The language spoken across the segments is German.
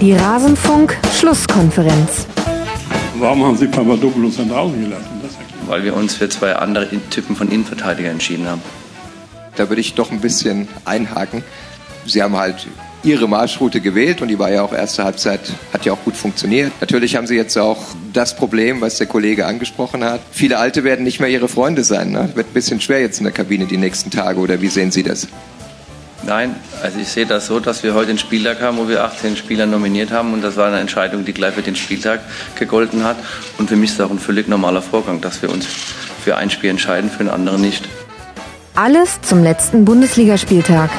Die Rasenfunk-Schlusskonferenz. Warum haben Sie Papadopoulos dann draußen gelassen? Weil wir uns für zwei andere Typen von Innenverteidiger entschieden haben. Da würde ich doch ein bisschen einhaken. Sie haben halt ihre Marschroute gewählt und die war ja auch erste Halbzeit, hat ja auch gut funktioniert. Natürlich haben sie jetzt auch das Problem, was der Kollege angesprochen hat. Viele Alte werden nicht mehr ihre Freunde sein. Ne? Wird ein bisschen schwer jetzt in der Kabine die nächsten Tage oder wie sehen Sie das? Nein, also ich sehe das so, dass wir heute einen Spieltag haben, wo wir 18 Spieler nominiert haben und das war eine Entscheidung, die gleich für den Spieltag gegolten hat. Und für mich ist das auch ein völlig normaler Vorgang, dass wir uns für ein Spiel entscheiden, für ein anderes nicht. Alles zum letzten Bundesligaspieltag.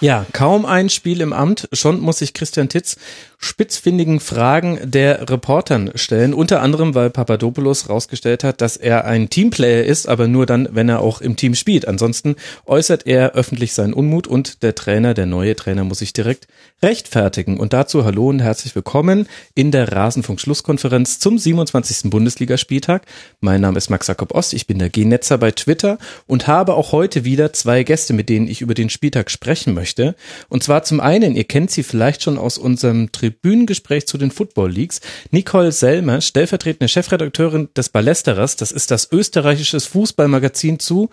Ja, kaum ein Spiel im Amt, schon muss sich Christian Titz spitzfindigen Fragen der Reportern stellen. Unter anderem, weil Papadopoulos rausgestellt hat, dass er ein Teamplayer ist, aber nur dann, wenn er auch im Team spielt. Ansonsten äußert er öffentlich seinen Unmut und der Trainer, der neue Trainer, muss sich direkt rechtfertigen. Und dazu hallo und herzlich willkommen in der Rasenfunk-Schlusskonferenz zum 27. Bundesligaspieltag. Mein Name ist Max Jakob Ost, ich bin der G-Netzer bei Twitter und habe auch heute wieder zwei Gäste, mit denen ich über den Spieltag sprechen möchte. Und zwar zum einen, ihr kennt sie vielleicht schon aus unserem Tri Tribünengespräch zu den Football Leagues. Nicole Selmer, stellvertretende Chefredakteurin des Ballesterers, das ist das österreichische Fußballmagazin zu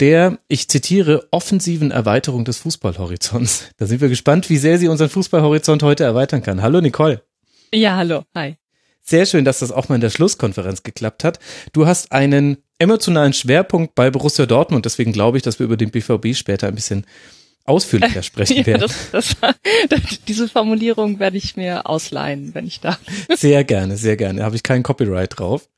der, ich zitiere, offensiven Erweiterung des Fußballhorizonts. Da sind wir gespannt, wie sehr sie unseren Fußballhorizont heute erweitern kann. Hallo Nicole. Ja, hallo. Hi. Sehr schön, dass das auch mal in der Schlusskonferenz geklappt hat. Du hast einen emotionalen Schwerpunkt bei Borussia Dortmund, deswegen glaube ich, dass wir über den BVB später ein bisschen ausführlicher sprechen ja, werden. Das, das, diese Formulierung werde ich mir ausleihen, wenn ich darf. Sehr gerne, sehr gerne. Da habe ich keinen Copyright drauf.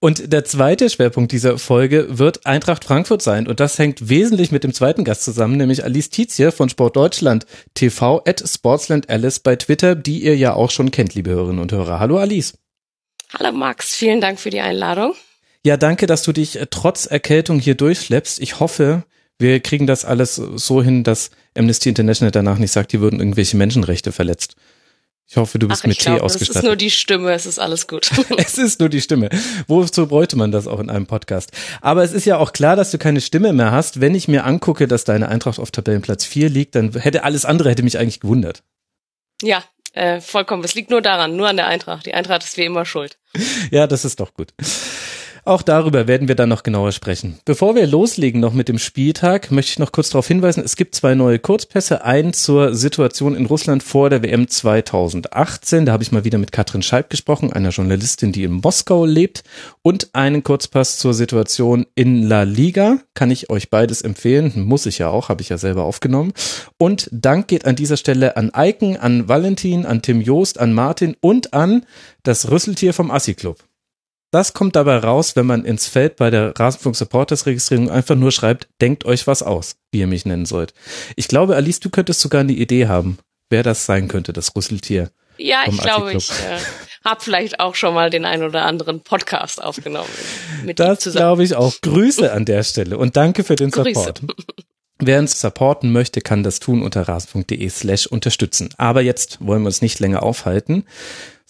Und der zweite Schwerpunkt dieser Folge wird Eintracht Frankfurt sein. Und das hängt wesentlich mit dem zweiten Gast zusammen, nämlich Alice Tietzier von Sport Deutschland TV at Sportsland Alice bei Twitter, die ihr ja auch schon kennt, liebe Hörerinnen und Hörer. Hallo Alice. Hallo Max, vielen Dank für die Einladung. Ja, danke, dass du dich äh, trotz Erkältung hier durchschleppst. Ich hoffe, wir kriegen das alles so hin, dass Amnesty International danach nicht sagt, hier würden irgendwelche Menschenrechte verletzt. Ich hoffe, du bist Ach, mit Tee ausgestattet. Es ist nur die Stimme, es ist alles gut. es ist nur die Stimme. Wozu bräuchte man das auch in einem Podcast? Aber es ist ja auch klar, dass du keine Stimme mehr hast. Wenn ich mir angucke, dass deine Eintracht auf Tabellenplatz 4 liegt, dann hätte alles andere hätte mich eigentlich gewundert. Ja, äh, vollkommen. Es liegt nur daran, nur an der Eintracht. Die Eintracht ist wie immer schuld. ja, das ist doch gut. Auch darüber werden wir dann noch genauer sprechen. Bevor wir loslegen noch mit dem Spieltag, möchte ich noch kurz darauf hinweisen, es gibt zwei neue Kurzpässe. Einen zur Situation in Russland vor der WM 2018. Da habe ich mal wieder mit Katrin Scheib gesprochen, einer Journalistin, die in Moskau lebt. Und einen Kurzpass zur Situation in La Liga. Kann ich euch beides empfehlen. Muss ich ja auch, habe ich ja selber aufgenommen. Und Dank geht an dieser Stelle an Eiken, an Valentin, an Tim Joost, an Martin und an das Rüsseltier vom Assi Club. Das kommt dabei raus, wenn man ins Feld bei der Rasenfunk Supporters Registrierung einfach nur schreibt, denkt euch was aus, wie ihr mich nennen sollt. Ich glaube, Alice, du könntest sogar eine Idee haben, wer das sein könnte, das Rüsseltier. Ja, ich glaube, ich äh, habe vielleicht auch schon mal den ein oder anderen Podcast aufgenommen. Mit das glaube ich auch. Grüße an der Stelle und danke für den Grüße. Support. Wer uns supporten möchte, kann das tun unter rasen.de slash unterstützen. Aber jetzt wollen wir uns nicht länger aufhalten,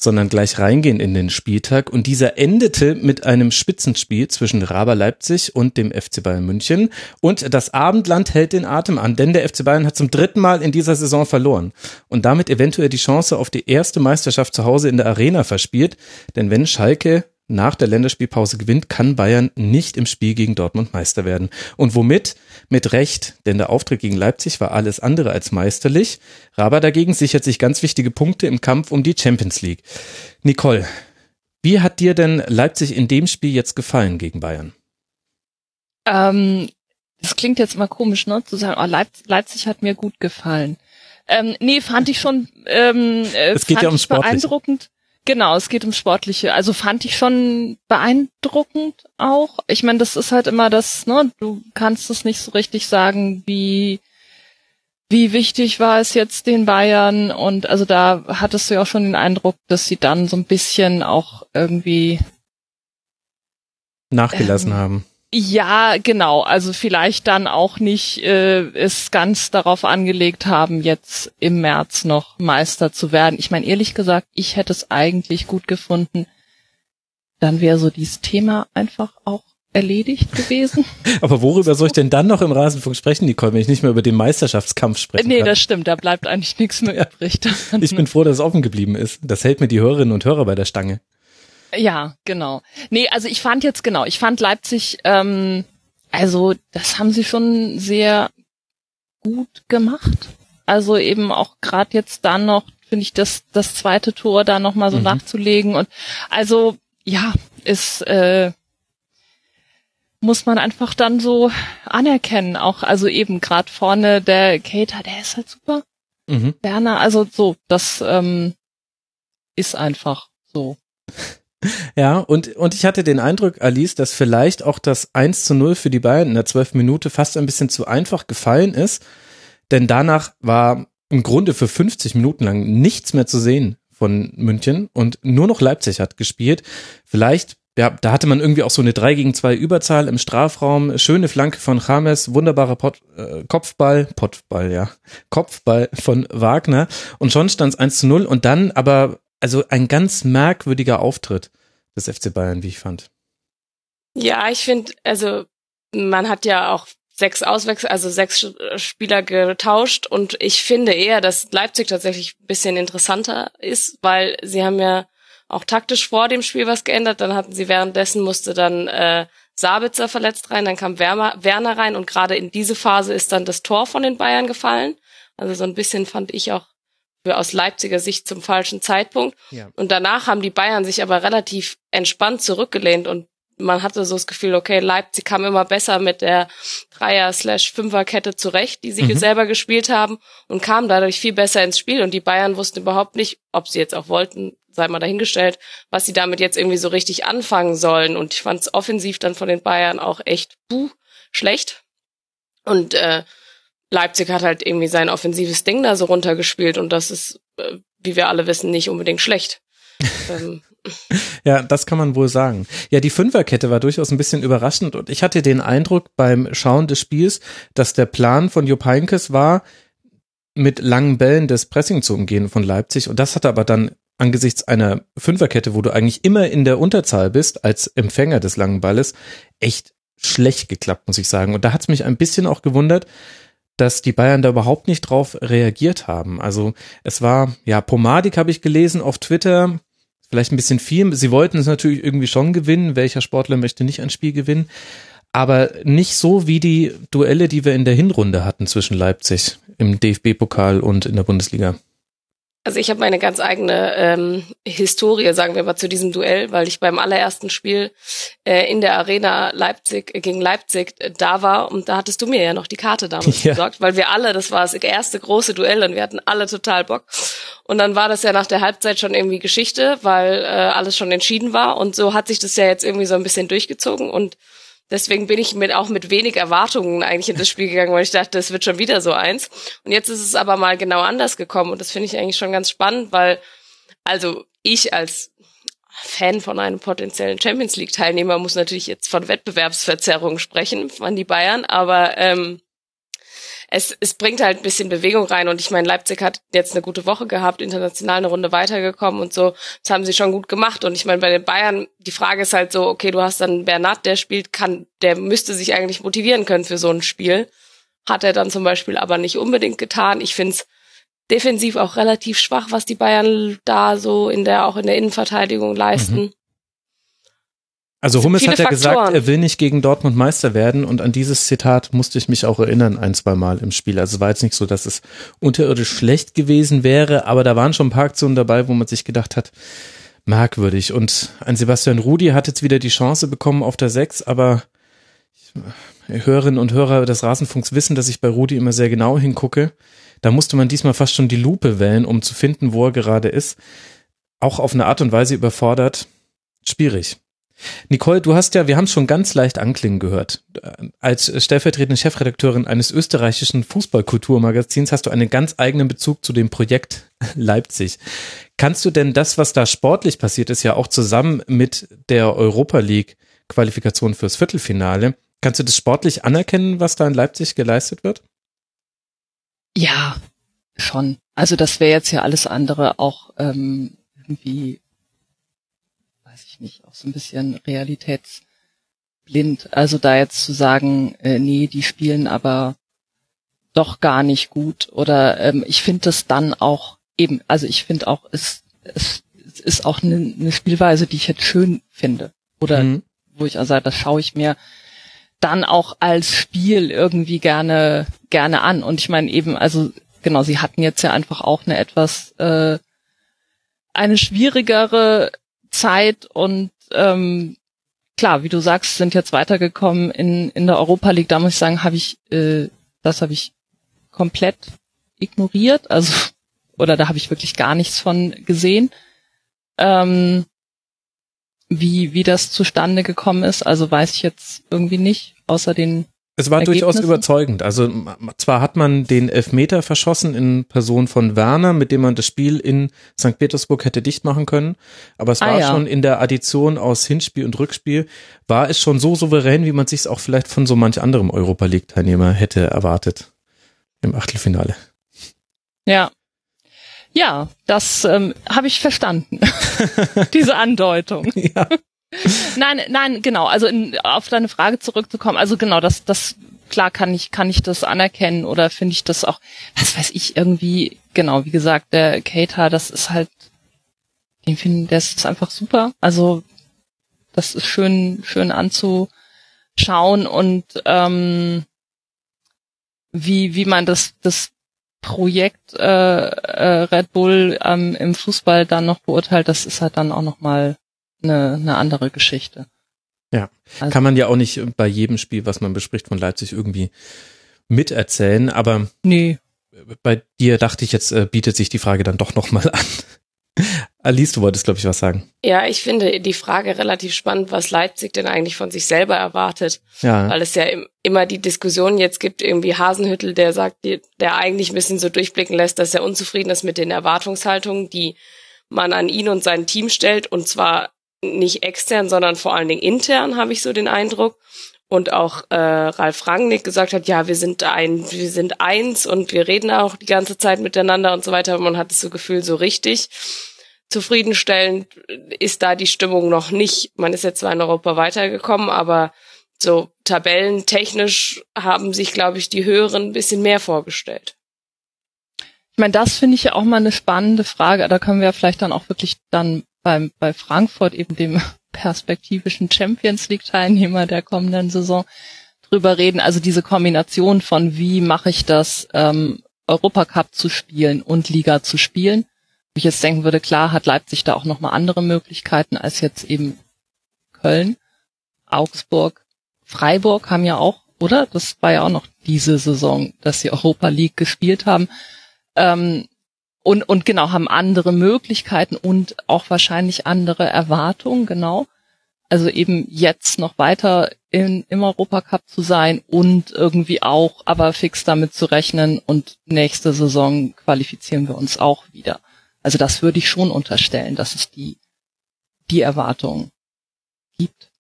sondern gleich reingehen in den Spieltag. Und dieser endete mit einem Spitzenspiel zwischen Raber Leipzig und dem FC Bayern München. Und das Abendland hält den Atem an, denn der FC Bayern hat zum dritten Mal in dieser Saison verloren und damit eventuell die Chance auf die erste Meisterschaft zu Hause in der Arena verspielt. Denn wenn Schalke nach der Länderspielpause gewinnt, kann Bayern nicht im Spiel gegen Dortmund Meister werden. Und womit? Mit Recht, denn der Auftritt gegen Leipzig war alles andere als meisterlich. Raber dagegen sichert sich ganz wichtige Punkte im Kampf um die Champions League. Nicole, wie hat dir denn Leipzig in dem Spiel jetzt gefallen gegen Bayern? Ähm, das klingt jetzt mal komisch, ne? Zu sagen, oh, Leipzig, Leipzig hat mir gut gefallen. Ähm, nee, fand ich schon ähm, äh, es geht ja ums beeindruckend. Genau, es geht um Sportliche. Also fand ich schon beeindruckend auch. Ich meine, das ist halt immer das, ne, du kannst es nicht so richtig sagen, wie, wie wichtig war es jetzt den Bayern und also da hattest du ja auch schon den Eindruck, dass sie dann so ein bisschen auch irgendwie nachgelassen ähm, haben. Ja, genau. Also vielleicht dann auch nicht äh, es ganz darauf angelegt haben, jetzt im März noch Meister zu werden. Ich meine, ehrlich gesagt, ich hätte es eigentlich gut gefunden. Dann wäre so dieses Thema einfach auch erledigt gewesen. Aber worüber soll ich denn dann noch im Rasenfunk sprechen, Nicole, wenn ich nicht mehr über den Meisterschaftskampf sprechen nee, kann? das stimmt, da bleibt eigentlich nichts mehr übrig. Ich bin froh, dass es offen geblieben ist. Das hält mir die Hörerinnen und Hörer bei der Stange. Ja, genau. Nee, also ich fand jetzt genau, ich fand Leipzig, ähm, also das haben sie schon sehr gut gemacht. Also eben auch gerade jetzt dann noch, finde ich, das, das zweite Tor da nochmal so Mhm. nachzulegen. Und also, ja, ist, äh, muss man einfach dann so anerkennen. Auch, also eben gerade vorne der Cater, der ist halt super. Mhm. Werner, also so, das ähm, ist einfach so. Ja, und, und ich hatte den Eindruck, Alice, dass vielleicht auch das 1 zu 0 für die Bayern in der 12. Minute fast ein bisschen zu einfach gefallen ist. Denn danach war im Grunde für 50 Minuten lang nichts mehr zu sehen von München und nur noch Leipzig hat gespielt. Vielleicht, ja, da hatte man irgendwie auch so eine 3 gegen 2 Überzahl im Strafraum, schöne Flanke von James, wunderbarer Pot, äh, Kopfball, Potball, ja, Kopfball von Wagner und schon stand es 1 zu 0 und dann aber also ein ganz merkwürdiger Auftritt des FC Bayern, wie ich fand. Ja, ich finde, also man hat ja auch sechs Auswechsel, also sechs Spieler getauscht und ich finde eher, dass Leipzig tatsächlich ein bisschen interessanter ist, weil sie haben ja auch taktisch vor dem Spiel was geändert, dann hatten sie währenddessen musste dann äh, Sabitzer verletzt rein, dann kam Werner, Werner rein und gerade in diese Phase ist dann das Tor von den Bayern gefallen. Also so ein bisschen fand ich auch aus Leipziger Sicht zum falschen Zeitpunkt. Ja. Und danach haben die Bayern sich aber relativ entspannt zurückgelehnt und man hatte so das Gefühl, okay, Leipzig kam immer besser mit der Dreier-Fünfer-Kette zurecht, die sie Mhm. selber gespielt haben und kam dadurch viel besser ins Spiel und die Bayern wussten überhaupt nicht, ob sie jetzt auch wollten, sei mal dahingestellt, was sie damit jetzt irgendwie so richtig anfangen sollen und ich fand es offensiv dann von den Bayern auch echt buh, schlecht und äh, Leipzig hat halt irgendwie sein offensives Ding da so runtergespielt und das ist, äh, wie wir alle wissen, nicht unbedingt schlecht. ähm, Ja, das kann man wohl sagen. Ja, die Fünferkette war durchaus ein bisschen überraschend und ich hatte den Eindruck beim Schauen des Spiels, dass der Plan von Jupp Heynckes war, mit langen Bällen das Pressing zu umgehen von Leipzig und das hat aber dann angesichts einer Fünferkette, wo du eigentlich immer in der Unterzahl bist als Empfänger des langen Balles, echt schlecht geklappt, muss ich sagen. Und da hat es mich ein bisschen auch gewundert, dass die Bayern da überhaupt nicht drauf reagiert haben. Also es war, ja, Pomadik habe ich gelesen auf Twitter, vielleicht ein bisschen viel. Sie wollten es natürlich irgendwie schon gewinnen. Welcher Sportler möchte nicht ein Spiel gewinnen? Aber nicht so wie die Duelle, die wir in der Hinrunde hatten zwischen Leipzig im DFB-Pokal und in der Bundesliga. Also ich habe meine ganz eigene ähm, Historie, sagen wir mal, zu diesem Duell, weil ich beim allerersten Spiel äh, in der Arena Leipzig äh, gegen Leipzig äh, da war und da hattest du mir ja noch die Karte damals Ja. besorgt, weil wir alle, das war das erste große Duell und wir hatten alle total Bock. Und dann war das ja nach der Halbzeit schon irgendwie Geschichte, weil äh, alles schon entschieden war und so hat sich das ja jetzt irgendwie so ein bisschen durchgezogen und Deswegen bin ich mit, auch mit wenig Erwartungen eigentlich in das Spiel gegangen, weil ich dachte, es wird schon wieder so eins. Und jetzt ist es aber mal genau anders gekommen und das finde ich eigentlich schon ganz spannend, weil, also ich als Fan von einem potenziellen Champions League Teilnehmer muss natürlich jetzt von Wettbewerbsverzerrung sprechen, von die Bayern, aber ähm, es, es bringt halt ein bisschen Bewegung rein und ich meine, Leipzig hat jetzt eine gute Woche gehabt, international eine Runde weitergekommen und so. Das haben sie schon gut gemacht und ich meine, bei den Bayern, die Frage ist halt so, okay, du hast dann Bernat, der spielt, kann, der müsste sich eigentlich motivieren können für so ein Spiel. Hat er dann zum Beispiel aber nicht unbedingt getan. Ich finde es defensiv auch relativ schwach, was die Bayern da so in der, auch in der Innenverteidigung leisten. Also Hummels hat ja gesagt, Faktoren. er will nicht gegen Dortmund Meister werden und an dieses Zitat musste ich mich auch erinnern ein, zwei Mal im Spiel. Also es war jetzt nicht so, dass es unterirdisch schlecht gewesen wäre, aber da waren schon ein paar Aktionen dabei, wo man sich gedacht hat, merkwürdig. Und ein Sebastian Rudi hat jetzt wieder die Chance bekommen auf der Sechs, aber Hörerinnen und Hörer des Rasenfunks wissen, dass ich bei Rudi immer sehr genau hingucke. Da musste man diesmal fast schon die Lupe wählen, um zu finden, wo er gerade ist. Auch auf eine Art und Weise überfordert. Schwierig. Nicole, du hast ja, wir haben es schon ganz leicht anklingen gehört. Als stellvertretende Chefredakteurin eines österreichischen Fußballkulturmagazins hast du einen ganz eigenen Bezug zu dem Projekt Leipzig. Kannst du denn das, was da sportlich passiert ist, ja auch zusammen mit der Europa League Qualifikation fürs Viertelfinale, kannst du das sportlich anerkennen, was da in Leipzig geleistet wird? Ja, schon. Also das wäre jetzt ja alles andere auch ähm, irgendwie, ich nicht, auch so ein bisschen blind. Also da jetzt zu sagen, äh, nee, die spielen aber doch gar nicht gut. Oder ähm, ich finde das dann auch eben, also ich finde auch, es, es, es ist auch eine, eine Spielweise, die ich jetzt schön finde. Oder mhm. wo ich also das schaue ich mir dann auch als Spiel irgendwie gerne gerne an. Und ich meine eben, also genau, sie hatten jetzt ja einfach auch eine etwas äh, eine schwierigere Zeit und ähm, klar, wie du sagst, sind jetzt weitergekommen in in der Europa League. Da muss ich sagen, habe ich äh, das habe ich komplett ignoriert, also oder da habe ich wirklich gar nichts von gesehen. Ähm, wie, wie das zustande gekommen ist, also weiß ich jetzt irgendwie nicht, außer den es war durchaus überzeugend. Also zwar hat man den Elfmeter verschossen in Person von Werner, mit dem man das Spiel in St. Petersburg hätte dicht machen können, aber es ah, war ja. schon in der Addition aus Hinspiel und Rückspiel, war es schon so souverän, wie man sich es auch vielleicht von so manch anderem Europa League Teilnehmer hätte erwartet im Achtelfinale. Ja. Ja, das ähm, habe ich verstanden. Diese Andeutung. Ja. Nein, nein, genau. Also in, auf deine Frage zurückzukommen. Also genau, das, das klar kann ich, kann ich das anerkennen oder finde ich das auch, was weiß ich, irgendwie, genau, wie gesagt, der Cater, das ist halt, den finden, der ist einfach super. Also, das ist schön, schön anzuschauen und ähm, wie, wie man das, das Projekt äh, äh, Red Bull ähm, im Fußball dann noch beurteilt, das ist halt dann auch nochmal eine, eine andere Geschichte. Ja, also, kann man ja auch nicht bei jedem Spiel, was man bespricht von Leipzig irgendwie miterzählen, aber nee. bei dir dachte ich, jetzt äh, bietet sich die Frage dann doch nochmal an. Alice, du wolltest, glaube ich, was sagen. Ja, ich finde die Frage relativ spannend, was Leipzig denn eigentlich von sich selber erwartet. Ja. Weil es ja immer die Diskussion jetzt gibt, irgendwie Hasenhüttel, der sagt, der eigentlich ein bisschen so durchblicken lässt, dass er unzufrieden ist mit den Erwartungshaltungen, die man an ihn und sein Team stellt. Und zwar nicht extern, sondern vor allen Dingen intern, habe ich so den Eindruck. Und auch äh, Ralf Rangnick gesagt hat, ja, wir sind ein, wir sind eins und wir reden auch die ganze Zeit miteinander und so weiter. Man hat das Gefühl, so richtig zufriedenstellend ist da die Stimmung noch nicht. Man ist jetzt zwar in Europa weitergekommen, aber so tabellentechnisch haben sich, glaube ich, die Höheren ein bisschen mehr vorgestellt. Ich meine, das finde ich ja auch mal eine spannende Frage. Da können wir vielleicht dann auch wirklich dann beim, bei Frankfurt eben dem perspektivischen Champions League Teilnehmer der kommenden Saison drüber reden. Also diese Kombination von wie mache ich das, ähm, Europacup zu spielen und Liga zu spielen ich jetzt denken würde, klar hat Leipzig da auch nochmal andere Möglichkeiten als jetzt eben Köln, Augsburg, Freiburg haben ja auch, oder? Das war ja auch noch diese Saison, dass sie Europa League gespielt haben. Ähm, und, und genau, haben andere Möglichkeiten und auch wahrscheinlich andere Erwartungen, genau. Also eben jetzt noch weiter in, im Europacup zu sein und irgendwie auch aber fix damit zu rechnen und nächste Saison qualifizieren wir uns auch wieder. Also das würde ich schon unterstellen, dass es die, die Erwartung gibt.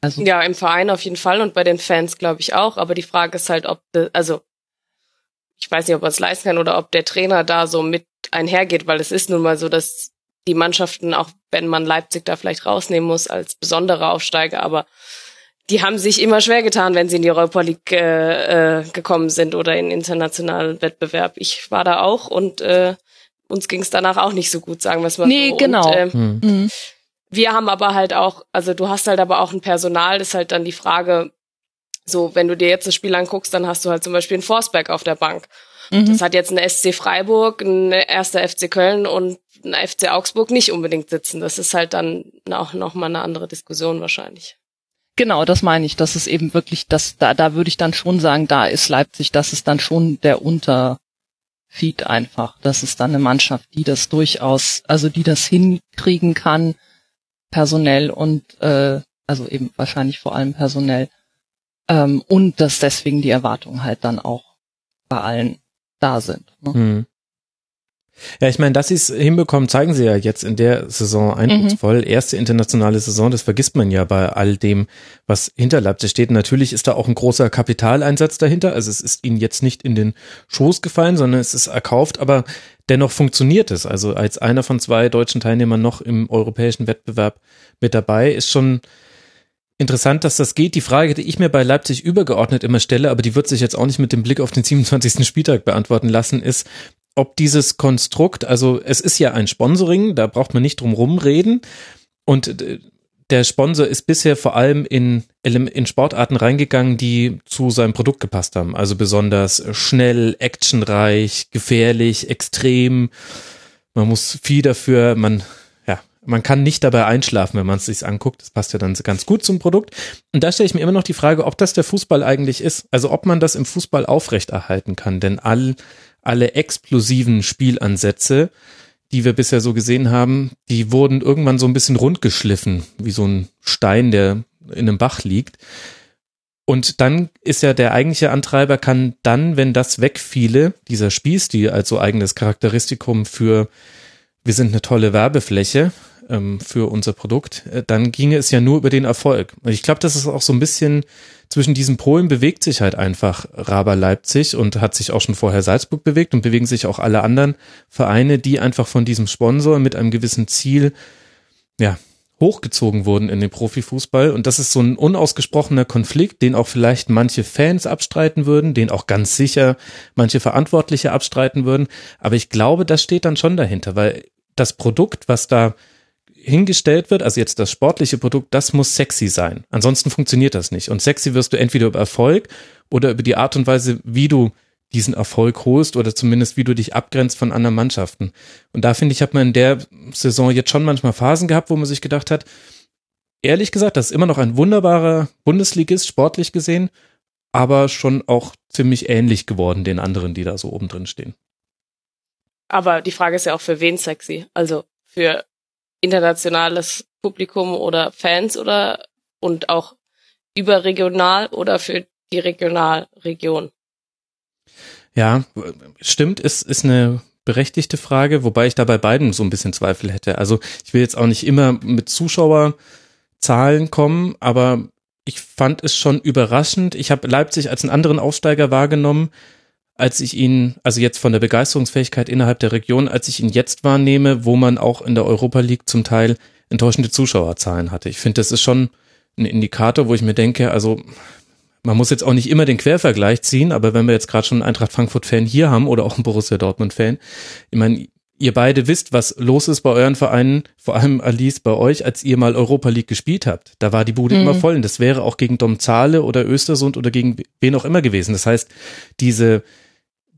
Also ja, im Verein auf jeden Fall und bei den Fans glaube ich auch. Aber die Frage ist halt, ob, also ich weiß nicht, ob man es leisten kann oder ob der Trainer da so mit einhergeht, weil es ist nun mal so, dass die Mannschaften, auch wenn man Leipzig da vielleicht rausnehmen muss als besondere Aufsteiger, aber die haben sich immer schwer getan, wenn sie in die Europa League äh, äh, gekommen sind oder in internationalen Wettbewerb. Ich war da auch und äh, uns ging es danach auch nicht so gut, sagen wir es mal nee, so. Nee, genau. Und, äh, mhm. Wir haben aber halt auch, also du hast halt aber auch ein Personal, das ist halt dann die Frage, so, wenn du dir jetzt das Spiel anguckst, dann hast du halt zum Beispiel einen Forsberg auf der Bank. Mhm. Das hat jetzt ein SC Freiburg, ein erster FC Köln und ein FC Augsburg nicht unbedingt sitzen. Das ist halt dann auch nochmal eine andere Diskussion wahrscheinlich. Genau, das meine ich. Das ist eben wirklich, das, da, da würde ich dann schon sagen, da ist Leipzig, das ist dann schon der Unter, Feed einfach. Das ist dann eine Mannschaft, die das durchaus, also die das hinkriegen kann, personell und äh, also eben wahrscheinlich vor allem personell. Ähm, und dass deswegen die Erwartungen halt dann auch bei allen da sind. Ne? Mhm. Ja, ich meine, dass sie es hinbekommen, zeigen sie ja jetzt in der Saison eindrucksvoll. Mhm. Erste internationale Saison, das vergisst man ja bei all dem, was hinter Leipzig steht. Natürlich ist da auch ein großer Kapitaleinsatz dahinter. Also es ist ihnen jetzt nicht in den Schoß gefallen, sondern es ist erkauft, aber dennoch funktioniert es. Also als einer von zwei deutschen Teilnehmern noch im europäischen Wettbewerb mit dabei ist schon interessant, dass das geht. Die Frage, die ich mir bei Leipzig übergeordnet immer stelle, aber die wird sich jetzt auch nicht mit dem Blick auf den 27. Spieltag beantworten lassen, ist, ob dieses Konstrukt, also es ist ja ein Sponsoring, da braucht man nicht drum rumreden und äh, der Sponsor ist bisher vor allem in, in Sportarten reingegangen, die zu seinem Produkt gepasst haben. Also besonders schnell, actionreich, gefährlich, extrem. Man muss viel dafür, man, man kann nicht dabei einschlafen, wenn man es sich anguckt. Das passt ja dann ganz gut zum Produkt. Und da stelle ich mir immer noch die Frage, ob das der Fußball eigentlich ist. Also ob man das im Fußball aufrechterhalten kann. Denn all, alle explosiven Spielansätze, die wir bisher so gesehen haben, die wurden irgendwann so ein bisschen rundgeschliffen, wie so ein Stein, der in einem Bach liegt. Und dann ist ja der eigentliche Antreiber kann dann, wenn das wegfiele, dieser Spielstil als so eigenes Charakteristikum für wir sind eine tolle Werbefläche ähm, für unser Produkt, äh, dann ginge es ja nur über den Erfolg. Und ich glaube, das ist auch so ein bisschen zwischen diesen Polen bewegt sich halt einfach Raber Leipzig und hat sich auch schon vorher Salzburg bewegt und bewegen sich auch alle anderen Vereine, die einfach von diesem Sponsor mit einem gewissen Ziel, ja, hochgezogen wurden in den Profifußball. Und das ist so ein unausgesprochener Konflikt, den auch vielleicht manche Fans abstreiten würden, den auch ganz sicher manche Verantwortliche abstreiten würden. Aber ich glaube, das steht dann schon dahinter, weil das Produkt, was da hingestellt wird, also jetzt das sportliche Produkt, das muss sexy sein. Ansonsten funktioniert das nicht. Und sexy wirst du entweder über Erfolg oder über die Art und Weise, wie du diesen Erfolg holst oder zumindest wie du dich abgrenzt von anderen Mannschaften. Und da finde ich, hat man in der Saison jetzt schon manchmal Phasen gehabt, wo man sich gedacht hat, ehrlich gesagt, das ist immer noch ein wunderbarer Bundesligist, sportlich gesehen, aber schon auch ziemlich ähnlich geworden den anderen, die da so oben drin stehen. Aber die Frage ist ja auch, für wen sexy? Also für internationales Publikum oder Fans oder und auch überregional oder für die Regionalregion? Ja, stimmt, ist, ist eine berechtigte Frage, wobei ich da bei beiden so ein bisschen Zweifel hätte. Also ich will jetzt auch nicht immer mit Zuschauerzahlen kommen, aber ich fand es schon überraschend. Ich habe Leipzig als einen anderen Aufsteiger wahrgenommen, als ich ihn, also jetzt von der Begeisterungsfähigkeit innerhalb der Region, als ich ihn jetzt wahrnehme, wo man auch in der Europa League zum Teil enttäuschende Zuschauerzahlen hatte. Ich finde, das ist schon ein Indikator, wo ich mir denke, also man muss jetzt auch nicht immer den Quervergleich ziehen, aber wenn wir jetzt gerade schon einen Eintracht Frankfurt-Fan hier haben oder auch einen Borussia Dortmund-Fan, ich meine, ihr beide wisst, was los ist bei euren Vereinen, vor allem Alice bei euch, als ihr mal Europa League gespielt habt. Da war die Bude mhm. immer voll und das wäre auch gegen Domzale oder Östersund oder gegen wen auch immer gewesen. Das heißt, diese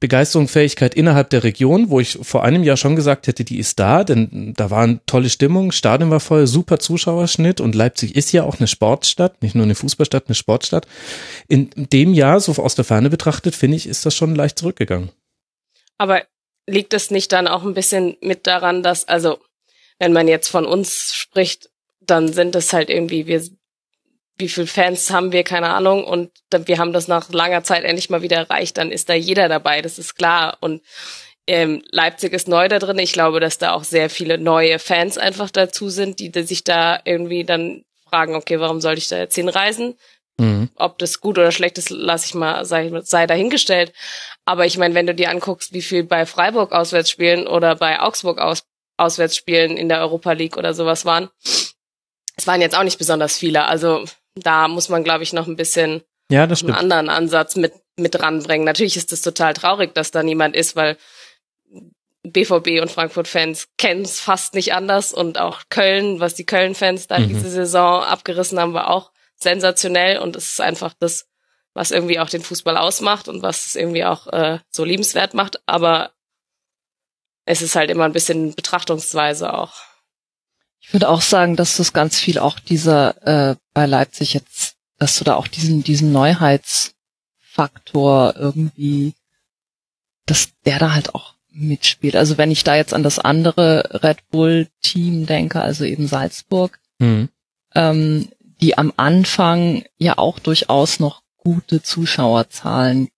Begeisterungsfähigkeit innerhalb der Region, wo ich vor einem Jahr schon gesagt hätte, die ist da, denn da war eine tolle Stimmung, Stadion war voll, super Zuschauerschnitt und Leipzig ist ja auch eine Sportstadt, nicht nur eine Fußballstadt, eine Sportstadt. In dem Jahr, so aus der Ferne betrachtet, finde ich, ist das schon leicht zurückgegangen. Aber liegt es nicht dann auch ein bisschen mit daran, dass, also, wenn man jetzt von uns spricht, dann sind es halt irgendwie, wir wie viel Fans haben wir, keine Ahnung. Und wir haben das nach langer Zeit endlich mal wieder erreicht. Dann ist da jeder dabei, das ist klar. Und ähm, Leipzig ist neu da drin. Ich glaube, dass da auch sehr viele neue Fans einfach dazu sind, die, die sich da irgendwie dann fragen, okay, warum soll ich da jetzt hinreisen? Mhm. Ob das gut oder schlecht ist, lasse ich mal, sei, sei dahingestellt. Aber ich meine, wenn du dir anguckst, wie viel bei Freiburg auswärts spielen oder bei Augsburg aus, auswärts spielen in der Europa League oder sowas waren, es waren jetzt auch nicht besonders viele. Also da muss man, glaube ich, noch ein bisschen ja, das einen anderen Ansatz mit, mit ranbringen. Natürlich ist es total traurig, dass da niemand ist, weil BVB und Frankfurt-Fans kennen es fast nicht anders und auch Köln, was die Köln-Fans da mhm. diese Saison abgerissen haben, war auch sensationell und es ist einfach das, was irgendwie auch den Fußball ausmacht und was es irgendwie auch äh, so liebenswert macht. Aber es ist halt immer ein bisschen Betrachtungsweise auch. Ich würde auch sagen, dass das ganz viel auch dieser äh, bei Leipzig jetzt, dass du da auch diesen diesen Neuheitsfaktor irgendwie, dass der da halt auch mitspielt. Also wenn ich da jetzt an das andere Red Bull Team denke, also eben Salzburg, mhm. ähm, die am Anfang ja auch durchaus noch gute Zuschauerzahlen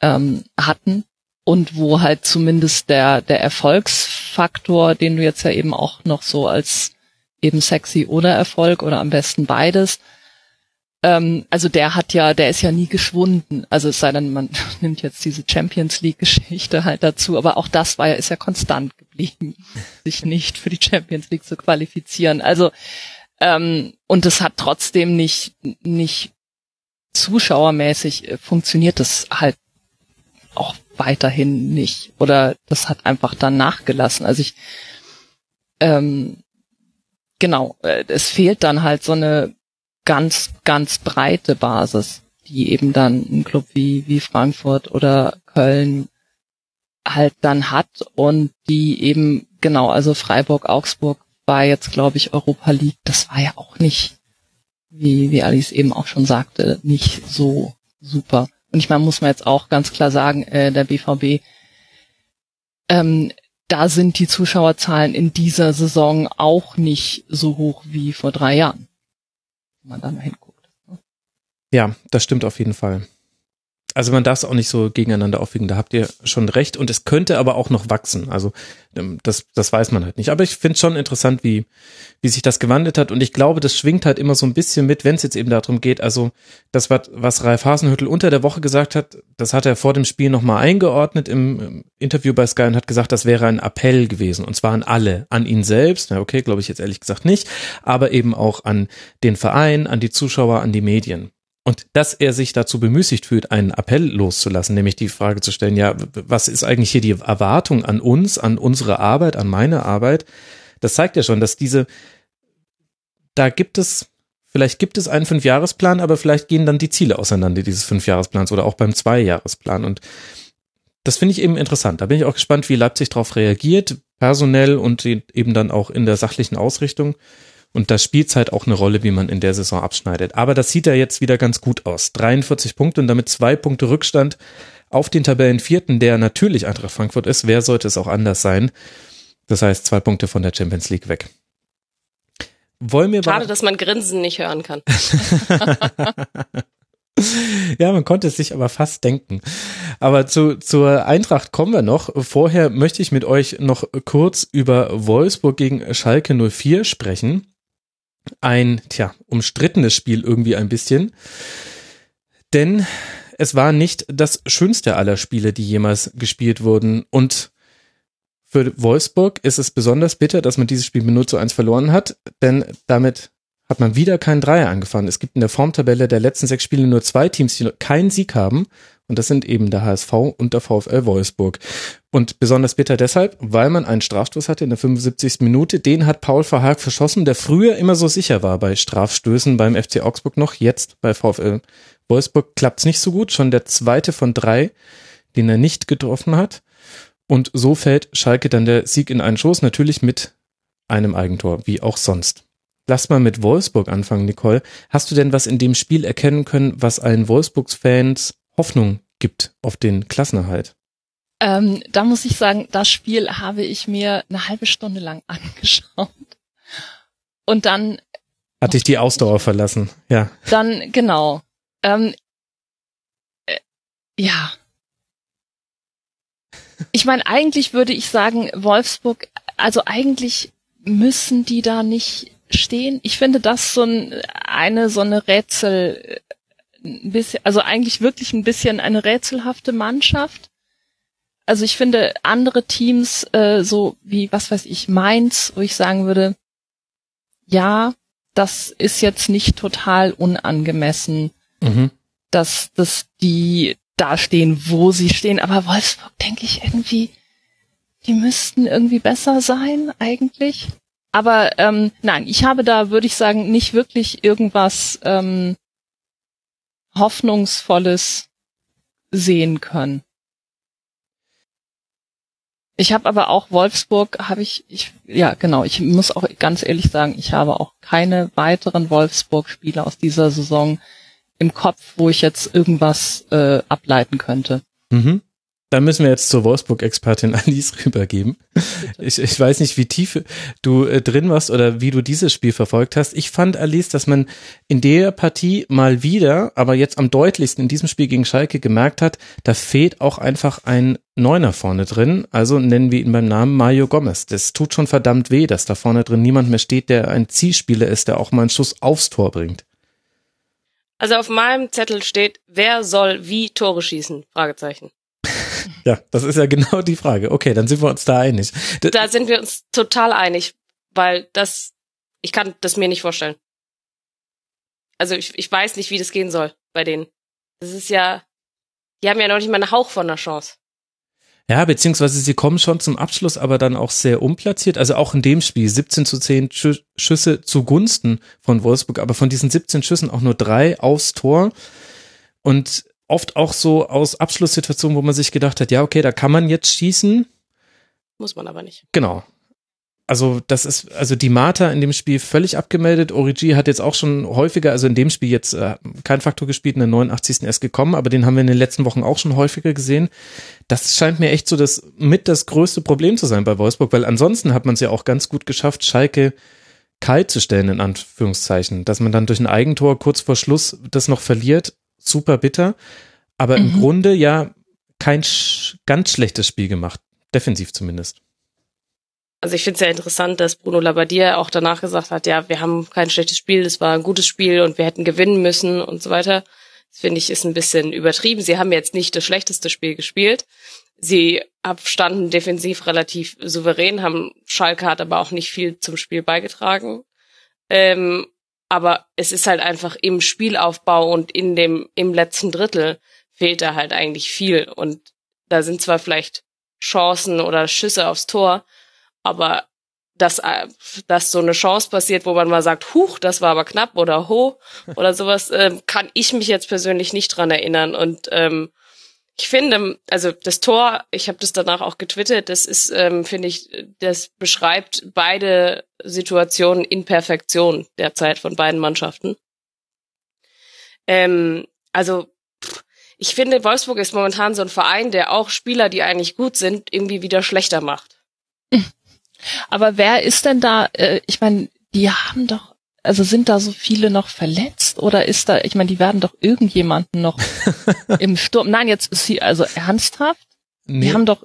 ähm, hatten und wo halt zumindest der, der Erfolgsfaktor, den du jetzt ja eben auch noch so als eben sexy oder Erfolg oder am besten beides, ähm, also der hat ja, der ist ja nie geschwunden. Also es sei denn, man nimmt jetzt diese Champions League Geschichte halt dazu, aber auch das war ja, ist ja konstant geblieben, sich nicht für die Champions League zu qualifizieren. Also Ähm, und es hat trotzdem nicht, nicht zuschauermäßig äh, funktioniert das halt weiterhin nicht. Oder das hat einfach dann nachgelassen. Also ich, ähm, genau, äh, es fehlt dann halt so eine ganz, ganz breite Basis, die eben dann ein Club wie, wie Frankfurt oder Köln halt dann hat und die eben, genau, also Freiburg, Augsburg war jetzt, glaube ich, Europa League, das war ja auch nicht, wie, wie Alice eben auch schon sagte, nicht so super. Und ich meine, muss man jetzt auch ganz klar sagen, äh, der BVB, ähm, da sind die Zuschauerzahlen in dieser Saison auch nicht so hoch wie vor drei Jahren. Wenn man da mal hinguckt. Ja, das stimmt auf jeden Fall. Also man darf es auch nicht so gegeneinander aufwiegen, da habt ihr schon recht. Und es könnte aber auch noch wachsen. Also ähm, das, das weiß man halt nicht. Aber ich finde schon interessant, wie, wie sich das gewandelt hat. Und ich glaube, das schwingt halt immer so ein bisschen mit, wenn es jetzt eben darum geht. Also das, was, was Ralf Hasenhüttel unter der Woche gesagt hat, das hat er vor dem Spiel nochmal eingeordnet im Interview bei Sky und hat gesagt, das wäre ein Appell gewesen. Und zwar an alle, an ihn selbst. Ja, okay, glaube ich jetzt ehrlich gesagt nicht. Aber eben auch an den Verein, an die Zuschauer, an die Medien. Und dass er sich dazu bemüßigt fühlt, einen Appell loszulassen, nämlich die Frage zu stellen, ja, was ist eigentlich hier die Erwartung an uns, an unsere Arbeit, an meine Arbeit? Das zeigt ja schon, dass diese, da gibt es, vielleicht gibt es einen Fünfjahresplan, aber vielleicht gehen dann die Ziele auseinander dieses Fünfjahresplans oder auch beim Zweijahresplan. Und das finde ich eben interessant. Da bin ich auch gespannt, wie Leipzig darauf reagiert, personell und eben dann auch in der sachlichen Ausrichtung. Und da spielt halt auch eine Rolle, wie man in der Saison abschneidet. Aber das sieht ja jetzt wieder ganz gut aus. 43 Punkte und damit zwei Punkte Rückstand auf den Tabellenvierten, der natürlich Eintracht Frankfurt ist. Wer sollte es auch anders sein? Das heißt, zwei Punkte von der Champions League weg. Wollen wir Schade, dass man Grinsen nicht hören kann. Ja, man konnte es sich aber fast denken. Aber zu, zur Eintracht kommen wir noch. Vorher möchte ich mit euch noch kurz über Wolfsburg gegen Schalke 04 sprechen ein, tja, umstrittenes Spiel irgendwie ein bisschen. Denn es war nicht das schönste aller Spiele, die jemals gespielt wurden. Und für Wolfsburg ist es besonders bitter, dass man dieses Spiel mit 0 zu 1 verloren hat, denn damit hat man wieder keinen Dreier angefangen. Es gibt in der Formtabelle der letzten sechs Spiele nur zwei Teams, die keinen Sieg haben. Und das sind eben der HSV und der VfL Wolfsburg. Und besonders bitter deshalb, weil man einen Strafstoß hatte in der 75. Minute. Den hat Paul Verhaag verschossen, der früher immer so sicher war bei Strafstößen beim FC Augsburg noch. Jetzt bei VfL Wolfsburg klappt's nicht so gut. Schon der zweite von drei, den er nicht getroffen hat. Und so fällt Schalke dann der Sieg in einen Schoß, natürlich mit einem Eigentor, wie auch sonst. Lass mal mit Wolfsburg anfangen, Nicole. Hast du denn was in dem Spiel erkennen können, was allen Wolfsburgs-Fans Hoffnung gibt auf den Klassenerhalt? Ähm, da muss ich sagen, das Spiel habe ich mir eine halbe Stunde lang angeschaut. Und dann. Hat dich die Ausdauer verlassen, ja. Dann, genau. Ähm, äh, ja. Ich meine, eigentlich würde ich sagen, Wolfsburg, also eigentlich müssen die da nicht stehen. Ich finde das so ein, eine so eine Rätsel, ein bisschen, also eigentlich wirklich ein bisschen eine rätselhafte Mannschaft. Also ich finde andere Teams, äh, so wie, was weiß ich, Mainz, wo ich sagen würde, ja, das ist jetzt nicht total unangemessen, mhm. dass, dass die da stehen, wo sie stehen. Aber Wolfsburg denke ich irgendwie, die müssten irgendwie besser sein eigentlich. Aber ähm, nein, ich habe da, würde ich sagen, nicht wirklich irgendwas ähm, Hoffnungsvolles sehen können. Ich habe aber auch Wolfsburg, habe ich, ich, ja genau, ich muss auch ganz ehrlich sagen, ich habe auch keine weiteren Wolfsburg-Spiele aus dieser Saison im Kopf, wo ich jetzt irgendwas äh, ableiten könnte. Mhm. Dann müssen wir jetzt zur Wolfsburg-Expertin Alice rübergeben. Ich, ich weiß nicht, wie tief du äh, drin warst oder wie du dieses Spiel verfolgt hast. Ich fand, Alice, dass man in der Partie mal wieder, aber jetzt am deutlichsten in diesem Spiel gegen Schalke gemerkt hat, da fehlt auch einfach ein Neuner vorne drin. Also nennen wir ihn beim Namen Mario Gomez. Das tut schon verdammt weh, dass da vorne drin niemand mehr steht, der ein Zielspieler ist, der auch mal einen Schuss aufs Tor bringt. Also auf meinem Zettel steht, wer soll wie Tore schießen? Fragezeichen. Ja, das ist ja genau die Frage. Okay, dann sind wir uns da einig. Da sind wir uns total einig, weil das, Ich kann das mir nicht vorstellen. Also ich, ich weiß nicht, wie das gehen soll bei denen. Das ist ja, die haben ja noch nicht mal einen Hauch von einer Chance. Ja, beziehungsweise sie kommen schon zum Abschluss, aber dann auch sehr unplatziert. Also auch in dem Spiel 17 zu 10 Schüsse zugunsten von Wolfsburg, aber von diesen 17 Schüssen auch nur drei aufs Tor. Und oft auch so aus Abschlusssituationen, wo man sich gedacht hat, ja, okay, da kann man jetzt schießen. Muss man aber nicht. Genau also das ist, also die Marta in dem Spiel völlig abgemeldet. Origi hat jetzt auch schon häufiger, also in dem Spiel jetzt äh, kein Faktor gespielt, in der 89. erst gekommen, aber den haben wir in den letzten Wochen auch schon häufiger gesehen. Das scheint mir echt so das mit das größte Problem zu sein bei Wolfsburg, weil ansonsten hat man es ja auch ganz gut geschafft, Schalke kalt zu stellen, in Anführungszeichen. Dass man dann durch ein Eigentor kurz vor Schluss das noch verliert, super bitter. Aber mhm. im Grunde ja kein sch ganz schlechtes Spiel gemacht. Defensiv zumindest. Also ich finde es sehr interessant, dass Bruno Labbadia auch danach gesagt hat, ja, wir haben kein schlechtes Spiel, es war ein gutes Spiel und wir hätten gewinnen müssen und so weiter. Das finde ich ist ein bisschen übertrieben. Sie haben jetzt nicht das schlechteste Spiel gespielt. Sie standen defensiv relativ souverän, haben Schalke hat aber auch nicht viel zum Spiel beigetragen. Ähm, aber es ist halt einfach im Spielaufbau und in dem im letzten Drittel fehlt da halt eigentlich viel und da sind zwar vielleicht Chancen oder Schüsse aufs Tor, aber dass, äh, dass so eine Chance passiert, wo man mal sagt, huch, das war aber knapp oder ho oder sowas, ähm, kann ich mich jetzt persönlich nicht dran erinnern. Und ähm, ich finde, also das Tor, ich habe das danach auch getwittert, das ist, ähm, finde ich, das beschreibt beide Situationen in Perfektion derzeit von beiden Mannschaften. Ähm, also ich finde, Wolfsburg ist momentan so ein Verein, der auch Spieler, die eigentlich gut sind, irgendwie wieder schlechter macht. Aber wer ist denn da, äh, ich meine, die haben doch, also sind da so viele noch verletzt oder ist da, ich meine, die werden doch irgendjemanden noch im Sturm. Nein, jetzt ist sie also ernsthaft. Nee, die haben doch.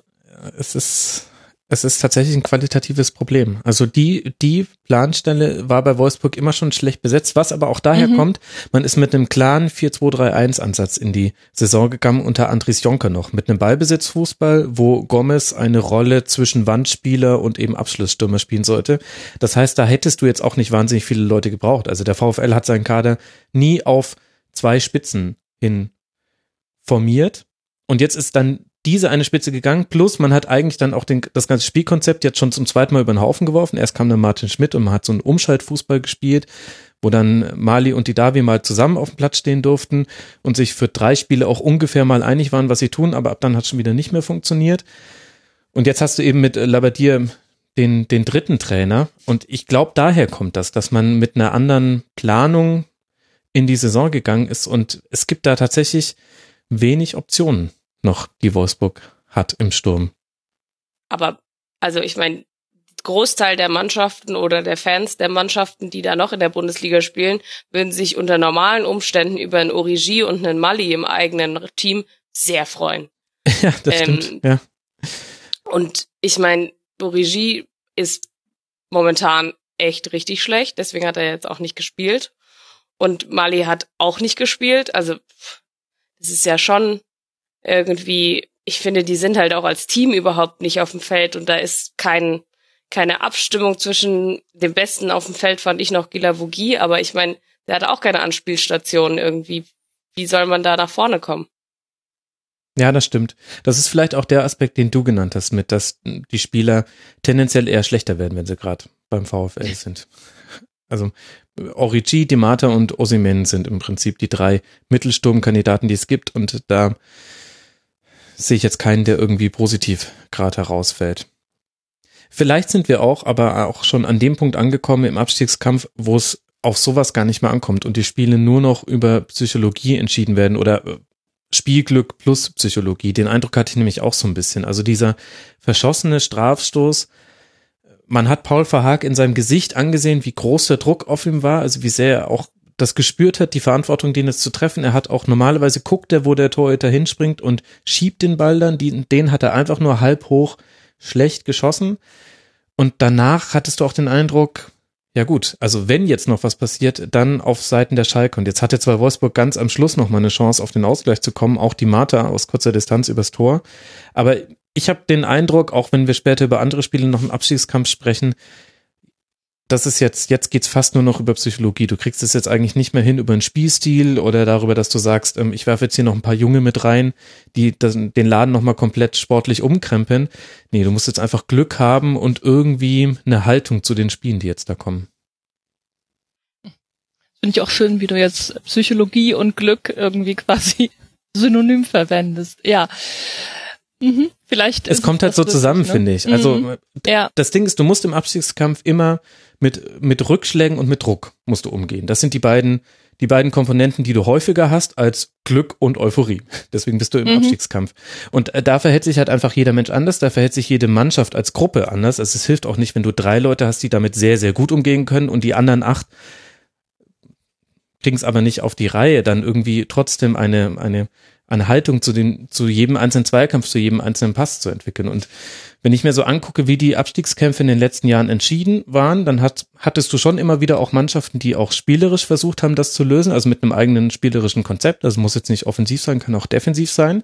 Es ist es ist tatsächlich ein qualitatives Problem. Also die, die Planstelle war bei Wolfsburg immer schon schlecht besetzt, was aber auch daher mhm. kommt, man ist mit einem klaren 4-2-3-1-Ansatz in die Saison gegangen, unter Andries Jonker noch, mit einem Ballbesitzfußball, wo Gomez eine Rolle zwischen Wandspieler und eben Abschlussstürmer spielen sollte. Das heißt, da hättest du jetzt auch nicht wahnsinnig viele Leute gebraucht. Also der VfL hat seinen Kader nie auf zwei Spitzen hin formiert. Und jetzt ist dann diese eine Spitze gegangen, plus man hat eigentlich dann auch den, das ganze Spielkonzept jetzt schon zum zweiten Mal über den Haufen geworfen. Erst kam dann Martin Schmidt und man hat so einen Umschaltfußball gespielt, wo dann Mali und die Davi mal zusammen auf dem Platz stehen durften und sich für drei Spiele auch ungefähr mal einig waren, was sie tun, aber ab dann hat schon wieder nicht mehr funktioniert. Und jetzt hast du eben mit Labadier den, den dritten Trainer und ich glaube, daher kommt das, dass man mit einer anderen Planung in die Saison gegangen ist und es gibt da tatsächlich wenig Optionen noch die Wolfsburg hat im Sturm. Aber, also ich meine, Großteil der Mannschaften oder der Fans der Mannschaften, die da noch in der Bundesliga spielen, würden sich unter normalen Umständen über ein Origi und einen Mali im eigenen Team sehr freuen. Ja, das ähm, stimmt. Ja. Und ich meine, Origi ist momentan echt richtig schlecht, deswegen hat er jetzt auch nicht gespielt. Und Mali hat auch nicht gespielt. Also, das ist ja schon irgendwie, ich finde, die sind halt auch als Team überhaupt nicht auf dem Feld und da ist kein, keine Abstimmung zwischen dem Besten auf dem Feld, fand ich noch Gila Vogie, aber ich meine, der hat auch keine Anspielstation irgendwie. Wie soll man da nach vorne kommen? Ja, das stimmt. Das ist vielleicht auch der Aspekt, den du genannt hast, mit, dass die Spieler tendenziell eher schlechter werden, wenn sie gerade beim VfL sind. Also Origi, Dimata und Osimen sind im Prinzip die drei Mittelsturmkandidaten, die es gibt und da sehe ich jetzt keinen, der irgendwie positiv gerade herausfällt. Vielleicht sind wir auch, aber auch schon an dem Punkt angekommen im Abstiegskampf, wo es auf sowas gar nicht mehr ankommt und die Spiele nur noch über Psychologie entschieden werden oder äh, Spielglück plus Psychologie. Den Eindruck hatte ich nämlich auch so ein bisschen. Also dieser verschossene Strafstoß, man hat Paul Verhaag in seinem Gesicht angesehen, wie groß der Druck auf ihm war, also wie sehr er auch das gespürt hat, die Verantwortung, den jetzt zu treffen. Er hat auch normalerweise guckt er, wo der Torhüter hinspringt und schiebt den Ball dann. Den hat er einfach nur halb hoch schlecht geschossen. Und danach hattest du auch den Eindruck, ja gut, also wenn jetzt noch was passiert, dann auf Seiten der Schalke. Und jetzt hatte zwar Wolfsburg ganz am Schluss noch mal eine Chance, auf den Ausgleich zu kommen, auch die Marta aus kurzer Distanz übers Tor. Aber ich habe den Eindruck, auch wenn wir später über andere Spiele noch im Abstiegskampf sprechen, das ist jetzt, jetzt geht's fast nur noch über Psychologie. Du kriegst es jetzt eigentlich nicht mehr hin über einen Spielstil oder darüber, dass du sagst, ähm, ich werfe jetzt hier noch ein paar Junge mit rein, die das, den Laden nochmal komplett sportlich umkrempeln. Nee, du musst jetzt einfach Glück haben und irgendwie eine Haltung zu den Spielen, die jetzt da kommen. Finde ich auch schön, wie du jetzt Psychologie und Glück irgendwie quasi synonym verwendest. Ja. Mhm, vielleicht. Es kommt halt so zusammen, ne? finde ich. Also mhm. ja. das Ding ist, du musst im Abstiegskampf immer mit mit Rückschlägen und mit Druck musst du umgehen. Das sind die beiden die beiden Komponenten, die du häufiger hast als Glück und Euphorie. Deswegen bist du im mhm. Abstiegskampf. Und äh, da verhält sich halt einfach jeder Mensch anders, da verhält sich jede Mannschaft als Gruppe anders. Also es hilft auch nicht, wenn du drei Leute hast, die damit sehr, sehr gut umgehen können und die anderen acht kriegen es aber nicht auf die Reihe, dann irgendwie trotzdem eine, eine eine Haltung zu den, zu jedem einzelnen Zweikampf, zu jedem einzelnen Pass zu entwickeln. Und wenn ich mir so angucke, wie die Abstiegskämpfe in den letzten Jahren entschieden waren, dann hat, hattest du schon immer wieder auch Mannschaften, die auch spielerisch versucht haben, das zu lösen, also mit einem eigenen spielerischen Konzept. Also muss jetzt nicht offensiv sein, kann auch defensiv sein.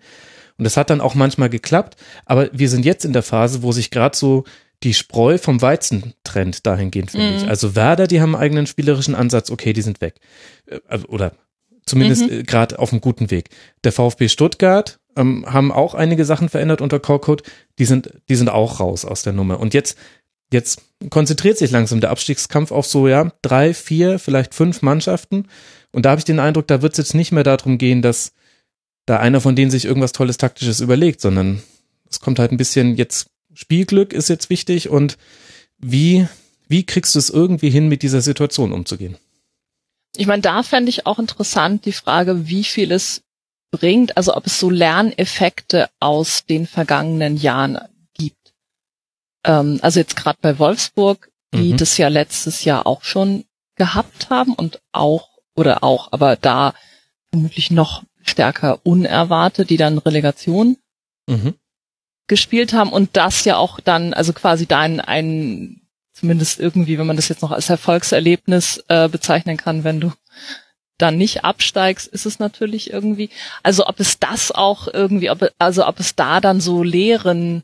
Und das hat dann auch manchmal geklappt. Aber wir sind jetzt in der Phase, wo sich gerade so die Spreu vom Weizen trennt dahingehend, finde mhm. ich. Also Werder, die haben einen eigenen spielerischen Ansatz, okay, die sind weg. Äh, also, oder Zumindest mhm. Äh, gerade auf einem guten Weg. Der VfB Stuttgart ähm, haben auch einige Sachen verändert unter Korkut. Die sind, die sind auch raus aus der Nummer. Und jetzt, jetzt konzentriert sich langsam der Abstiegskampf auf so, ja, drei, vier, vielleicht fünf Mannschaften. Und da habe ich den Eindruck, da wird es jetzt nicht mehr darum gehen, dass da einer von denen sich irgendwas Tolles Taktisches überlegt, sondern es kommt halt ein bisschen jetzt Spielglück ist jetzt wichtig und wie, wie kriegst du es irgendwie hin, mit dieser Situation umzugehen? Ich meine, da fände ich auch interessant die Frage, wie viel es bringt, also ob es so Lerneffekte aus den vergangenen Jahren gibt. Ähm, also jetzt gerade bei Wolfsburg, die mhm. das ja letztes Jahr auch schon gehabt haben und auch, oder auch, aber da vermutlich noch stärker unerwartet, die dann Relegation mhm. gespielt haben und das ja auch dann, also quasi da ein, ein zumindest irgendwie, wenn man das jetzt noch als Erfolgserlebnis äh, bezeichnen kann, wenn du dann nicht absteigst, ist es natürlich irgendwie, also ob es das auch irgendwie, ob, also ob es da dann so Lehren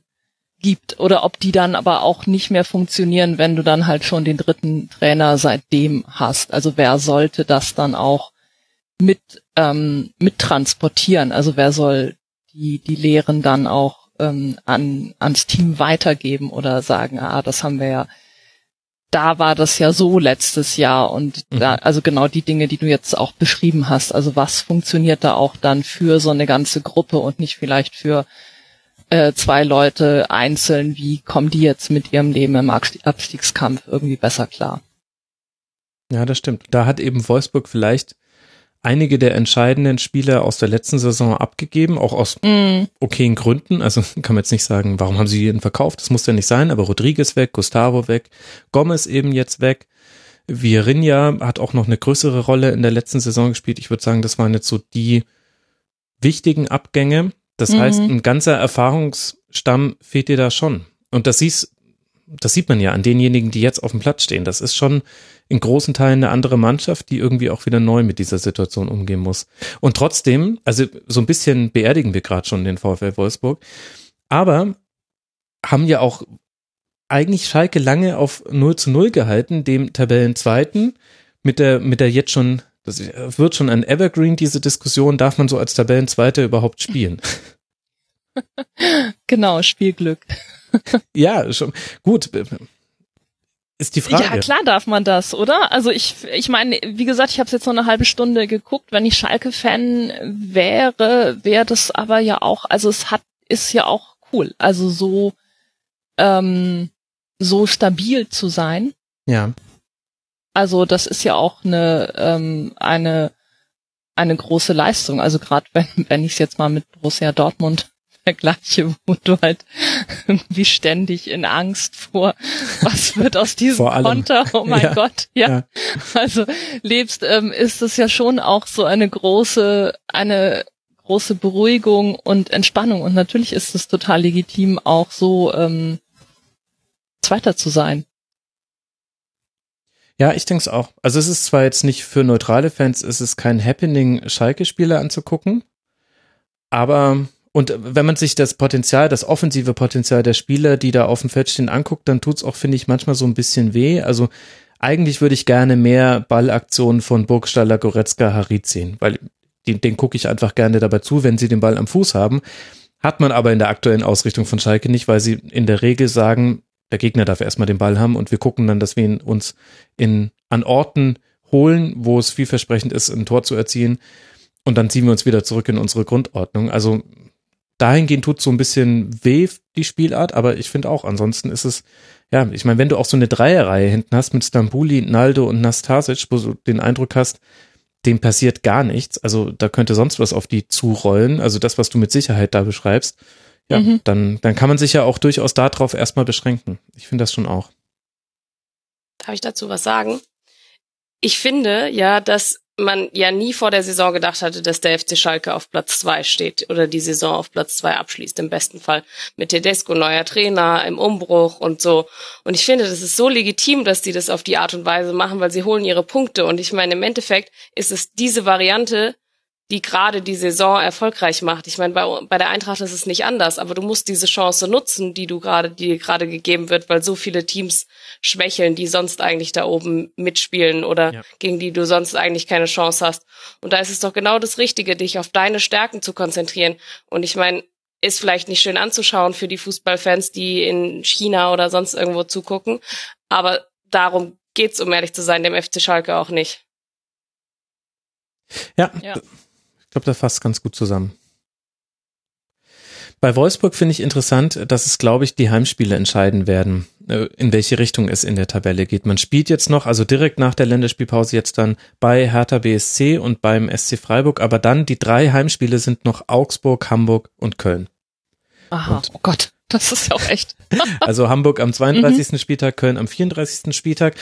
gibt oder ob die dann aber auch nicht mehr funktionieren, wenn du dann halt schon den dritten Trainer seitdem hast. Also wer sollte das dann auch mit ähm, mit transportieren? Also wer soll die die Lehren dann auch ähm, an ans Team weitergeben oder sagen, ah, das haben wir ja da war das ja so letztes Jahr und mhm. da, also genau die Dinge, die du jetzt auch beschrieben hast. Also was funktioniert da auch dann für so eine ganze Gruppe und nicht vielleicht für äh, zwei Leute einzeln? Wie kommen die jetzt mit ihrem Leben im Abstiegskampf irgendwie besser klar? Ja, das stimmt. Da hat eben Wolfsburg vielleicht einige der entscheidenden Spieler aus der letzten Saison abgegeben, auch aus mm. okayen Gründen. Also kann man jetzt nicht sagen, warum haben sie jeden verkauft? Das muss ja nicht sein, aber Rodriguez weg, Gustavo weg, Gomez eben jetzt weg. Vierinha hat auch noch eine größere Rolle in der letzten Saison gespielt. Ich würde sagen, das waren jetzt so die wichtigen Abgänge. Das mhm. heißt, ein ganzer Erfahrungsstamm fehlt dir da schon. Und das siehst, das sieht man ja an denjenigen, die jetzt auf dem Platz stehen. Das ist schon in großen Teilen eine andere Mannschaft, die irgendwie auch wieder neu mit dieser Situation umgehen muss. Und trotzdem, also so ein bisschen beerdigen wir gerade schon den VfL Wolfsburg, aber haben ja auch eigentlich Schalke lange auf 0 zu 0 gehalten, dem Tabellenzweiten, mit der, mit der jetzt schon, das wird schon ein Evergreen, diese Diskussion, darf man so als Tabellenzweiter überhaupt spielen? Genau, Spielglück. Ja, schon, gut, ist die Frage. Ja, klar darf man das, oder? Also ich, ich meine, wie gesagt, ich habe jetzt nur eine halbe Stunde geguckt. Wenn ich Schalke-Fan wäre, wäre das aber ja auch, also es hat, ist ja auch cool. Also so, ähm, so stabil zu sein. Ja. Also das ist ja auch eine, ähm, eine, eine große Leistung. Also gerade wenn, wenn ich es jetzt mal mit Borussia Dortmund vergleiche, wo du halt irgendwie ständig in Angst vor, was wird aus diesem Konter, oh mein ja, Gott, ja. ja. Also lebst, ähm, ist es ja schon auch so eine große, eine große Beruhigung und Entspannung. Und natürlich ist es total legitim, auch so ähm, Zweiter zu sein. Ja, ich denke es auch. Also es ist zwar jetzt nicht für neutrale Fans, es ist kein Happening, Schalke-Spiele anzugucken, aber und wenn man sich das Potenzial, das offensive Potenzial der Spieler, die da auf dem Feld stehen, anguckt, dann tut's auch, finde ich, manchmal so ein bisschen weh. Also eigentlich würde ich gerne mehr Ballaktionen von Burgstaller, Goretzka, Harit sehen, weil den, den gucke ich einfach gerne dabei zu, wenn sie den Ball am Fuß haben. Hat man aber in der aktuellen Ausrichtung von Schalke nicht, weil sie in der Regel sagen, der Gegner darf erstmal den Ball haben und wir gucken dann, dass wir ihn uns in, an Orten holen, wo es vielversprechend ist, ein Tor zu erzielen. Und dann ziehen wir uns wieder zurück in unsere Grundordnung. Also dahingehend tut so ein bisschen weh die Spielart, aber ich finde auch, ansonsten ist es, ja, ich meine, wenn du auch so eine Dreierreihe hinten hast mit Stambuli, Naldo und Nastasic, wo du den Eindruck hast, dem passiert gar nichts, also da könnte sonst was auf die zurollen, also das, was du mit Sicherheit da beschreibst, ja, mhm. dann, dann kann man sich ja auch durchaus darauf erstmal beschränken. Ich finde das schon auch. Darf ich dazu was sagen? Ich finde ja, dass man ja nie vor der Saison gedacht hatte, dass der FC Schalke auf Platz zwei steht oder die Saison auf Platz zwei abschließt, im besten Fall mit Tedesco, neuer Trainer, im Umbruch und so. Und ich finde, das ist so legitim, dass die das auf die Art und Weise machen, weil sie holen ihre Punkte. Und ich meine, im Endeffekt ist es diese Variante, die gerade die Saison erfolgreich macht. Ich meine, bei, bei der Eintracht ist es nicht anders, aber du musst diese Chance nutzen, die du gerade, die gerade gegeben wird, weil so viele Teams schwächeln, die sonst eigentlich da oben mitspielen oder ja. gegen die du sonst eigentlich keine Chance hast. Und da ist es doch genau das Richtige, dich auf deine Stärken zu konzentrieren. Und ich meine, ist vielleicht nicht schön anzuschauen für die Fußballfans, die in China oder sonst irgendwo zugucken, aber darum geht's, um ehrlich zu sein, dem FC Schalke auch nicht. Ja, ja glaube, das fasst ganz gut zusammen. Bei Wolfsburg finde ich interessant, dass es, glaube ich, die Heimspiele entscheiden werden, äh, in welche Richtung es in der Tabelle geht. Man spielt jetzt noch, also direkt nach der Länderspielpause jetzt dann bei Hertha BSC und beim SC Freiburg, aber dann die drei Heimspiele sind noch Augsburg, Hamburg und Köln. Aha, und oh Gott, das ist ja auch echt. also Hamburg am 32. Mhm. Spieltag, Köln am 34. Spieltag.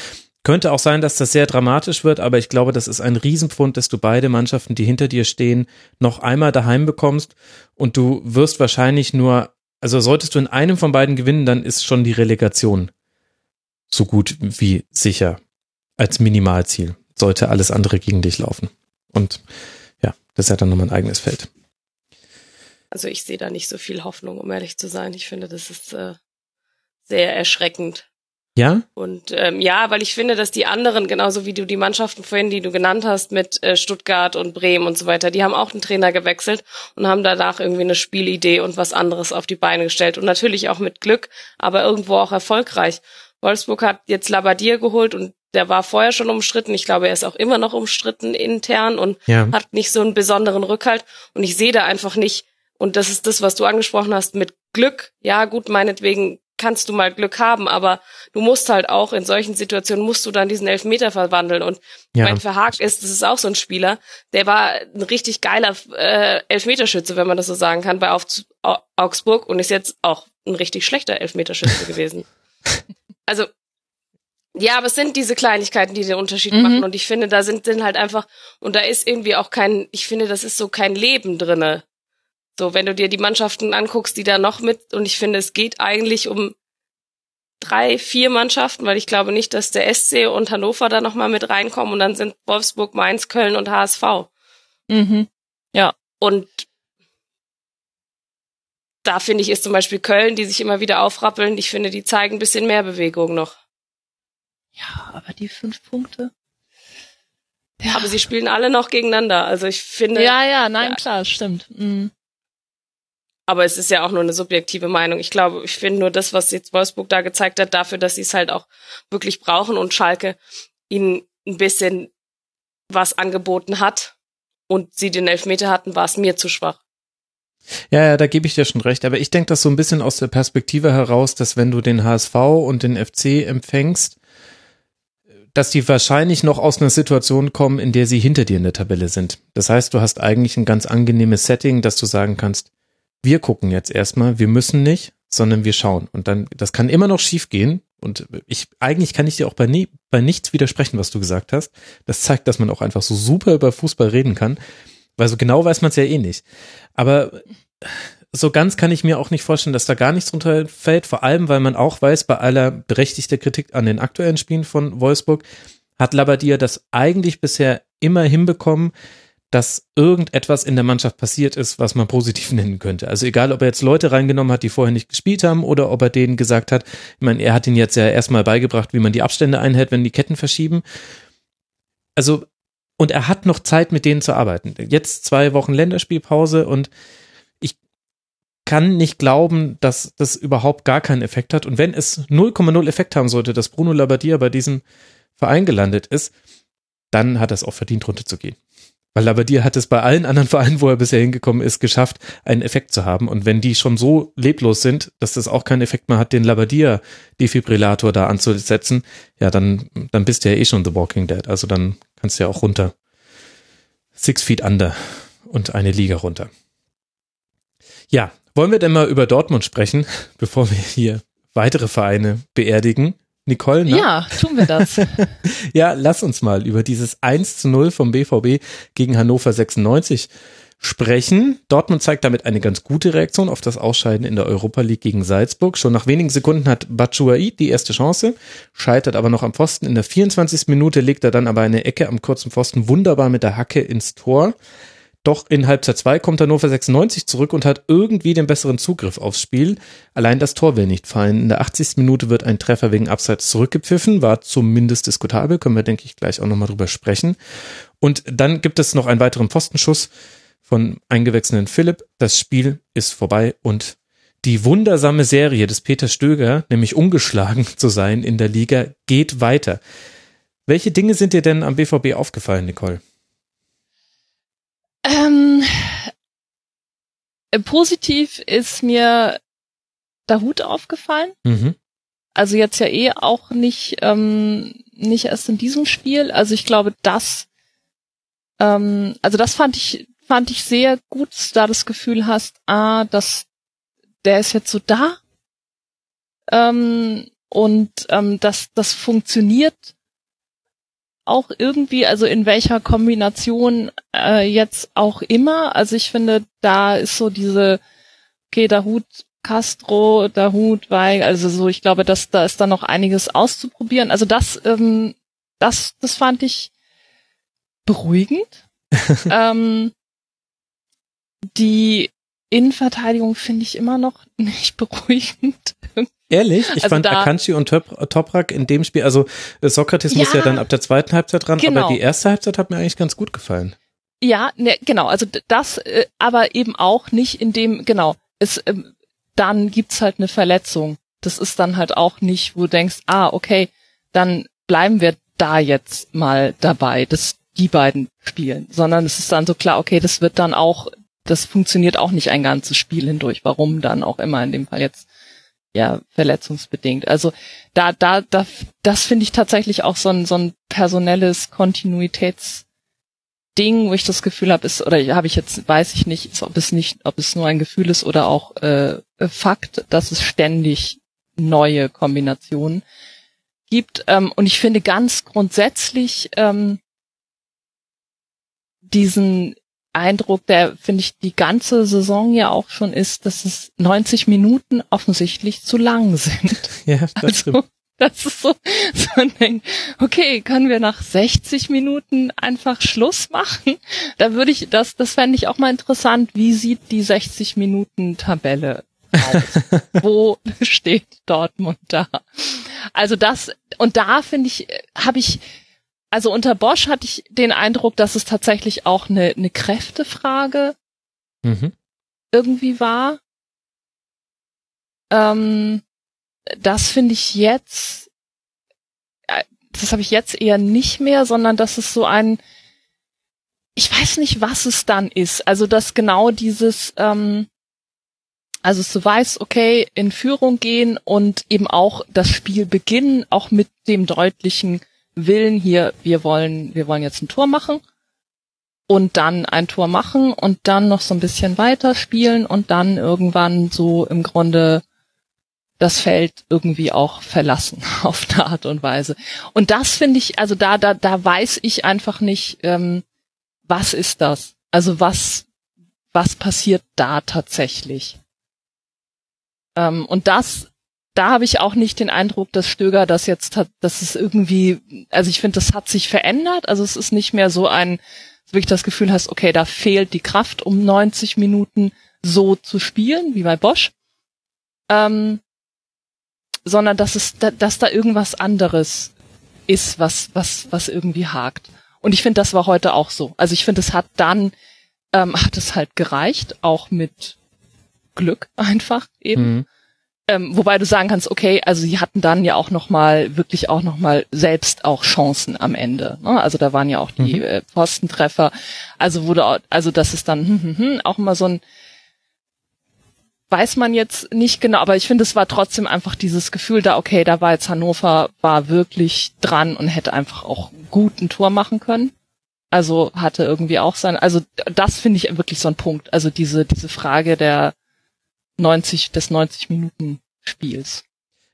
Könnte auch sein, dass das sehr dramatisch wird, aber ich glaube, das ist ein Riesenpfund, dass du beide Mannschaften, die hinter dir stehen, noch einmal daheim bekommst und du wirst wahrscheinlich nur, also solltest du in einem von beiden gewinnen, dann ist schon die Relegation so gut wie sicher als Minimalziel. Sollte alles andere gegen dich laufen. Und ja, das ist ja dann nochmal ein eigenes Feld. Also ich sehe da nicht so viel Hoffnung, um ehrlich zu sein. Ich finde, das ist äh, sehr erschreckend ja? Und ähm, ja, weil ich finde, dass die anderen, genauso wie du die Mannschaften vorhin, die du genannt hast, mit äh, Stuttgart und Bremen und so weiter, die haben auch einen Trainer gewechselt und haben danach irgendwie eine Spielidee und was anderes auf die Beine gestellt. Und natürlich auch mit Glück, aber irgendwo auch erfolgreich. Wolfsburg hat jetzt Labadier geholt und der war vorher schon umstritten. Ich glaube, er ist auch immer noch umstritten intern und ja. hat nicht so einen besonderen Rückhalt. Und ich sehe da einfach nicht, und das ist das, was du angesprochen hast, mit Glück. Ja, gut, meinetwegen kannst du mal Glück haben, aber du musst halt auch in solchen Situationen musst du dann diesen Elfmeter verwandeln. Und ja. mein Verhakt ist, das ist auch so ein Spieler, der war ein richtig geiler äh, Elfmeterschütze, wenn man das so sagen kann, bei Augsburg und ist jetzt auch ein richtig schlechter Elfmeterschütze gewesen. Also ja, aber es sind diese Kleinigkeiten, die den Unterschied mhm. machen. Und ich finde, da sind, sind halt einfach, und da ist irgendwie auch kein, ich finde, das ist so kein Leben drinne. So, wenn du dir die Mannschaften anguckst, die da noch mit, und ich finde, es geht eigentlich um drei, vier Mannschaften, weil ich glaube nicht, dass der SC und Hannover da nochmal mit reinkommen und dann sind Wolfsburg, Mainz, Köln und HSV. Mhm. Ja. Und da finde ich, ist zum Beispiel Köln, die sich immer wieder aufrappeln, ich finde, die zeigen ein bisschen mehr Bewegung noch. Ja, aber die fünf Punkte. Ja. Aber sie spielen alle noch gegeneinander. Also ich finde. Ja, ja, nein, ja, klar, stimmt. Mhm. Aber es ist ja auch nur eine subjektive Meinung. Ich glaube, ich finde nur das, was jetzt Wolfsburg da gezeigt hat, dafür, dass sie es halt auch wirklich brauchen und Schalke ihnen ein bisschen was angeboten hat und sie den Elfmeter hatten, war es mir zu schwach. Ja, ja, da gebe ich dir schon recht. Aber ich denke das so ein bisschen aus der Perspektive heraus, dass wenn du den HSV und den FC empfängst, dass die wahrscheinlich noch aus einer Situation kommen, in der sie hinter dir in der Tabelle sind. Das heißt, du hast eigentlich ein ganz angenehmes Setting, dass du sagen kannst, wir gucken jetzt erstmal, wir müssen nicht, sondern wir schauen. Und dann, das kann immer noch schief gehen. Und ich, eigentlich kann ich dir auch bei, nie, bei nichts widersprechen, was du gesagt hast. Das zeigt, dass man auch einfach so super über Fußball reden kann. Weil so genau weiß man es ja eh nicht. Aber so ganz kann ich mir auch nicht vorstellen, dass da gar nichts runterfällt. Vor allem, weil man auch weiß, bei aller berechtigter Kritik an den aktuellen Spielen von Wolfsburg, hat Labadia das eigentlich bisher immer hinbekommen, dass irgendetwas in der Mannschaft passiert ist, was man positiv nennen könnte. Also egal, ob er jetzt Leute reingenommen hat, die vorher nicht gespielt haben, oder ob er denen gesagt hat, ich meine, er hat ihnen jetzt ja erstmal beigebracht, wie man die Abstände einhält, wenn die Ketten verschieben. Also, und er hat noch Zeit, mit denen zu arbeiten. Jetzt zwei Wochen Länderspielpause und ich kann nicht glauben, dass das überhaupt gar keinen Effekt hat. Und wenn es 0,0 Effekt haben sollte, dass Bruno Labbadia bei diesem Verein gelandet ist, dann hat er es auch verdient, runterzugehen. Weil Labbadia hat es bei allen anderen Vereinen, wo er bisher hingekommen ist, geschafft, einen Effekt zu haben. Und wenn die schon so leblos sind, dass das auch keinen Effekt mehr hat, den Labbadia-Defibrillator da anzusetzen, ja, dann, dann bist du ja eh schon The Walking Dead. Also dann kannst du ja auch runter. Six Feet Under und eine Liga runter. Ja, wollen wir denn mal über Dortmund sprechen, bevor wir hier weitere Vereine beerdigen? Nicole, ne? Ja, tun wir das. ja, lass uns mal über dieses 1 zu 0 vom BVB gegen Hannover 96 sprechen. Dortmund zeigt damit eine ganz gute Reaktion auf das Ausscheiden in der Europa League gegen Salzburg. Schon nach wenigen Sekunden hat Batshuayi die erste Chance, scheitert aber noch am Pfosten. In der 24. Minute legt er dann aber eine Ecke am kurzen Pfosten wunderbar mit der Hacke ins Tor. Doch in Halbzeit 2 kommt Hannover 96 zurück und hat irgendwie den besseren Zugriff aufs Spiel. Allein das Tor will nicht fallen. In der 80. Minute wird ein Treffer wegen Abseits zurückgepfiffen, war zumindest diskutabel, können wir, denke ich, gleich auch nochmal drüber sprechen. Und dann gibt es noch einen weiteren Pfostenschuss von eingewechselten Philipp. Das Spiel ist vorbei und die wundersame Serie des Peter Stöger, nämlich ungeschlagen zu sein in der Liga, geht weiter. Welche Dinge sind dir denn am BVB aufgefallen, Nicole? Ähm, äh, positiv ist mir der Hut aufgefallen. Mhm. Also jetzt ja eh auch nicht, ähm, nicht erst in diesem Spiel. Also ich glaube, das, ähm, also das fand ich, fand ich sehr gut, da das Gefühl hast, ah, dass der ist jetzt so da. Ähm, und ähm, das, das funktioniert auch irgendwie, also in welcher Kombination äh, jetzt auch immer. Also ich finde, da ist so diese, okay, der Hut Castro, der Hut Weig, also so, ich glaube, dass da ist da noch einiges auszuprobieren. Also das, ähm, das, das fand ich beruhigend. ähm, die Innenverteidigung finde ich immer noch nicht beruhigend. Ehrlich? Ich Also fand da- Akanji und Top, Toprak in dem Spiel, also äh, Sokrates muss Ja. ja dann ab der zweiten Halbzeit ran, Genau. aber die erste Halbzeit hat mir eigentlich ganz gut gefallen. Ja, ne, genau, also das, äh, aber eben auch nicht in dem, genau, es, ähm, dann gibt's halt eine Verletzung. Das ist dann halt auch nicht, wo du denkst, ah, okay, dann bleiben wir da jetzt mal dabei, dass die beiden spielen, sondern es ist dann so klar, okay, das wird dann auch, das funktioniert auch nicht ein ganzes Spiel hindurch, warum dann auch immer in dem Fall jetzt ja verletzungsbedingt. Also da, da, da, das finde ich tatsächlich auch so ein, so ein personelles Kontinuitäts Ding, wo ich das Gefühl habe, ist, oder habe ich jetzt, weiß ich nicht, ist, ob es nicht, ob es nur ein Gefühl ist oder auch äh, Fakt, dass es ständig neue Kombinationen gibt. Ähm, und ich finde ganz grundsätzlich ähm, diesen Eindruck, der finde ich die ganze Saison ja auch schon ist, dass es 90 Minuten offensichtlich zu lang sind. Ja, das stimmt. Also, das ist so, so man denkt, okay, können wir nach 60 Minuten einfach Schluss machen? Da würde ich, das, das fände ich auch mal interessant. Wie sieht die 60 Minuten Tabelle aus? Wo steht Dortmund da? Also das, und da finde ich, habe ich, also unter Bosch hatte ich den Eindruck, dass es tatsächlich auch eine, eine Kräftefrage Mhm. irgendwie war. Ähm, das finde ich jetzt, äh, das habe ich jetzt eher nicht mehr, sondern das ist so ein, ich weiß nicht, was es dann ist. Also dass genau dieses, ähm, also du weißt, okay, in Führung gehen und eben auch das Spiel beginnen, auch mit dem deutlichen Willen hier, wir wollen, wir wollen jetzt ein Tor machen und dann ein Tor machen und dann noch so ein bisschen weiter spielen und dann irgendwann so im Grunde das Feld irgendwie auch verlassen auf eine Art und Weise. Und das finde ich, also da, da, da weiß ich einfach nicht, ähm, was ist das? Also was, was passiert da tatsächlich? Ähm, und das, da habe ich auch nicht den Eindruck, dass Stöger das jetzt hat, dass es irgendwie, also ich finde, das hat sich verändert. Also es ist nicht mehr so ein, wirklich das Gefühl hast, okay, da fehlt die Kraft, um 90 Minuten so zu spielen, wie bei Bosch. Ähm, sondern dass es, dass da irgendwas anderes ist, was, was, was irgendwie hakt. Und ich finde, das war heute auch so. Also ich finde, es hat dann, ähm, hat es halt gereicht, auch mit Glück einfach eben. Mhm. Ähm, wobei du sagen kannst, okay, also sie hatten dann ja auch noch mal wirklich auch noch mal selbst auch Chancen am Ende. Ne? Also da waren ja auch die mhm. äh, Postentreffer. Also wurde also das ist dann hm, hm, hm, auch immer so ein weiß man jetzt nicht genau, aber ich finde, es war trotzdem einfach dieses Gefühl da, okay, da war jetzt Hannover, war wirklich dran und hätte einfach auch gut ein Tor machen können. Also hatte irgendwie auch sein, also das finde ich wirklich so ein Punkt. Also diese, diese Frage der 90, des 90 Minuten Spiels.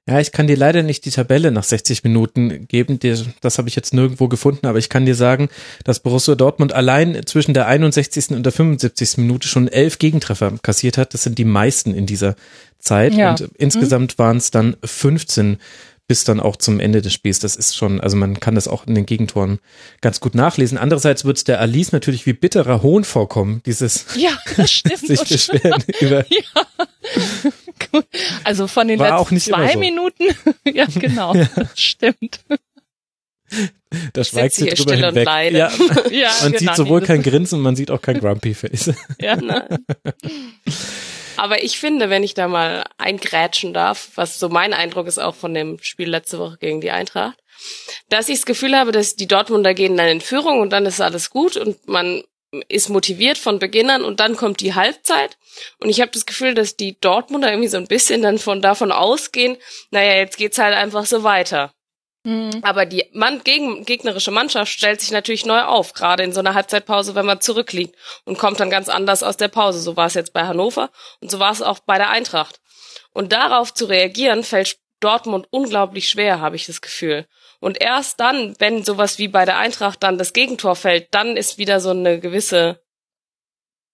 Ja, ich kann dir leider nicht die Tabelle nach 60 Minuten geben. Das habe ich jetzt nirgendwo gefunden, aber ich kann dir sagen, dass Borussia Dortmund allein zwischen der 61. und der 75. Minute schon elf Gegentreffer kassiert hat. Das sind die meisten in dieser Zeit. Ja. Und insgesamt hm. waren es dann 15 bis dann auch zum Ende des Spiels. Das ist schon, also man kann das auch in den Gegentoren ganz gut nachlesen. Andererseits wird es der Alice natürlich wie bitterer Hohn vorkommen, dieses ja, das stimmt. sich beschweren über. Ja. Gut. Also von den War letzten zwei so. Minuten, ja genau, ja. das stimmt. Da schweigt sie drüber hinweg. Ja, ja, man genau, sieht sowohl kein Grinsen, man sieht auch kein Grumpy Face. Ja, nein. Aber ich finde, wenn ich da mal eingrätschen darf, was so mein Eindruck ist auch von dem Spiel letzte Woche gegen die Eintracht, dass ich das Gefühl habe, dass die Dortmunder gehen dann in Führung und dann ist alles gut und man ist motiviert von Beginn an und dann kommt die Halbzeit. Und ich habe das Gefühl, dass die Dortmunder irgendwie so ein bisschen dann von davon ausgehen, naja, jetzt geht's halt einfach so weiter. Mhm. Aber die Mann gegen, gegnerische Mannschaft stellt sich natürlich neu auf, gerade in so einer Halbzeitpause, wenn man zurückliegt und kommt dann ganz anders aus der Pause. So war es jetzt bei Hannover und so war es auch bei der Eintracht. Und darauf zu reagieren, fällt Dortmund unglaublich schwer, habe ich das Gefühl. Und erst dann, wenn sowas wie bei der Eintracht dann das Gegentor fällt, dann ist wieder so eine gewisse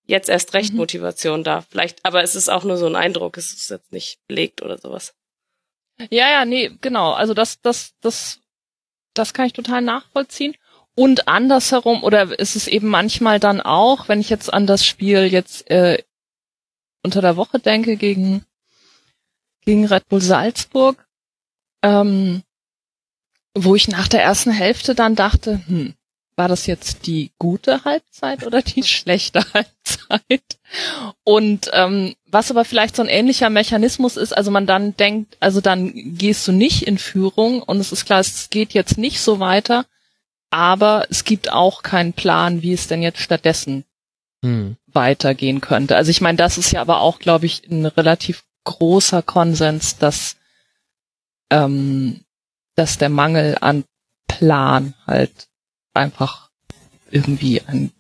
jetzt erst recht mhm. Motivation da. Vielleicht, aber es ist auch nur so ein Eindruck, es ist jetzt nicht belegt oder sowas. Ja, ja, nee, genau. Also das, das, das, das kann ich total nachvollziehen. Und andersherum, oder ist es eben manchmal dann auch, wenn ich jetzt an das Spiel jetzt äh, unter der Woche denke gegen, gegen Red Bull Salzburg, ähm, wo ich nach der ersten Hälfte dann dachte, hm, war das jetzt die gute Halbzeit oder die schlechte Halbzeit? Und ähm, was aber vielleicht so ein ähnlicher Mechanismus ist, also man dann denkt, also dann gehst du nicht in Führung und es ist klar, es geht jetzt nicht so weiter, aber es gibt auch keinen Plan, wie es denn jetzt stattdessen hm. weitergehen könnte. Also ich meine, das ist ja aber auch, glaube ich, ein relativ großer Konsens, dass ähm, dass der Mangel an Plan halt einfach irgendwie ein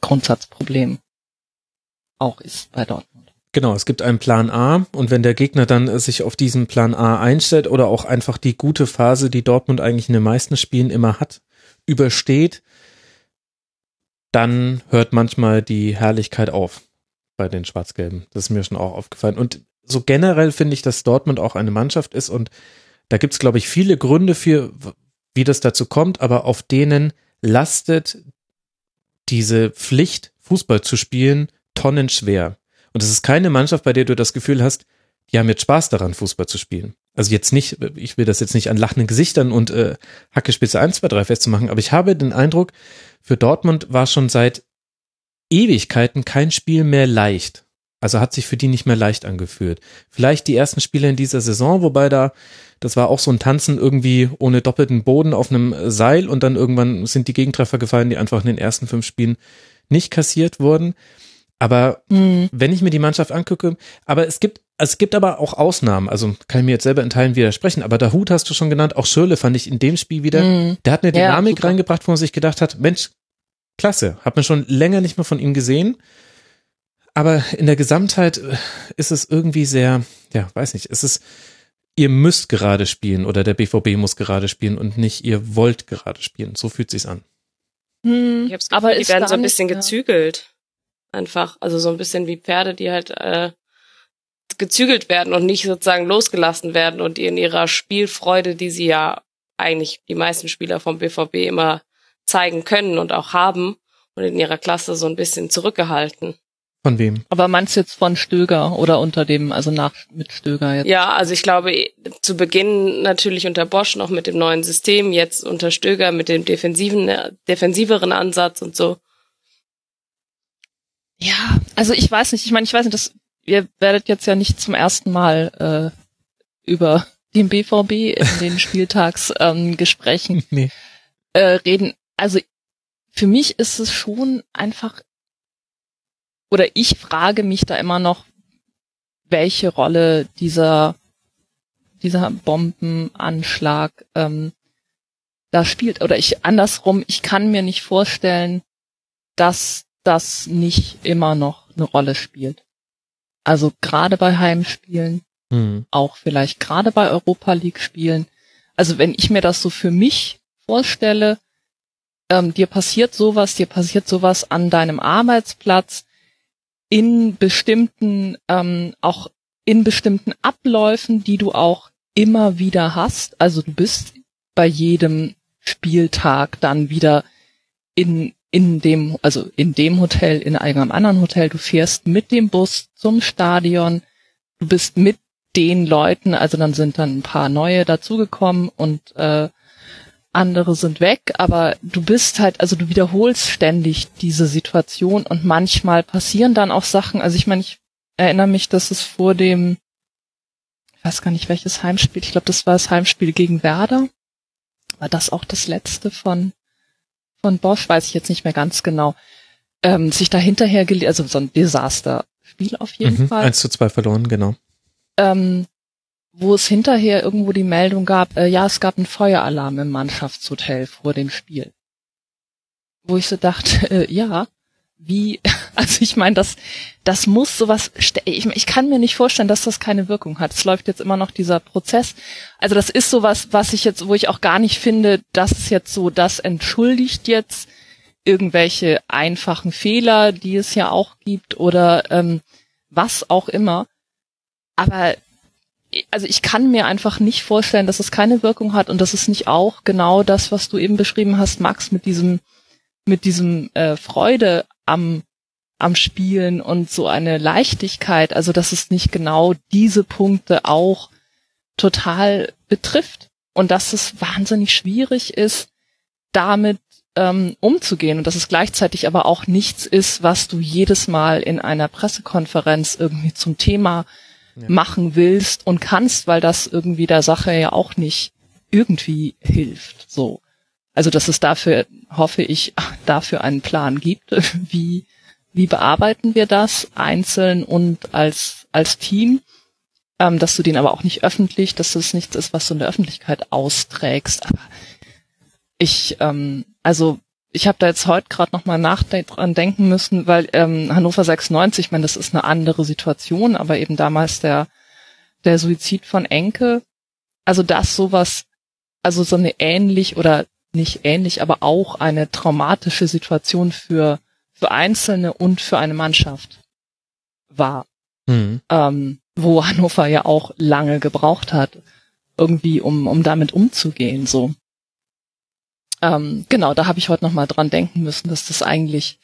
Grundsatzproblem auch ist bei Dortmund. Genau, es gibt einen Plan A und wenn der Gegner dann sich auf diesen Plan A einstellt oder auch einfach die gute Phase, die Dortmund eigentlich in den meisten Spielen immer hat, übersteht, dann hört manchmal die Herrlichkeit auf bei den Schwarz-Gelben. Das ist mir schon auch aufgefallen. Und so generell finde ich, dass Dortmund auch eine Mannschaft ist und da gibt es, glaube ich, viele Gründe für, wie das dazu kommt, aber auf denen lastet diese Pflicht, Fußball zu spielen, tonnenschwer. Und es ist keine Mannschaft, bei der du das Gefühl hast, die haben jetzt Spaß daran, Fußball zu spielen. Also jetzt nicht, ich will das jetzt nicht an lachenden Gesichtern und äh, Hackespitze 1, 2, 3 festzumachen, aber ich habe den Eindruck, für Dortmund war schon seit Ewigkeiten kein Spiel mehr leicht. Also hat sich für die nicht mehr leicht angefühlt. Vielleicht die ersten Spiele in dieser Saison, wobei da das war auch so ein Tanzen irgendwie ohne doppelten Boden auf einem Seil und dann irgendwann sind die Gegentreffer gefallen, die einfach in den ersten fünf Spielen nicht kassiert wurden. Aber mhm. wenn ich mir die Mannschaft angucke, aber es gibt, es gibt aber auch Ausnahmen. Also kann ich mir jetzt selber in Teilen widersprechen. Aber der Hut hast du schon genannt. Auch Schirle fand ich in dem Spiel wieder. Mhm. Der hat eine Dynamik ja, reingebracht, wo man sich gedacht hat, Mensch, klasse. Hat man schon länger nicht mehr von ihm gesehen. Aber in der Gesamtheit äh, ist es irgendwie sehr, ja, weiß nicht, es ist, ihr müsst gerade spielen oder der BVB muss gerade spielen und nicht ihr wollt gerade spielen. So fühlt sich's an. Hm, ich hab's Gefühl, aber die werden so ein bisschen nicht, gezügelt. Einfach. Also so ein bisschen wie Pferde, die halt äh, gezügelt werden und nicht sozusagen losgelassen werden und in ihrer Spielfreude, die sie ja eigentlich die meisten Spieler vom BVB immer zeigen können und auch haben und in ihrer Klasse so ein bisschen zurückgehalten. Von wem? Aber meinst du jetzt von Stöger oder unter dem, also nach mit Stöger jetzt? Ja, also ich glaube, zu Beginn natürlich unter Bosch noch mit dem neuen System, jetzt unter Stöger mit dem defensiven, defensiveren Ansatz und so. Ja, also ich weiß nicht, ich meine, ich weiß nicht, dass ihr werdet jetzt ja nicht zum ersten Mal äh, über den BVB in den Spieltagsgesprächen ähm, nee. äh, reden. Also für mich ist es schon einfach oder ich frage mich da immer noch, welche Rolle dieser dieser Bombenanschlag ähm, da spielt. Oder ich andersrum, ich kann mir nicht vorstellen, dass das nicht immer noch eine Rolle spielt. Also gerade bei Heimspielen, mhm. auch vielleicht gerade bei Europa League Spielen. Also wenn ich mir das so für mich vorstelle, ähm, dir passiert sowas, dir passiert sowas an deinem Arbeitsplatz, in bestimmten, ähm, auch in bestimmten Abläufen, die du auch immer wieder hast. Also du bist bei jedem Spieltag dann wieder in, in dem, also in dem Hotel, in einem anderen Hotel. Du fährst mit dem Bus zum Stadion. Du bist mit den Leuten, also dann sind dann ein paar neue dazugekommen und äh, andere sind weg, aber du bist halt, also du wiederholst ständig diese Situation und manchmal passieren dann auch Sachen. Also ich meine, ich erinnere mich, dass es vor dem, ich weiß gar nicht welches Heimspiel, ich glaube, das war das Heimspiel gegen Werder. War das auch das letzte von, von Bosch? Weiß ich jetzt nicht mehr ganz genau. Ähm, sich da hinterher, also so ein Desaster-Spiel auf jeden mhm, Fall. 1 zu 2 verloren, genau. Ähm, wo es hinterher irgendwo die Meldung gab, äh, ja, es gab einen Feueralarm im Mannschaftshotel vor dem Spiel. Wo ich so dachte, äh, ja, wie, also ich meine, das, das muss sowas, ich, ich kann mir nicht vorstellen, dass das keine Wirkung hat. Es läuft jetzt immer noch dieser Prozess. Also das ist sowas, was ich jetzt, wo ich auch gar nicht finde, dass es jetzt so, das entschuldigt jetzt irgendwelche einfachen Fehler, die es ja auch gibt oder ähm, was auch immer. Aber also ich kann mir einfach nicht vorstellen, dass es keine Wirkung hat und das ist nicht auch genau das, was du eben beschrieben hast, Max, mit diesem, mit diesem äh, Freude am, am Spielen und so eine Leichtigkeit, also dass es nicht genau diese Punkte auch total betrifft und dass es wahnsinnig schwierig ist, damit ähm, umzugehen und dass es gleichzeitig aber auch nichts ist, was du jedes Mal in einer Pressekonferenz irgendwie zum Thema ja. machen willst und kannst, weil das irgendwie der Sache ja auch nicht irgendwie hilft. So. Also, dass es dafür, hoffe ich, dafür einen Plan gibt. Wie, wie bearbeiten wir das einzeln und als, als Team? Ähm, dass du den aber auch nicht öffentlich, dass es nichts ist, was du in der Öffentlichkeit austrägst. Aber ich, ähm, also ich habe da jetzt heute gerade nochmal nachdenken denken müssen, weil ähm, Hannover 96, ich meine, das ist eine andere Situation, aber eben damals der, der Suizid von Enke, also das sowas, also so eine ähnlich oder nicht ähnlich, aber auch eine traumatische Situation für, für Einzelne und für eine Mannschaft war. Mhm. Ähm, wo Hannover ja auch lange gebraucht hat, irgendwie, um, um damit umzugehen, so. Ähm, genau, da habe ich heute nochmal dran denken müssen, dass das eigentlich,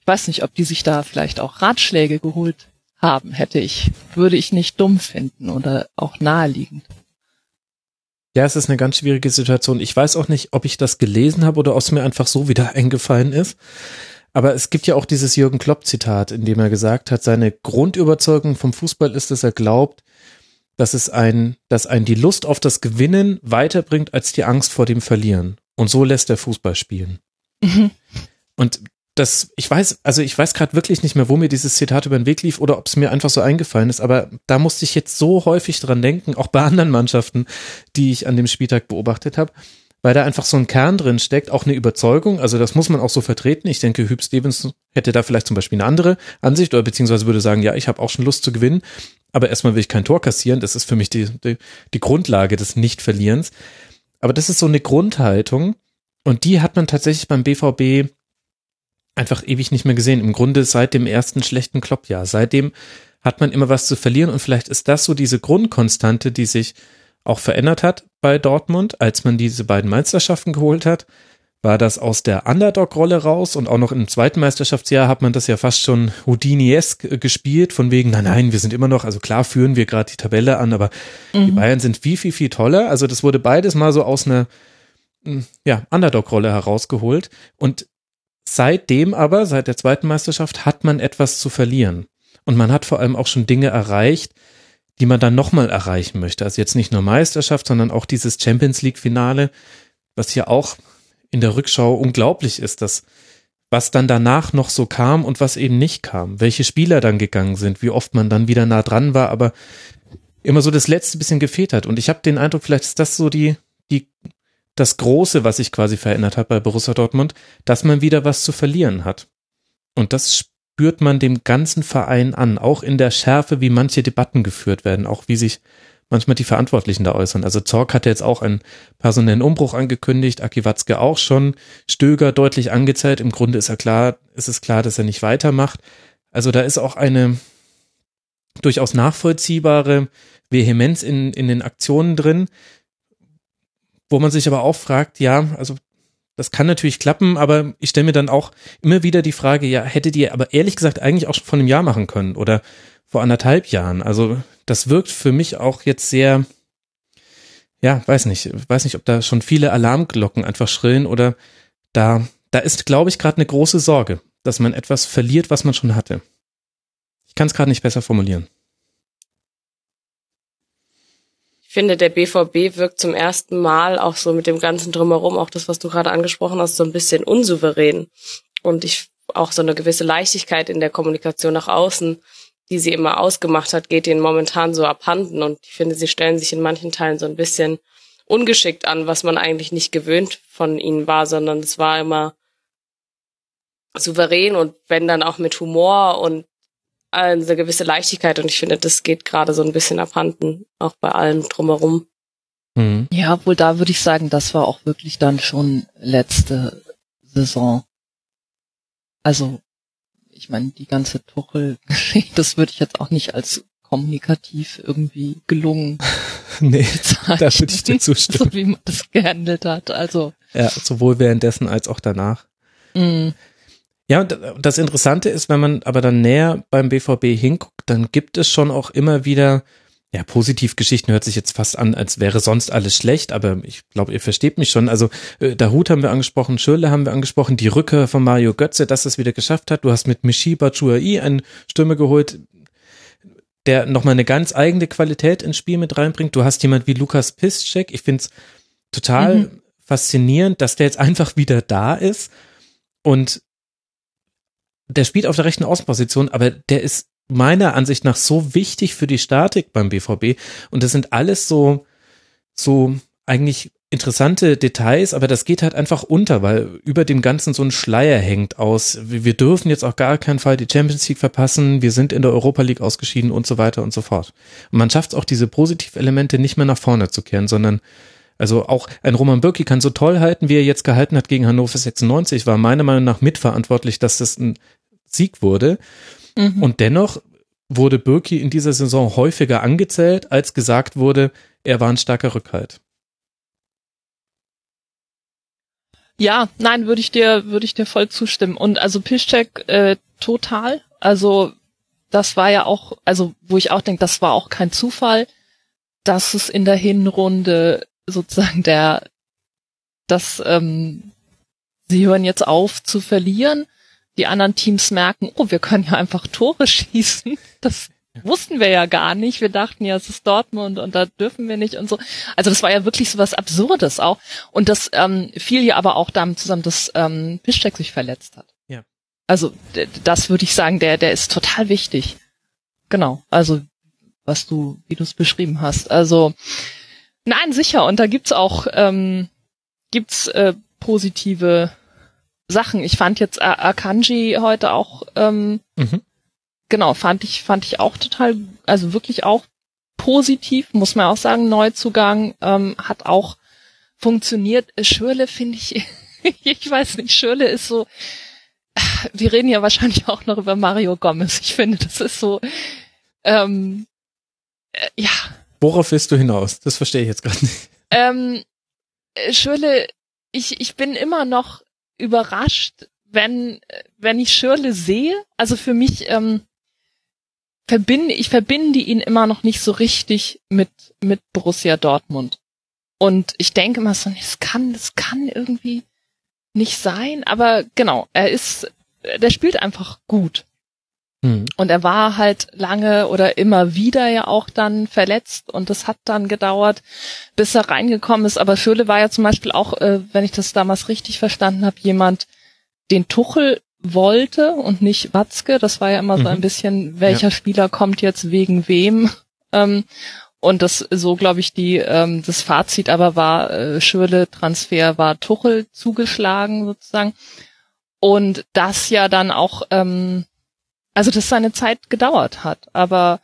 ich weiß nicht, ob die sich da vielleicht auch Ratschläge geholt haben, hätte ich, würde ich nicht dumm finden oder auch naheliegend. Ja, es ist eine ganz schwierige Situation. Ich weiß auch nicht, ob ich das gelesen habe oder ob es mir einfach so wieder eingefallen ist. Aber es gibt ja auch dieses Jürgen Klopp-Zitat, in dem er gesagt hat, seine Grundüberzeugung vom Fußball ist, dass er glaubt, dass es ein, dass ein die Lust auf das Gewinnen weiterbringt als die Angst vor dem Verlieren. Und so lässt er Fußball spielen. Mhm. Und das, ich weiß, also ich weiß gerade wirklich nicht mehr, wo mir dieses Zitat über den Weg lief oder ob es mir einfach so eingefallen ist, aber da musste ich jetzt so häufig dran denken, auch bei anderen Mannschaften, die ich an dem Spieltag beobachtet habe, weil da einfach so ein Kern drin steckt, auch eine Überzeugung, also das muss man auch so vertreten. Ich denke, Hüb Stevens hätte da vielleicht zum Beispiel eine andere Ansicht oder beziehungsweise würde sagen, ja, ich habe auch schon Lust zu gewinnen, aber erstmal will ich kein Tor kassieren, das ist für mich die, die, die Grundlage des Nicht-Verlierens. Aber das ist so eine Grundhaltung und die hat man tatsächlich beim BVB einfach ewig nicht mehr gesehen. Im Grunde seit dem ersten schlechten Kloppjahr. Seitdem hat man immer was zu verlieren und vielleicht ist das so diese Grundkonstante, die sich auch verändert hat bei Dortmund, als man diese beiden Meisterschaften geholt hat. War das aus der Underdog-Rolle raus und auch noch im zweiten Meisterschaftsjahr hat man das ja fast schon Houdini-esk gespielt, von wegen, nein, nein, wir sind immer noch, also klar führen wir gerade die Tabelle an, aber mhm. die Bayern sind viel, viel, viel toller. Also das wurde beides mal so aus einer hm, ja, Underdog-Rolle herausgeholt. Und seitdem aber, seit der zweiten Meisterschaft, hat man etwas zu verlieren. Und man hat vor allem auch schon Dinge erreicht, die man dann nochmal erreichen möchte. Also jetzt nicht nur Meisterschaft, sondern auch dieses Champions League-Finale, was ja auch in der Rückschau unglaublich ist, dass was dann danach noch so kam und was eben nicht kam, welche Spieler dann gegangen sind, wie oft man dann wieder nah dran war, aber immer so das letzte bisschen gefehlt hat. Und ich habe den Eindruck, vielleicht ist das so die, die, das Große, was sich quasi verändert hat bei Borussia Dortmund, dass man wieder was zu verlieren hat. Und das spürt man dem ganzen Verein an, auch in der Schärfe, wie manche Debatten geführt werden, auch wie sich manchmal die Verantwortlichen da äußern. Also Zorg hatte jetzt auch einen personellen Umbruch angekündigt, Aki Watzke auch schon, Stöger deutlich angezählt. Im Grunde ist er klar, ist es klar, dass er nicht weitermacht. Also da ist auch eine durchaus nachvollziehbare Vehemenz in, in den Aktionen drin, wo man sich aber auch fragt, ja, also das kann natürlich klappen, aber ich stelle mir dann auch immer wieder die Frage, ja, hättet ihr aber ehrlich gesagt eigentlich auch schon vor einem Jahr machen können oder vor anderthalb Jahren. Also das wirkt für mich auch jetzt sehr, ja, weiß nicht, weiß nicht, ob da schon viele Alarmglocken einfach schrillen oder da, da ist, glaube ich, gerade eine große Sorge, dass man etwas verliert, was man schon hatte. Ich kann es gerade nicht besser formulieren. Ich finde, der BVB wirkt zum ersten Mal auch so mit dem ganzen Drumherum, auch das, was du gerade angesprochen hast, so ein bisschen unsouverän. Und ich auch so eine gewisse Leichtigkeit in der Kommunikation nach außen die sie immer ausgemacht hat, geht ihnen momentan so abhanden. Und ich finde, sie stellen sich in manchen Teilen so ein bisschen ungeschickt an, was man eigentlich nicht gewöhnt von ihnen war, sondern es war immer souverän und wenn dann auch mit Humor und eine gewisse Leichtigkeit. Und ich finde, das geht gerade so ein bisschen abhanden, auch bei allem drumherum. Mhm. Ja, wohl da würde ich sagen, das war auch wirklich dann schon letzte Saison. Also ich meine, die ganze Tuchel-Geschichte, das würde ich jetzt auch nicht als kommunikativ irgendwie gelungen. nee, bezeichnen, da würde ich dir zustimmen. So wie man das gehandelt hat, also. Ja, sowohl währenddessen als auch danach. Mm. Ja, das Interessante ist, wenn man aber dann näher beim BVB hinguckt, dann gibt es schon auch immer wieder ja, Positivgeschichten hört sich jetzt fast an, als wäre sonst alles schlecht, aber ich glaube, ihr versteht mich schon. Also äh, Dahut haben wir angesprochen, Schürle haben wir angesprochen, die Rückkehr von Mario Götze, dass es wieder geschafft hat. Du hast mit Michi Batshuayi einen Stürmer geholt, der nochmal eine ganz eigene Qualität ins Spiel mit reinbringt. Du hast jemand wie Lukas Piszczek. Ich finde es total mhm. faszinierend, dass der jetzt einfach wieder da ist und der spielt auf der rechten Außenposition, aber der ist meiner Ansicht nach so wichtig für die Statik beim BVB. Und das sind alles so, so eigentlich interessante Details, aber das geht halt einfach unter, weil über dem Ganzen so ein Schleier hängt aus. Wir dürfen jetzt auch gar keinen Fall die Champions League verpassen, wir sind in der Europa League ausgeschieden und so weiter und so fort. Und man schafft es auch, diese Positivelemente nicht mehr nach vorne zu kehren, sondern also auch ein Roman Bürki kann so toll halten, wie er jetzt gehalten hat gegen Hannover 96, war meiner Meinung nach mitverantwortlich, dass das ein Sieg wurde. Mhm. Und dennoch wurde Birki in dieser Saison häufiger angezählt, als gesagt wurde, er war ein starker Rückhalt. Ja, nein, würde ich dir, würde ich dir voll zustimmen. Und also Piszczek äh, total. Also das war ja auch, also wo ich auch denke, das war auch kein Zufall, dass es in der Hinrunde sozusagen der, dass ähm, sie hören jetzt auf zu verlieren die anderen Teams merken, oh, wir können ja einfach Tore schießen. Das wussten wir ja gar nicht. Wir dachten ja, es ist Dortmund und da dürfen wir nicht und so. Also das war ja wirklich so was Absurdes auch. Und das ähm, fiel ja aber auch damit zusammen, dass ähm, Piszczek sich verletzt hat. Ja. Also das würde ich sagen, der, der ist total wichtig. Genau. Also was du, wie du es beschrieben hast. Also nein, sicher. Und da gibt's auch ähm, gibt's äh, positive Sachen. Ich fand jetzt Akanji heute auch, ähm, mhm. genau, fand ich, fand ich auch total, also wirklich auch positiv, muss man auch sagen, Neuzugang, ähm, hat auch funktioniert. Schürle finde ich, ich weiß nicht, Schürle ist so, wir reden ja wahrscheinlich auch noch über Mario Gomez. Ich finde, das ist so, ähm, äh, ja. Worauf willst du hinaus? Das verstehe ich jetzt gerade nicht. Ähm, Schürle ich, ich bin immer noch überrascht, wenn, wenn ich Schirle sehe. Also für mich, ähm, verbinde, ich verbinde ihn immer noch nicht so richtig mit, mit Borussia Dortmund. Und ich denke immer so, das kann, das kann irgendwie nicht sein, aber genau, er ist, der spielt einfach gut. Hm. Und er war halt lange oder immer wieder ja auch dann verletzt und das hat dann gedauert, bis er reingekommen ist. Aber Schöle war ja zum Beispiel auch, äh, wenn ich das damals richtig verstanden habe, jemand, den Tuchel wollte und nicht Watzke. Das war ja immer mhm. so ein bisschen, welcher ja. Spieler kommt jetzt wegen wem. Ähm, und das so, glaube ich, die ähm, das Fazit aber war, äh, Schürle Transfer war Tuchel zugeschlagen sozusagen. Und das ja dann auch, ähm, also das seine Zeit gedauert hat, aber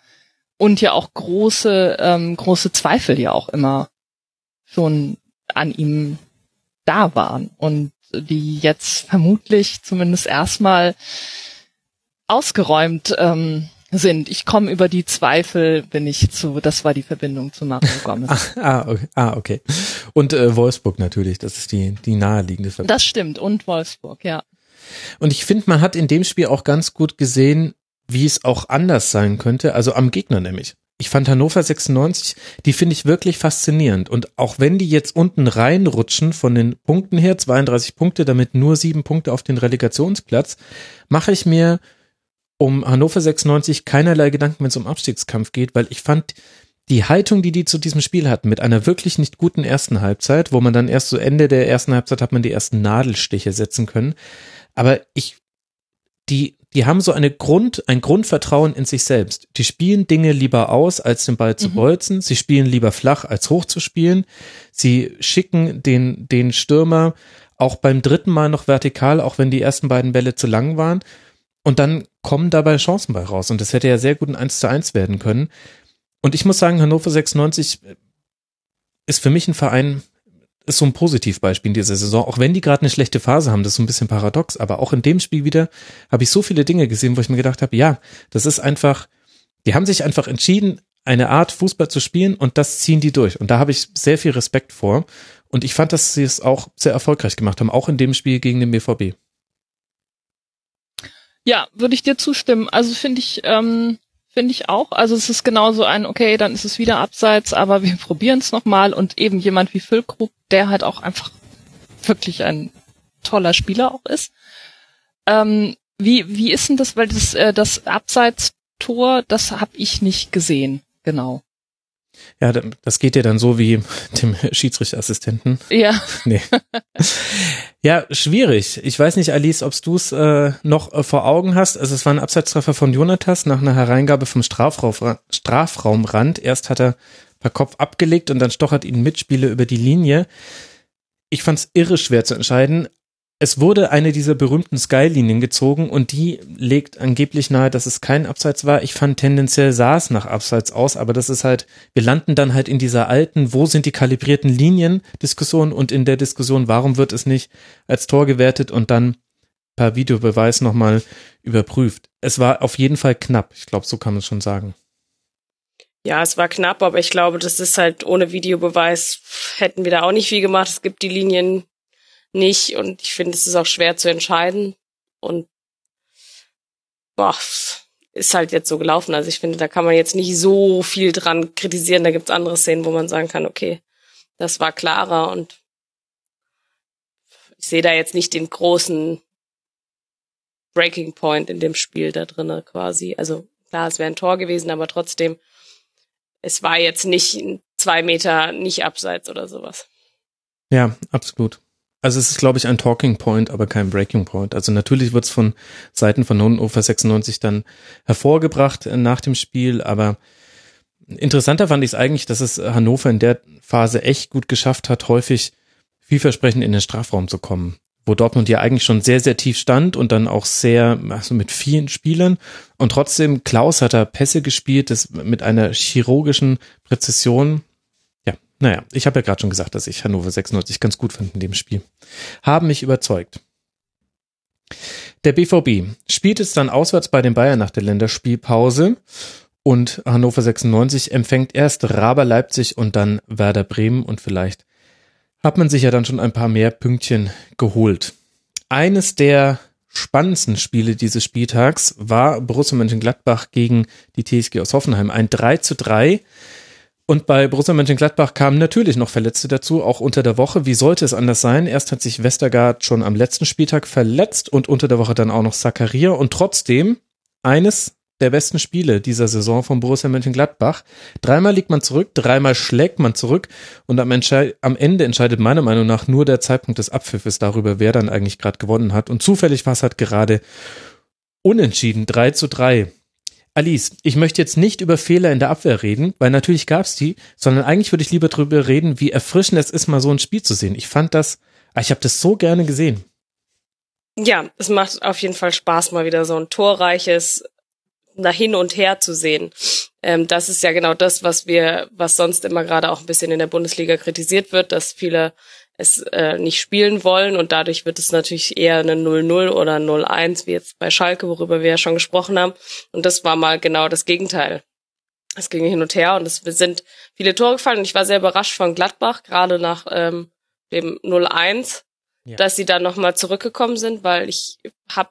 und ja auch große, ähm, große Zweifel ja auch immer schon an ihm da waren. Und die jetzt vermutlich zumindest erstmal ausgeräumt ähm, sind. Ich komme über die Zweifel, bin ich zu, das war die Verbindung zu Mario Gomez. ah, okay. ah, okay. Und äh, Wolfsburg natürlich, das ist die, die naheliegende Verbindung. Das stimmt, und Wolfsburg, ja. Und ich finde, man hat in dem Spiel auch ganz gut gesehen, wie es auch anders sein könnte, also am Gegner nämlich ich fand Hannover 96, die finde ich wirklich faszinierend. Und auch wenn die jetzt unten reinrutschen von den Punkten her, 32 Punkte, damit nur sieben Punkte auf den Relegationsplatz, mache ich mir um Hannover 96 keinerlei Gedanken, wenn es um Abstiegskampf geht, weil ich fand die Haltung, die die zu diesem Spiel hatten, mit einer wirklich nicht guten ersten Halbzeit, wo man dann erst zu so Ende der ersten Halbzeit hat man die ersten Nadelstiche setzen können. Aber ich, die die haben so eine Grund, ein Grundvertrauen in sich selbst. Die spielen Dinge lieber aus, als den Ball zu mhm. bolzen. Sie spielen lieber flach, als hoch zu spielen. Sie schicken den, den Stürmer auch beim dritten Mal noch vertikal, auch wenn die ersten beiden Bälle zu lang waren. Und dann kommen dabei Chancen bei raus. Und das hätte ja sehr gut ein 1 zu 1 werden können. Und ich muss sagen, Hannover 96 ist für mich ein Verein, ist so ein Positivbeispiel in dieser Saison, auch wenn die gerade eine schlechte Phase haben, das ist so ein bisschen paradox, aber auch in dem Spiel wieder habe ich so viele Dinge gesehen, wo ich mir gedacht habe, ja, das ist einfach, die haben sich einfach entschieden, eine Art Fußball zu spielen und das ziehen die durch. Und da habe ich sehr viel Respekt vor. Und ich fand, dass sie es auch sehr erfolgreich gemacht haben, auch in dem Spiel gegen den BVB. Ja, würde ich dir zustimmen. Also finde ich, ähm, finde ich auch. Also es ist genauso ein, okay, dann ist es wieder abseits, aber wir probieren es nochmal und eben jemand wie Füllkrug, der halt auch einfach wirklich ein toller Spieler auch ist. Ähm, wie, wie ist denn das, weil das, äh, das Abseits-Tor, das habe ich nicht gesehen, genau. Ja, das geht dir dann so wie dem Schiedsrichterassistenten. Ja. Nee. Ja, schwierig. Ich weiß nicht, Alice, ob du es äh, noch äh, vor Augen hast. Also es war ein Abseitstreffer von Jonatas nach einer Hereingabe vom Strafraum, Strafraumrand. Erst hat er per Kopf abgelegt und dann stochert ihn Mitspieler über die Linie. Ich fand es irre schwer zu entscheiden, es wurde eine dieser berühmten Sky-Linien gezogen und die legt angeblich nahe, dass es kein Abseits war. Ich fand tendenziell sah es nach Abseits aus, aber das ist halt, wir landen dann halt in dieser alten, wo sind die kalibrierten Linien Diskussion und in der Diskussion, warum wird es nicht als Tor gewertet und dann per Videobeweis nochmal überprüft. Es war auf jeden Fall knapp. Ich glaube, so kann man es schon sagen. Ja, es war knapp, aber ich glaube, das ist halt ohne Videobeweis hätten wir da auch nicht viel gemacht. Es gibt die Linien nicht und ich finde, es ist auch schwer zu entscheiden und boah, ist halt jetzt so gelaufen. Also ich finde, da kann man jetzt nicht so viel dran kritisieren. Da gibt's andere Szenen, wo man sagen kann, okay, das war klarer und ich sehe da jetzt nicht den großen Breaking Point in dem Spiel da drinnen quasi. Also klar, es wäre ein Tor gewesen, aber trotzdem, es war jetzt nicht zwei Meter nicht abseits oder sowas. Ja, absolut. Also es ist, glaube ich, ein Talking Point, aber kein Breaking Point. Also natürlich wird es von Seiten von Hannover 96 dann hervorgebracht äh, nach dem Spiel, aber interessanter fand ich es eigentlich, dass es Hannover in der Phase echt gut geschafft hat, häufig vielversprechend in den Strafraum zu kommen. Wo Dortmund ja eigentlich schon sehr, sehr tief stand und dann auch sehr, also mit vielen Spielern. Und trotzdem, Klaus hat da Pässe gespielt, das mit einer chirurgischen Präzision, naja, ich habe ja gerade schon gesagt, dass ich Hannover 96 ganz gut fand in dem Spiel. Haben mich überzeugt. Der BVB spielt es dann auswärts bei den Bayern nach der Länderspielpause und Hannover 96 empfängt erst Raber Leipzig und dann Werder Bremen und vielleicht hat man sich ja dann schon ein paar mehr Pünktchen geholt. Eines der spannendsten Spiele dieses Spieltags war Borussia Mönchengladbach gegen die TSG aus Hoffenheim. Ein 3 zu 3. Und bei Borussia Mönchengladbach kamen natürlich noch Verletzte dazu, auch unter der Woche. Wie sollte es anders sein? Erst hat sich Westergaard schon am letzten Spieltag verletzt und unter der Woche dann auch noch Zakaria. Und trotzdem eines der besten Spiele dieser Saison von Borussia Mönchengladbach. Dreimal liegt man zurück, dreimal schlägt man zurück und am, am, Ende entscheidet meiner Meinung nach nur der Zeitpunkt des Abpfiffes darüber, wer dann eigentlich gerade gewonnen hat. Und zufällig war es halt gerade unentschieden, 3 zu 3. Alice, ich möchte jetzt nicht über Fehler in der Abwehr reden, weil natürlich gab es die, sondern eigentlich würde ich lieber darüber reden, wie erfrischend es ist, mal so ein Spiel zu sehen. Ich fand das, ah, ich habe das so gerne gesehen. Ja, es macht auf jeden Fall Spaß, mal wieder so ein torreiches, nach hin und her zu sehen. Ähm, das ist ja genau das, was wir, was sonst immer gerade auch ein bisschen in der Bundesliga kritisiert wird, dass viele es äh, nicht spielen wollen und dadurch wird es natürlich eher eine 0-0 oder 0-1, wie jetzt bei Schalke, worüber wir ja schon gesprochen haben. Und das war mal genau das Gegenteil. Es ging hin und her und es sind viele Tore gefallen und ich war sehr überrascht von Gladbach, gerade nach ähm, dem 0-1, ja. dass sie dann nochmal zurückgekommen sind, weil ich habe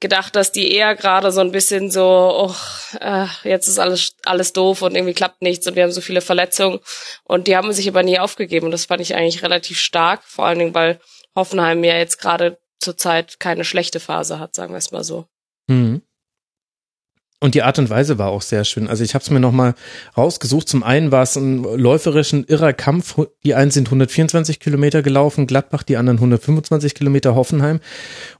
gedacht, dass die eher gerade so ein bisschen so, oh, äh, jetzt ist alles alles doof und irgendwie klappt nichts und wir haben so viele Verletzungen und die haben sich aber nie aufgegeben und das fand ich eigentlich relativ stark, vor allen Dingen, weil Hoffenheim ja jetzt gerade zurzeit keine schlechte Phase hat, sagen wir es mal so. Mhm. Und die Art und Weise war auch sehr schön. Also ich habe es mir nochmal rausgesucht. Zum einen war es ein läuferischen irrer Kampf. Die einen sind 124 Kilometer gelaufen, Gladbach, die anderen 125 Kilometer Hoffenheim.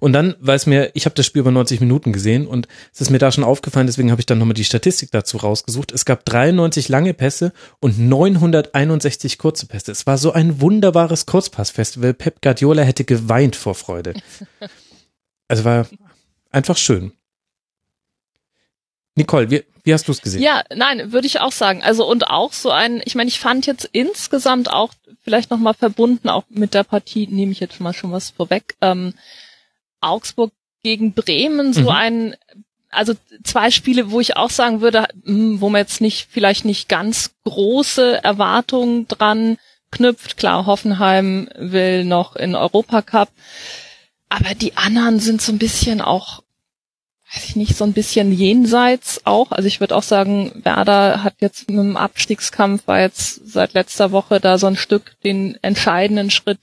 Und dann war es mir, ich habe das Spiel über 90 Minuten gesehen und es ist mir da schon aufgefallen, deswegen habe ich dann nochmal die Statistik dazu rausgesucht. Es gab 93 lange Pässe und 961 kurze Pässe. Es war so ein wunderbares Kurzpassfestival. Pep Guardiola hätte geweint vor Freude. Also war einfach schön. Nicole, wie, wie hast du es gesehen? Ja, nein, würde ich auch sagen. Also und auch so ein, ich meine, ich fand jetzt insgesamt auch vielleicht nochmal verbunden, auch mit der Partie, nehme ich jetzt mal schon was vorweg, ähm, Augsburg gegen Bremen, so mhm. ein, also zwei Spiele, wo ich auch sagen würde, hm, wo man jetzt nicht, vielleicht nicht ganz große Erwartungen dran knüpft. Klar, Hoffenheim will noch in Europacup. Aber die anderen sind so ein bisschen auch weiß ich nicht, so ein bisschen jenseits auch. Also ich würde auch sagen, Werder hat jetzt mit dem Abstiegskampf war jetzt seit letzter Woche da so ein Stück den entscheidenden Schritt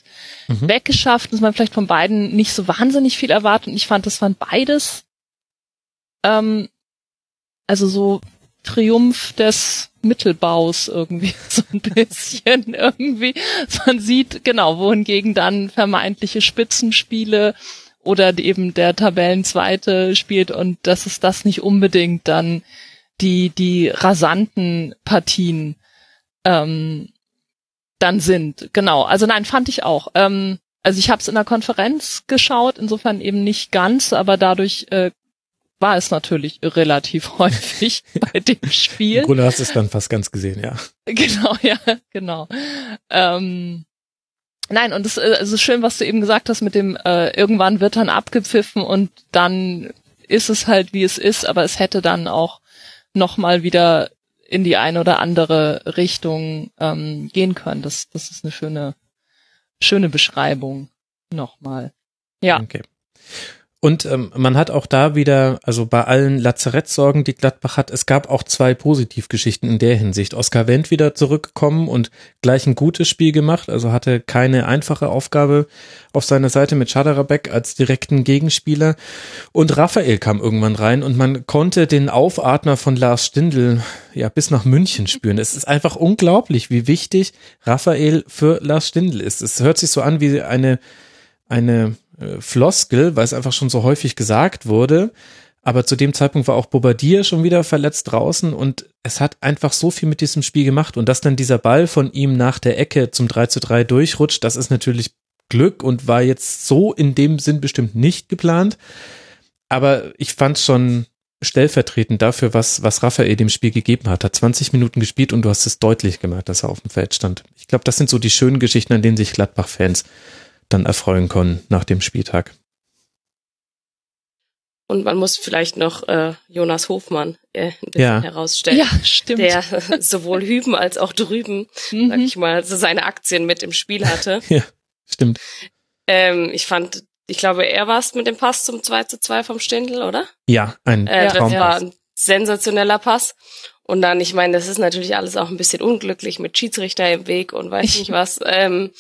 mhm. weggeschafft, dass man vielleicht von beiden nicht so wahnsinnig viel erwartet. Und ich fand, das waren beides, ähm, also so Triumph des Mittelbaus irgendwie so ein bisschen irgendwie. Man sieht genau, wohingegen dann vermeintliche Spitzenspiele oder eben der Tabellenzweite spielt und dass es das nicht unbedingt dann die, die rasanten Partien ähm, dann sind. Genau, also nein, fand ich auch. Ähm, also ich habe es in der Konferenz geschaut, insofern eben nicht ganz, aber dadurch äh, war es natürlich relativ häufig bei dem Spiel. Im Grunde hast du es dann fast ganz gesehen, ja. Genau, ja, genau. Ähm, Nein, und es, äh, es ist schön, was du eben gesagt hast mit dem, äh, irgendwann wird dann abgepfiffen und dann ist es halt, wie es ist, aber es hätte dann auch nochmal wieder in die eine oder andere Richtung ähm, gehen können. Das, das ist eine schöne, schöne Beschreibung nochmal. Ja. Okay. Und ähm, man hat auch da wieder, also bei allen Lazarettsorgen, die Gladbach hat, es gab auch zwei Positivgeschichten in der Hinsicht. Oskar Wendt wieder zurückgekommen und gleich ein gutes Spiel gemacht, also hatte keine einfache Aufgabe auf seiner Seite mit Schaderabek als direkten Gegenspieler. Und Raphael kam irgendwann rein und man konnte den Aufatmer von Lars Stindl ja bis nach München spüren. Es ist einfach unglaublich, wie wichtig Raphael für Lars Stindl ist. Es hört sich so an wie eine, eine äh, Floskel, weil es einfach schon so häufig gesagt wurde. Aber zu dem Zeitpunkt war auch Bobadilla schon wieder verletzt draußen und es hat einfach so viel mit diesem Spiel gemacht und dass dann dieser Ball von ihm nach der Ecke zum 3 zu 3 durchrutscht, das ist natürlich Glück und war jetzt so in dem Sinn bestimmt nicht geplant. Aber ich fand schon stellvertretend dafür, was, was Raphael dem Spiel gegeben hat. Hat 20 Minuten gespielt und du hast es deutlich gemacht, dass er auf dem Feld stand. Ich glaube, das sind so die schönen Geschichten, an denen sich Gladbach-Fans dann erfreuen können nach dem Spieltag. Und man muss vielleicht noch äh, Jonas Hofmann äh, ein bisschen Ja. herausstellen. Ja, stimmt. Der sowohl hüben als auch drüben, sag Mhm. ich mal, so seine Aktien mit im Spiel hatte. Ja, stimmt. ähm, ich fand, ich glaube, er war es mit dem Pass zum 2 zu 2 vom Stindl, oder? Ja, ein Äh, das Traumpass. war ein sensationeller Pass. Und dann, ich meine, das ist natürlich alles auch ein bisschen unglücklich mit Schiedsrichter im Weg und weiß nicht was. Ähm,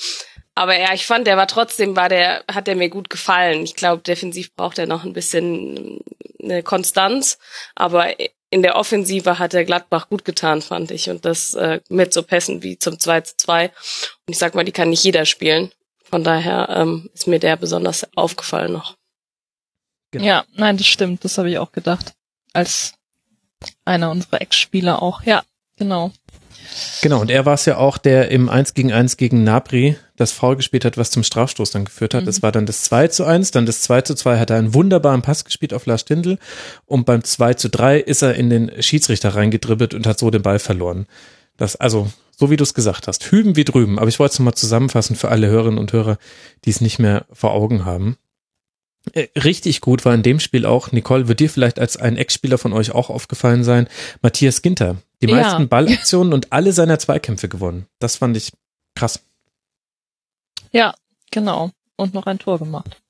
aber ja, ich fand, der war trotzdem, war der, hat der mir gut gefallen. Ich glaube, defensiv braucht er noch ein bisschen eine Konstanz, aber in der Offensive hat der Gladbach gut getan, fand ich. Und das äh, mit so Pässen wie zum 2 zu 2. Und ich sag mal, die kann nicht jeder spielen. Von daher ähm, ist mir der besonders aufgefallen noch. Genau. Ja, nein, das stimmt. Das habe ich auch gedacht. Als einer unserer Ex-Spieler auch. Ja, genau. Genau, und er war es ja auch, der im 1 gegen 1 gegen Napri das Foul gespielt hat, was zum Strafstoß dann geführt hat. Das war dann das 2 zu 1, dann das 2 zu 2 hat er einen wunderbaren Pass gespielt auf Lars Stindl und beim 2 zu 3 ist er in den Schiedsrichter reingedribbelt und hat so den Ball verloren. Das, also, so wie du es gesagt hast, hüben wie drüben, aber ich wollte es nochmal zusammenfassen für alle Hörerinnen und Hörer, die es nicht mehr vor Augen haben. Äh, Richtig gut war in dem Spiel auch, Nicole, wird dir vielleicht als ein Ex-Spieler von euch auch aufgefallen sein, Matthias Ginter. Die Ja. meisten Ballaktionen und alle seiner Zweikämpfe gewonnen. Das fand ich krass. Ja, genau. Und noch ein Tor gemacht.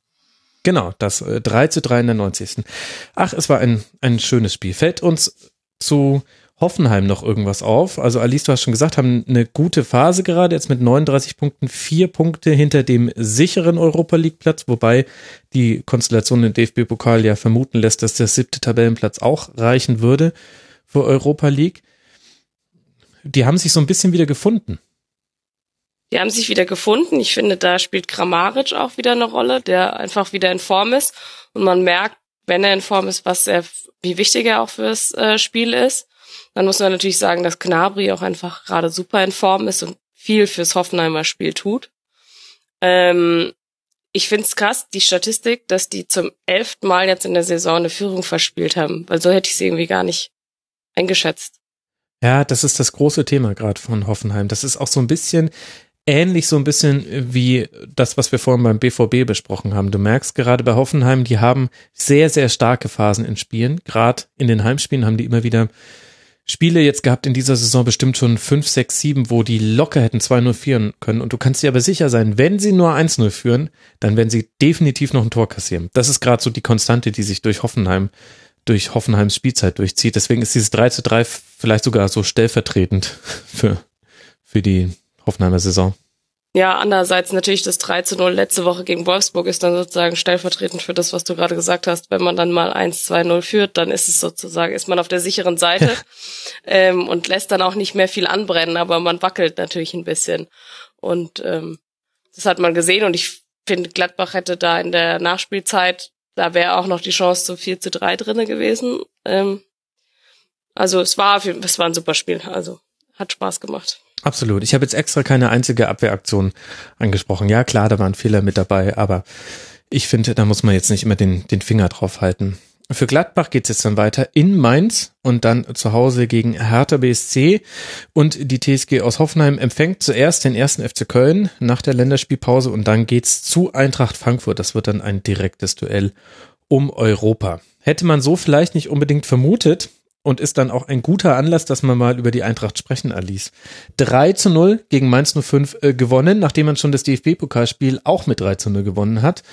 Genau, das äh, 3 zu 3 in der 90. Ach, es war ein, ein schönes Spiel. Fällt uns zu Hoffenheim noch irgendwas auf? Also Alice, du hast schon gesagt, haben eine gute Phase gerade, jetzt mit 39 Punkten, vier Punkte hinter dem sicheren Europa League Platz, wobei die Konstellation im DFB-Pokal ja vermuten lässt, dass der siebte Tabellenplatz auch reichen würde für Europa League. Die haben sich so ein bisschen wieder gefunden. Die haben sich wieder gefunden. Ich finde, da spielt Kramaric auch wieder eine Rolle, der einfach wieder in Form ist. Und man merkt, wenn er in Form ist, was er, wie wichtig er auch fürs äh, Spiel ist. Dann muss man natürlich sagen, dass Knabri auch einfach gerade super in Form ist und viel fürs Hoffenheimer Spiel tut. Ähm, ich find's krass, die Statistik, dass die zum elften Mal jetzt in der Saison eine Führung verspielt haben, weil so hätte ich sie irgendwie gar nicht eingeschätzt. Ja, das ist das große Thema gerade von Hoffenheim. Das ist auch so ein bisschen ähnlich so ein bisschen wie das, was wir vorhin beim BVB besprochen haben. Du merkst gerade bei Hoffenheim, die haben sehr, sehr starke Phasen in Spielen. Gerade in den Heimspielen haben die immer wieder Spiele jetzt gehabt in dieser Saison bestimmt schon 5, 6, 7, wo die locker hätten 2-0 führen können. Und du kannst dir aber sicher sein, wenn sie nur 1-0 führen, dann werden sie definitiv noch ein Tor kassieren. Das ist gerade so die Konstante, die sich durch Hoffenheim, durch Hoffenheims Spielzeit durchzieht. Deswegen ist dieses 3 zu 3 vielleicht sogar so stellvertretend für, für die Hoffenheimer Saison. Ja, andererseits natürlich das 3 zu 0 letzte Woche gegen Wolfsburg ist dann sozusagen stellvertretend für das, was du gerade gesagt hast. Wenn man dann mal 1-2-0 führt, dann ist es sozusagen, ist man auf der sicheren Seite ähm, und lässt dann auch nicht mehr viel anbrennen, aber man wackelt natürlich ein bisschen. Und ähm, das hat man gesehen und ich finde, Gladbach hätte da in der Nachspielzeit, da wäre auch noch die Chance zu 4 zu 3 drinne gewesen. Ähm, also es war, es war ein super Spiel, also hat Spaß gemacht. Absolut. Ich habe jetzt extra keine einzige Abwehraktion angesprochen. Ja, klar, da waren Fehler mit dabei, aber ich finde, da muss man jetzt nicht immer den, den Finger drauf halten. Für Gladbach geht's jetzt dann weiter in Mainz und dann zu Hause gegen Hertha BSC. Und die TSG aus Hoffenheim empfängt zuerst den ersten FC Köln nach der Länderspielpause und dann geht's zu Eintracht Frankfurt. Das wird dann ein direktes Duell um Europa. Hätte man so vielleicht nicht unbedingt vermutet, und ist dann auch ein guter Anlass, dass man mal über die Eintracht sprechen, Alice. 3 zu 0 gegen Mainz 05 äh, gewonnen, nachdem man schon das DFB-Pokalspiel auch mit 3 zu 0 gewonnen hat.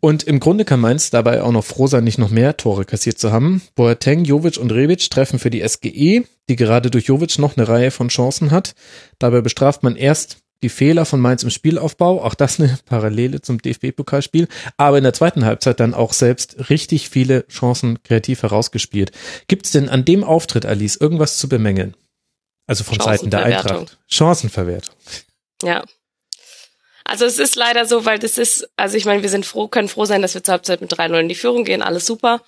Und im Grunde kann Mainz dabei auch noch froh sein, nicht noch mehr Tore kassiert zu haben. Boateng, Jovic und Rebic treffen für die SGE, die gerade durch Jovic noch eine Reihe von Chancen hat. Dabei bestraft man erst die Fehler von Mainz im Spielaufbau, auch das eine Parallele zum DFB-Pokalspiel, aber in der zweiten Halbzeit dann auch selbst richtig viele Chancen kreativ herausgespielt. Gibt es denn an dem Auftritt, Alice, irgendwas zu bemängeln? Also von Seiten der. Eintracht. Chancenverwertung. Ja. Also es ist leider so, weil das ist, also ich meine, wir sind froh, können froh sein, dass wir zur Halbzeit mit 3-0 in die Führung gehen, alles super.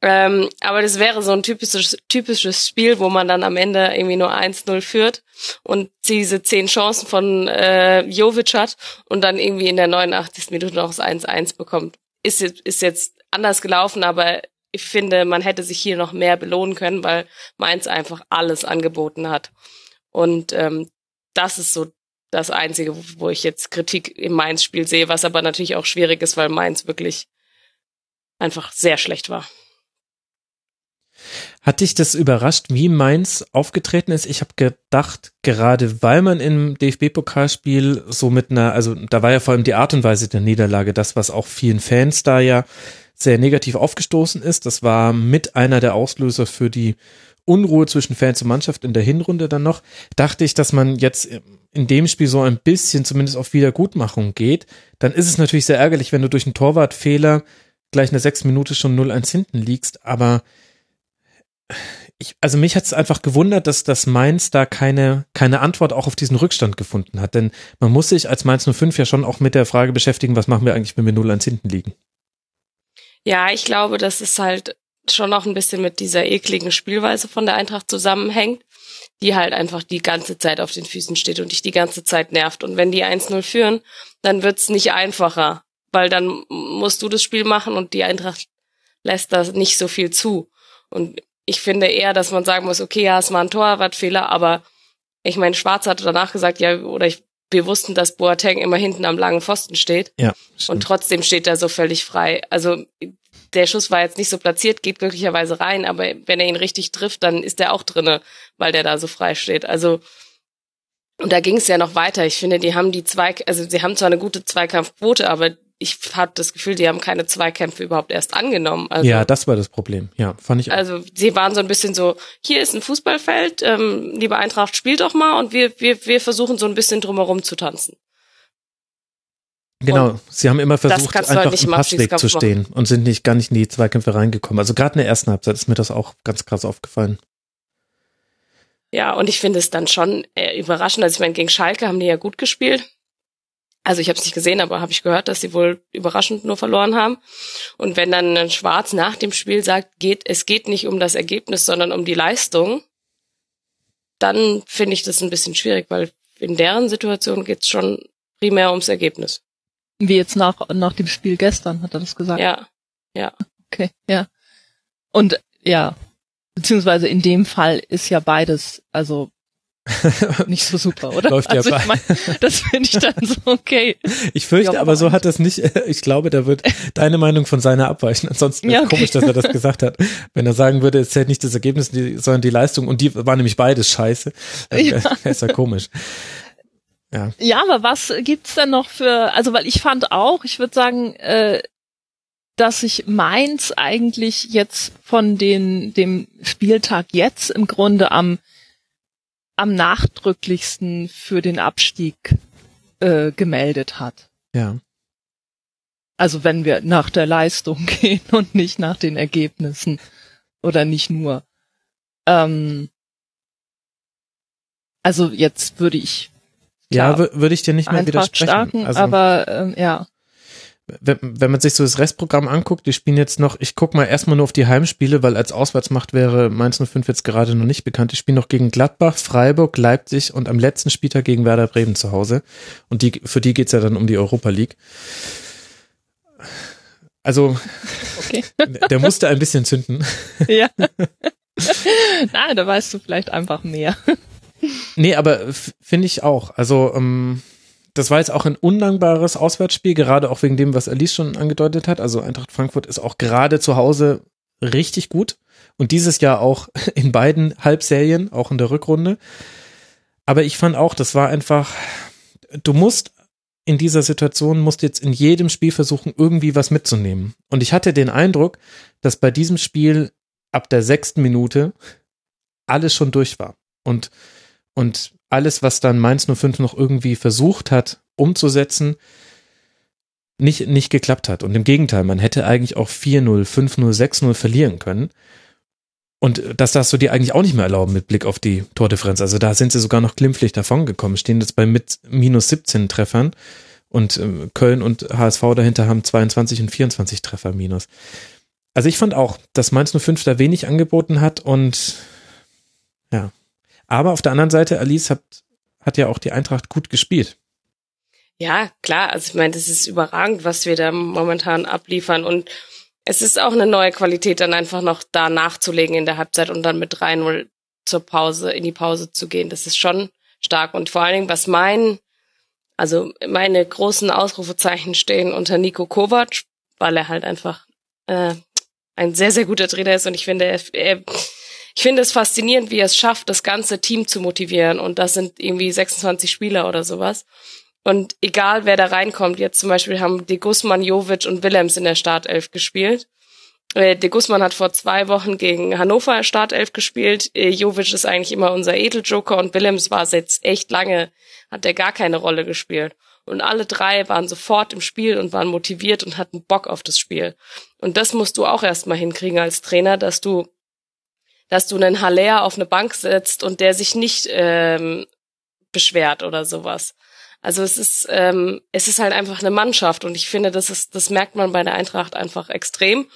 Ähm, aber das wäre so ein typisches, typisches Spiel, wo man dann am Ende irgendwie nur 1-0 führt und diese zehn Chancen von äh, Jovic hat und dann irgendwie in der 89. Minute noch das 1-1 bekommt. Ist, jetzt- ist jetzt anders gelaufen, aber ich finde, man hätte sich hier noch mehr belohnen können, weil Mainz einfach alles angeboten hat. Und ähm, das ist so das Einzige, wo- wo ich jetzt Kritik im Mainz-Spiel sehe, was aber natürlich auch schwierig ist, weil Mainz wirklich einfach sehr schlecht war. Hat dich das überrascht, wie Mainz aufgetreten ist? Ich habe gedacht, gerade weil man im DFB-Pokalspiel so mit einer, also da war ja vor allem die Art und Weise der Niederlage das, was auch vielen Fans da ja sehr negativ aufgestoßen ist. Das war mit einer der Auslöser für die Unruhe zwischen Fans und Mannschaft in der Hinrunde dann noch. Dachte ich, dass man jetzt in dem Spiel so ein bisschen zumindest auf Wiedergutmachung geht. Dann ist es natürlich sehr ärgerlich, wenn du durch einen Torwartfehler gleich in der sechs Minute schon 0-1 hinten liegst, aber ich, also mich hat es einfach gewundert, dass das Mainz da keine, keine Antwort auch auf diesen Rückstand gefunden hat. Denn man muss sich als Mainz 05 ja schon auch mit der Frage beschäftigen, was machen wir eigentlich, wenn wir 0-1 hinten liegen. Ja, ich glaube, dass es halt schon noch ein bisschen mit dieser ekligen Spielweise von der Eintracht zusammenhängt, die halt einfach die ganze Zeit auf den Füßen steht und dich die ganze Zeit nervt. Und wenn die 1-0 führen, dann wird's nicht einfacher, weil dann musst du das Spiel machen und die Eintracht lässt da nicht so viel zu. Und ich finde eher, dass man sagen muss, okay, ja, es war ein Torwartfehler, aber ich meine, Schwarz hatte danach gesagt, ja, oder ich, wir wussten, dass Boateng immer hinten am langen Pfosten steht. Ja. Stimmt. Und trotzdem steht er so völlig frei. Also der Schuss war jetzt nicht so platziert, geht glücklicherweise rein, aber wenn er ihn richtig trifft, dann ist er auch drinne, weil der da so frei steht. Also und da ging es ja noch weiter. Ich finde, die haben die zwei, also sie haben zwar eine gute Zweikampfquote, aber ich habe das Gefühl, die haben keine Zweikämpfe überhaupt erst angenommen. Also, ja, das war das Problem. Ja, fand ich. Auch. Also sie waren so ein bisschen so: Hier ist ein Fußballfeld, ähm, liebe Eintracht, spielt doch mal, und wir wir wir versuchen so ein bisschen drumherum zu tanzen. Genau, und sie haben immer versucht, einfach halt im Passweg zu stehen machen. und sind nicht gar nicht in die Zweikämpfe reingekommen. Also gerade in der ersten Halbzeit ist mir das auch ganz krass aufgefallen. Ja, und ich finde es dann schon äh, überraschend. Also ich meine, gegen Schalke haben die ja gut gespielt. Also ich habe es nicht gesehen, aber habe ich gehört, dass sie wohl überraschend nur verloren haben. Und wenn dann ein Schwarz nach dem Spiel sagt, geht, es geht nicht um das Ergebnis, sondern um die Leistung, dann finde ich das ein bisschen schwierig, weil in deren Situation geht es schon primär ums Ergebnis. Wie jetzt nach, nach dem Spiel gestern, hat er das gesagt? Ja, ja. Okay, ja. Und ja, beziehungsweise in dem Fall ist ja beides, also nicht so super, oder? Läuft also ja ich mein, das finde ich dann so okay. Ich fürchte, ja, aber so hat das nicht, ich glaube, da wird deine Meinung von seiner abweichen. Ansonsten ja, okay. komisch, dass er das gesagt hat. Wenn er sagen würde, es zählt nicht das Ergebnis, sondern die Leistung und die war nämlich beides scheiße, dann ja. ist ja komisch. Ja. ja, aber was gibt's denn noch für, also weil ich fand auch, ich würde sagen, äh, dass sich Mainz eigentlich jetzt von den, dem Spieltag jetzt im Grunde am am nachdrücklichsten für den Abstieg äh, gemeldet hat. Ja. Also wenn wir nach der Leistung gehen und nicht nach den Ergebnissen oder nicht nur. Ähm, also jetzt würde ich ja würde ich dir nicht mehr widersprechen. Starken, also, aber ähm, ja wenn, wenn man sich so das Restprogramm anguckt, die spielen jetzt noch, ich guck mal erstmal nur auf die Heimspiele, weil als Auswärtsmacht wäre Mainz 05 jetzt gerade noch nicht bekannt. Die spielen noch gegen Gladbach, Freiburg, Leipzig und am letzten Spieltag gegen Werder Bremen zu Hause. Und die, für die geht's ja dann um die Europa League. Also, okay. der musste ein bisschen zünden. Ja. Nein, da weißt du vielleicht einfach mehr. Nee, aber finde ich auch. Also, ähm, das war jetzt auch ein undankbares Auswärtsspiel, gerade auch wegen dem, was Alice schon angedeutet hat. Also Eintracht Frankfurt ist auch gerade zu Hause richtig gut und dieses Jahr auch in beiden Halbserien, auch in der Rückrunde. Aber ich fand auch, das war einfach, du musst in dieser Situation, musst jetzt in jedem Spiel versuchen, irgendwie was mitzunehmen. Und ich hatte den Eindruck, dass bei diesem Spiel ab der sechsten Minute alles schon durch war. Und, und alles, was dann Mainz 05 noch irgendwie versucht hat umzusetzen, nicht, nicht geklappt hat. Und im Gegenteil, man hätte eigentlich auch 4-0, 5-0, 6-0 verlieren können. Und das darfst du dir eigentlich auch nicht mehr erlauben mit Blick auf die Tordifferenz. Also da sind sie sogar noch glimpflich davongekommen, stehen jetzt bei mit minus 17 Treffern und äh, Köln und HSV dahinter haben 22 und 24 Treffer minus. Also ich fand auch, dass Mainz 05 da wenig angeboten hat und ja, aber auf der anderen Seite, Alice hat, hat ja auch die Eintracht gut gespielt. Ja, klar. Also ich meine, das ist überragend, was wir da momentan abliefern. Und es ist auch eine neue Qualität, dann einfach noch da nachzulegen in der Halbzeit und dann mit 3-0 zur Pause, in die Pause zu gehen. Das ist schon stark. Und vor allen Dingen, was mein, also meine großen Ausrufezeichen stehen unter Nico Kovac, weil er halt einfach äh, ein sehr, sehr guter Trainer ist und ich finde, er, er ich finde es faszinierend, wie er es schafft, das ganze Team zu motivieren. Und das sind irgendwie 26 Spieler oder sowas. Und egal, wer da reinkommt, jetzt zum Beispiel haben De Guzman, Jovic und Willems in der Startelf gespielt. Äh, De Guzman hat vor zwei Wochen gegen Hannover Startelf gespielt. Äh, Jovic ist eigentlich immer unser Edeljoker und Willems war jetzt echt lange, hat er gar keine Rolle gespielt. Und alle drei waren sofort im Spiel und waren motiviert und hatten Bock auf das Spiel. Und das musst du auch erstmal hinkriegen als Trainer, dass du dass du einen Haller auf eine Bank setzt und der sich nicht ähm, beschwert oder sowas. Also es ist ähm, es ist halt einfach eine Mannschaft und ich finde, das ist das merkt man bei der Eintracht einfach extrem.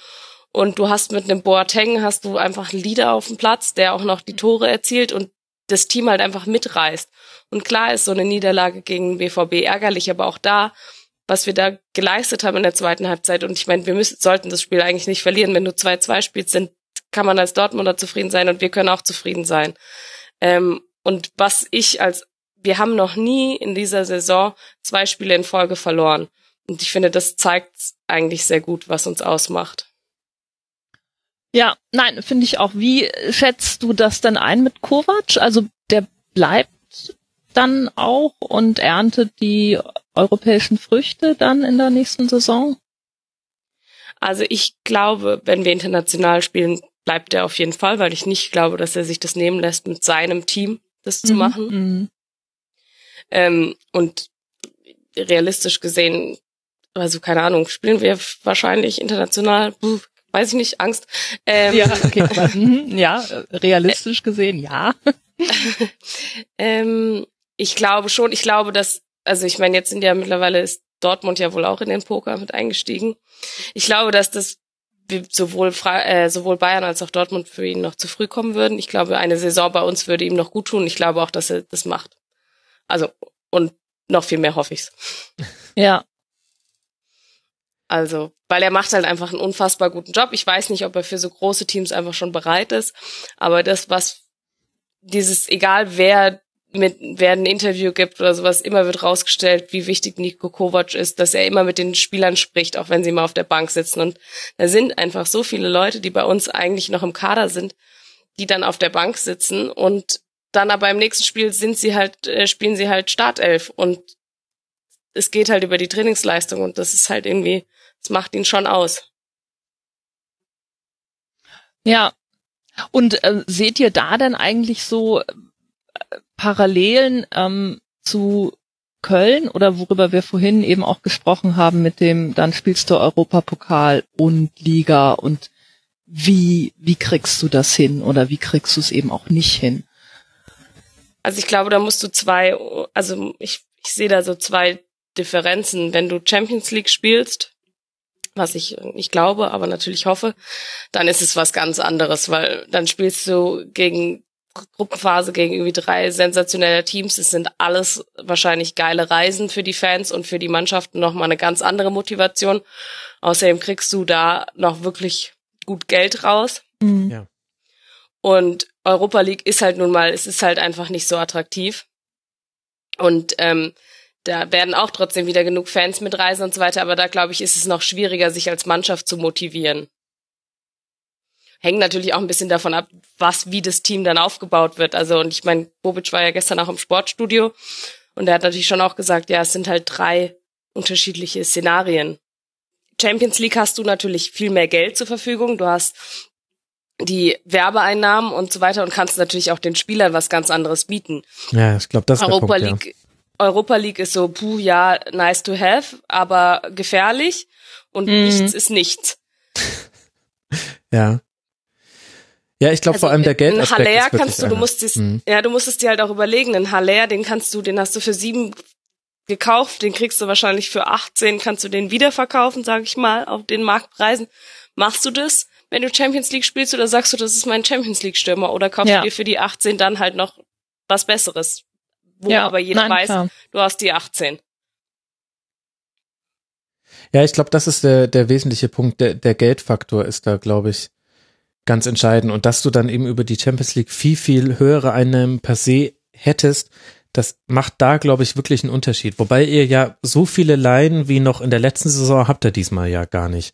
Und du hast mit einem Boateng hast du einfach einen Leader auf dem Platz, der auch noch die Tore erzielt und das Team halt einfach mitreißt. Und klar ist so eine Niederlage gegen BVB ärgerlich, aber auch da, was wir da geleistet haben in der zweiten Halbzeit, und ich meine, wir müssen, sollten das Spiel eigentlich nicht verlieren. Wenn du 2-2 spielst, sind kann man als Dortmunder zufrieden sein und wir können auch zufrieden sein. Ähm, und was ich als, wir haben noch nie in dieser Saison zwei Spiele in Folge verloren. Und ich finde, das zeigt eigentlich sehr gut, was uns ausmacht. Ja, nein, finde ich auch. Wie schätzt du das denn ein mit Kovac? Also der bleibt dann auch und erntet die europäischen Früchte dann in der nächsten Saison? Also ich glaube, wenn wir international spielen, bleibt er auf jeden Fall, weil ich nicht glaube, dass er sich das nehmen lässt, mit seinem Team das mhm. zu machen. Mhm. Ähm, und realistisch gesehen, also keine Ahnung, spielen wir wahrscheinlich international, puh, weiß ich nicht, Angst. Ähm, ja, okay, mhm, ja, realistisch gesehen, ja. ähm, ich glaube schon, ich glaube, dass, also ich meine, jetzt sind ja mittlerweile ist Dortmund ja wohl auch in den Poker mit eingestiegen. Ich glaube, dass das sowohl, Fra äh, sowohl Bayern als auch Dortmund für ihn noch zu früh kommen würden. Ich glaube, eine Saison bei uns würde ihm noch gut tun. Ich glaube auch, dass er das macht. Also, und noch viel mehr hoffe ich's. Ja. Also, weil er macht halt einfach einen unfassbar guten Job. Ich weiß nicht, ob er für so große Teams einfach schon bereit ist, aber das, was dieses, egal wer mit, wer ein Interview gibt oder sowas, immer wird rausgestellt, wie wichtig Niko Kovac ist, dass er immer mit den Spielern spricht, auch wenn sie mal auf der Bank sitzen. Und da sind einfach so viele Leute, die bei uns eigentlich noch im Kader sind, die dann auf der Bank sitzen und dann aber im nächsten Spiel sind sie halt, äh, spielen sie halt Startelf und es geht halt über die Trainingsleistung und das ist halt irgendwie, das macht ihn schon aus. Ja. Und äh, seht ihr da denn eigentlich so Parallelen ähm, zu Köln oder worüber wir vorhin eben auch gesprochen haben mit dem, dann spielst du Europapokal und Liga und wie, wie kriegst du das hin oder wie kriegst du es eben auch nicht hin? Also ich glaube, da musst du zwei, also ich, ich sehe da so zwei Differenzen. Wenn du Champions League spielst, was ich nicht glaube, aber natürlich hoffe, dann ist es was ganz anderes, weil dann spielst du gegen Gruppenphase gegen irgendwie drei sensationelle Teams. Es sind alles wahrscheinlich geile Reisen für die Fans und für die Mannschaften nochmal eine ganz andere Motivation. Außerdem kriegst du da noch wirklich gut Geld raus. Mhm. Ja. Und Europa League ist halt nun mal, es ist halt einfach nicht so attraktiv. Und ähm, da werden auch trotzdem wieder genug Fans mitreisen und so weiter, aber da glaube ich, ist es noch schwieriger, sich als Mannschaft zu motivieren hängt natürlich auch ein bisschen davon ab, was, wie das Team dann aufgebaut wird. Also, und ich meine, Bobic war ja gestern auch im Sportstudio und er hat natürlich schon auch gesagt, ja, es sind halt drei unterschiedliche Szenarien. Champions League hast du natürlich viel mehr Geld zur Verfügung. Du hast die Werbeeinnahmen und so weiter und kannst natürlich auch den Spielern was ganz anderes bieten. Ja, ich glaube, das ist Europa der League. Ja. Europa League ist so, puh, ja, nice to have, aber gefährlich und mhm. nichts ist nichts. ja. Ja, ich glaube also vor allem der Geld. Ein Haller kannst du, du musst es, mhm. ja, du musst es dir halt auch überlegen. Ein Haller, den kannst du, den hast du für sieben gekauft, den kriegst du wahrscheinlich für 18, kannst du den wiederverkaufen, sag ich mal, auf den Marktpreisen. Machst du das, wenn du Champions League spielst, oder sagst du, das ist mein Champions League Stürmer, oder kaufst ja. du dir für die 18 dann halt noch was Besseres, wo ja, aber jeder nein, weiß, klar. du hast die 18. Ja, ich glaube, das ist der, der wesentliche Punkt. Der, der Geldfaktor ist da, glaube ich, ganz entscheidend. Und dass du dann eben über die Champions League viel, viel höhere Einnahmen per se hättest, das macht da, glaube ich, wirklich einen Unterschied. Wobei ihr ja so viele Laien wie noch in der letzten Saison habt ihr diesmal ja gar nicht.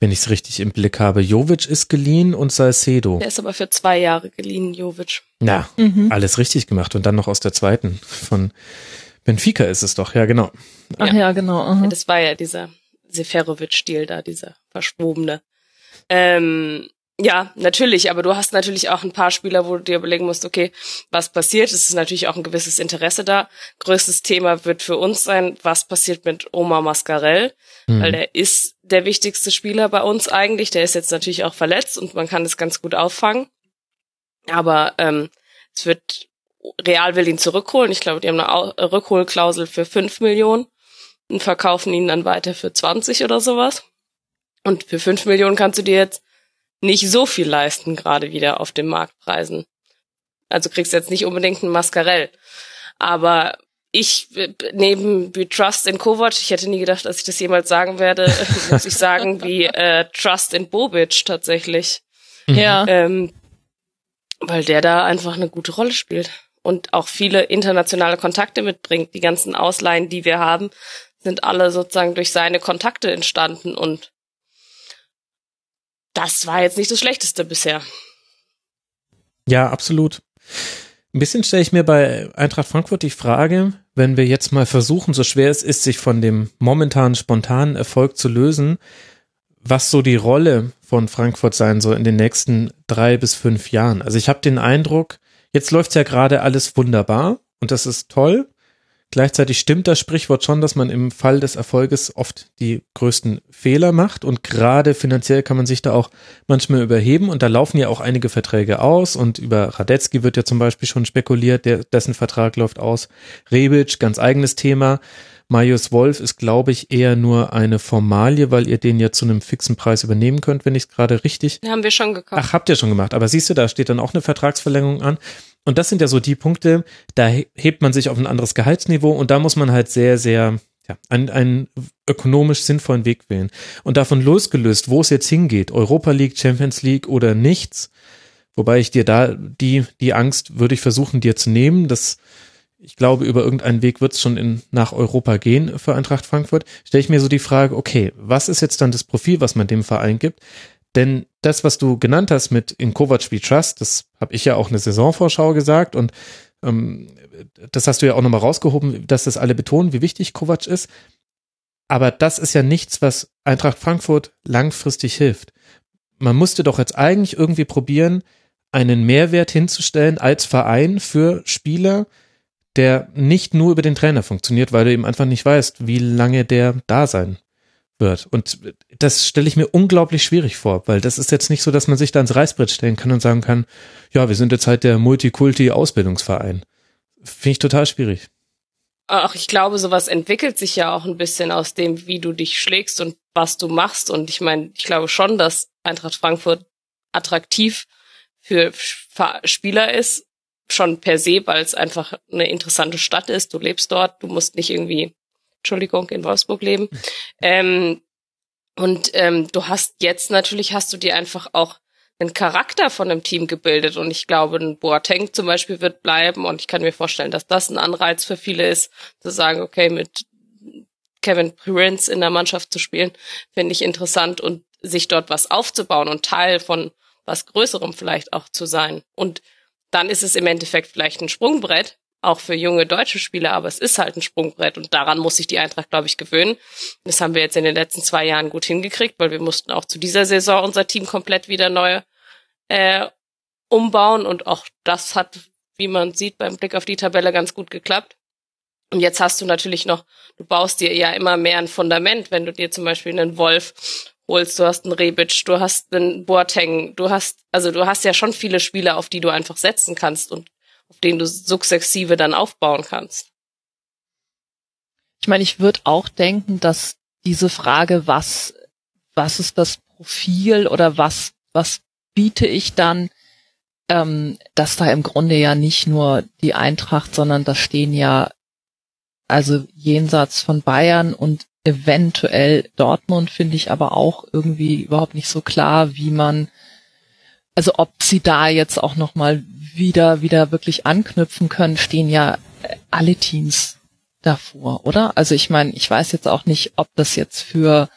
wenn ich es richtig im Blick habe. Jovic ist geliehen und Salcedo. Der ist aber für zwei Jahre geliehen, Jovic. Na, mhm. alles richtig gemacht und dann noch aus der zweiten von Benfica ist es doch, ja genau. Ach ja, ja genau. Ja, das war ja dieser Seferovic-Stil da, dieser verschwobene. Ähm, ja, natürlich, aber du hast natürlich auch ein paar Spieler, wo du dir überlegen musst, okay, was passiert? Es ist natürlich auch ein gewisses Interesse da. Größtes Thema wird für uns sein, was passiert mit Oma Mascarell, mhm. weil der ist der wichtigste Spieler bei uns eigentlich. Der ist jetzt natürlich auch verletzt und man kann das ganz gut auffangen. Aber ähm, es wird Real will ihn zurückholen. Ich glaube, die haben eine Rückholklausel für fünf Millionen und verkaufen ihn dann weiter für 20 oder sowas. Und für fünf Millionen kannst du dir jetzt nicht so viel leisten, gerade wieder auf den Marktpreisen. Also kriegst jetzt nicht unbedingt ein Mascarell. Aber ich, neben wie Trust in Kovac, ich hätte nie gedacht, dass ich das jemals sagen werde, muss ich sagen, wie äh, Trust in Bobic tatsächlich. Mhm. Ja. Ähm, weil der da einfach eine gute Rolle spielt und auch viele internationale Kontakte mitbringt. Die ganzen Ausleihen, die wir haben, sind alle sozusagen durch seine Kontakte entstanden und das war jetzt nicht das Schlechteste bisher. Ja, absolut. Ein bisschen stelle ich mir bei Eintracht Frankfurt die Frage, wenn wir jetzt mal versuchen, so schwer es ist, sich von dem momentanen spontanen Erfolg zu lösen, was so die Rolle von Frankfurt sein soll in den nächsten drei bis fünf Jahren. Also ich habe den Eindruck, jetzt läuft ja gerade alles wunderbar und das ist toll. Gleichzeitig stimmt das Sprichwort schon, dass man im Fall des Erfolges oft die größten Fehler macht und gerade finanziell kann man sich da auch manchmal überheben und da laufen ja auch einige Verträge aus und über Radetzky wird ja zum Beispiel schon spekuliert, der, dessen Vertrag läuft aus. Rebic, ganz eigenes Thema. Marius Wolf ist, glaube ich, eher nur eine Formalie, weil ihr den ja zu einem fixen Preis übernehmen könnt, wenn ich es gerade richtig. Haben wir schon gekauft. Ach, habt ihr schon gemacht. Aber siehst du, da steht dann auch eine Vertragsverlängerung an. Und das sind ja so die Punkte, da hebt man sich auf ein anderes Gehaltsniveau und da muss man halt sehr, sehr ja, einen, einen ökonomisch sinnvollen Weg wählen. Und davon losgelöst, wo es jetzt hingeht, Europa League, Champions League oder nichts, wobei ich dir da die, die Angst würde ich versuchen, dir zu nehmen, dass ich glaube, über irgendeinen Weg wird es schon in, nach Europa gehen für Eintracht Frankfurt, stelle ich mir so die Frage, okay, was ist jetzt dann das Profil, was man dem Verein gibt? Denn das, was du genannt hast mit in Kovac We Trust, das habe ich ja auch eine Saisonvorschau gesagt und ähm, das hast du ja auch nochmal rausgehoben, dass das alle betonen, wie wichtig Kovac ist. Aber das ist ja nichts, was Eintracht Frankfurt langfristig hilft. Man musste doch jetzt eigentlich irgendwie probieren, einen Mehrwert hinzustellen als Verein für Spieler, der nicht nur über den Trainer funktioniert, weil du eben einfach nicht weißt, wie lange der da sein wird. Und das stelle ich mir unglaublich schwierig vor, weil das ist jetzt nicht so, dass man sich da ins Reißbrett stellen kann und sagen kann, ja, wir sind jetzt halt der Multikulti-Ausbildungsverein. Finde ich total schwierig. Ach, ich glaube, sowas entwickelt sich ja auch ein bisschen aus dem, wie du dich schlägst und was du machst. Und ich meine, ich glaube schon, dass Eintracht Frankfurt attraktiv für Spieler ist, schon per se, weil es einfach eine interessante Stadt ist. Du lebst dort, du musst nicht irgendwie Entschuldigung, in Wolfsburg leben. Ähm, und ähm, du hast jetzt natürlich hast du dir einfach auch einen Charakter von einem Team gebildet und ich glaube, ein Boateng zum Beispiel wird bleiben und ich kann mir vorstellen, dass das ein Anreiz für viele ist, zu sagen, okay, mit Kevin Prince in der Mannschaft zu spielen, finde ich interessant und sich dort was aufzubauen und Teil von was Größerem vielleicht auch zu sein. Und dann ist es im Endeffekt vielleicht ein Sprungbrett, auch für junge deutsche Spieler, aber es ist halt ein Sprungbrett und daran muss sich die Eintracht, glaube ich, gewöhnen. Das haben wir jetzt in den letzten zwei Jahren gut hingekriegt, weil wir mussten auch zu dieser Saison unser Team komplett wieder neu äh, umbauen und auch das hat, wie man sieht, beim Blick auf die Tabelle ganz gut geklappt. Und jetzt hast du natürlich noch, du baust dir ja immer mehr ein Fundament, wenn du dir zum Beispiel einen Wolf holst, du hast einen Rebic, du hast einen Boateng, du hast, also du hast ja schon viele Spieler, auf die du einfach setzen kannst und auf denen du sukzessive dann aufbauen kannst. Ich meine, ich würde auch denken, dass diese Frage, was, was ist das Profil oder was, was biete ich dann, ähm, dass da im Grunde ja nicht nur die Eintracht, sondern da stehen ja also jenseits von Bayern und eventuell Dortmund finde ich aber auch irgendwie überhaupt nicht so klar, wie man, also ob sie da jetzt auch noch mal wieder, wieder wirklich anknüpfen können, stehen ja alle Teams davor, oder? Also ich meine, ich weiß jetzt auch nicht, ob das jetzt für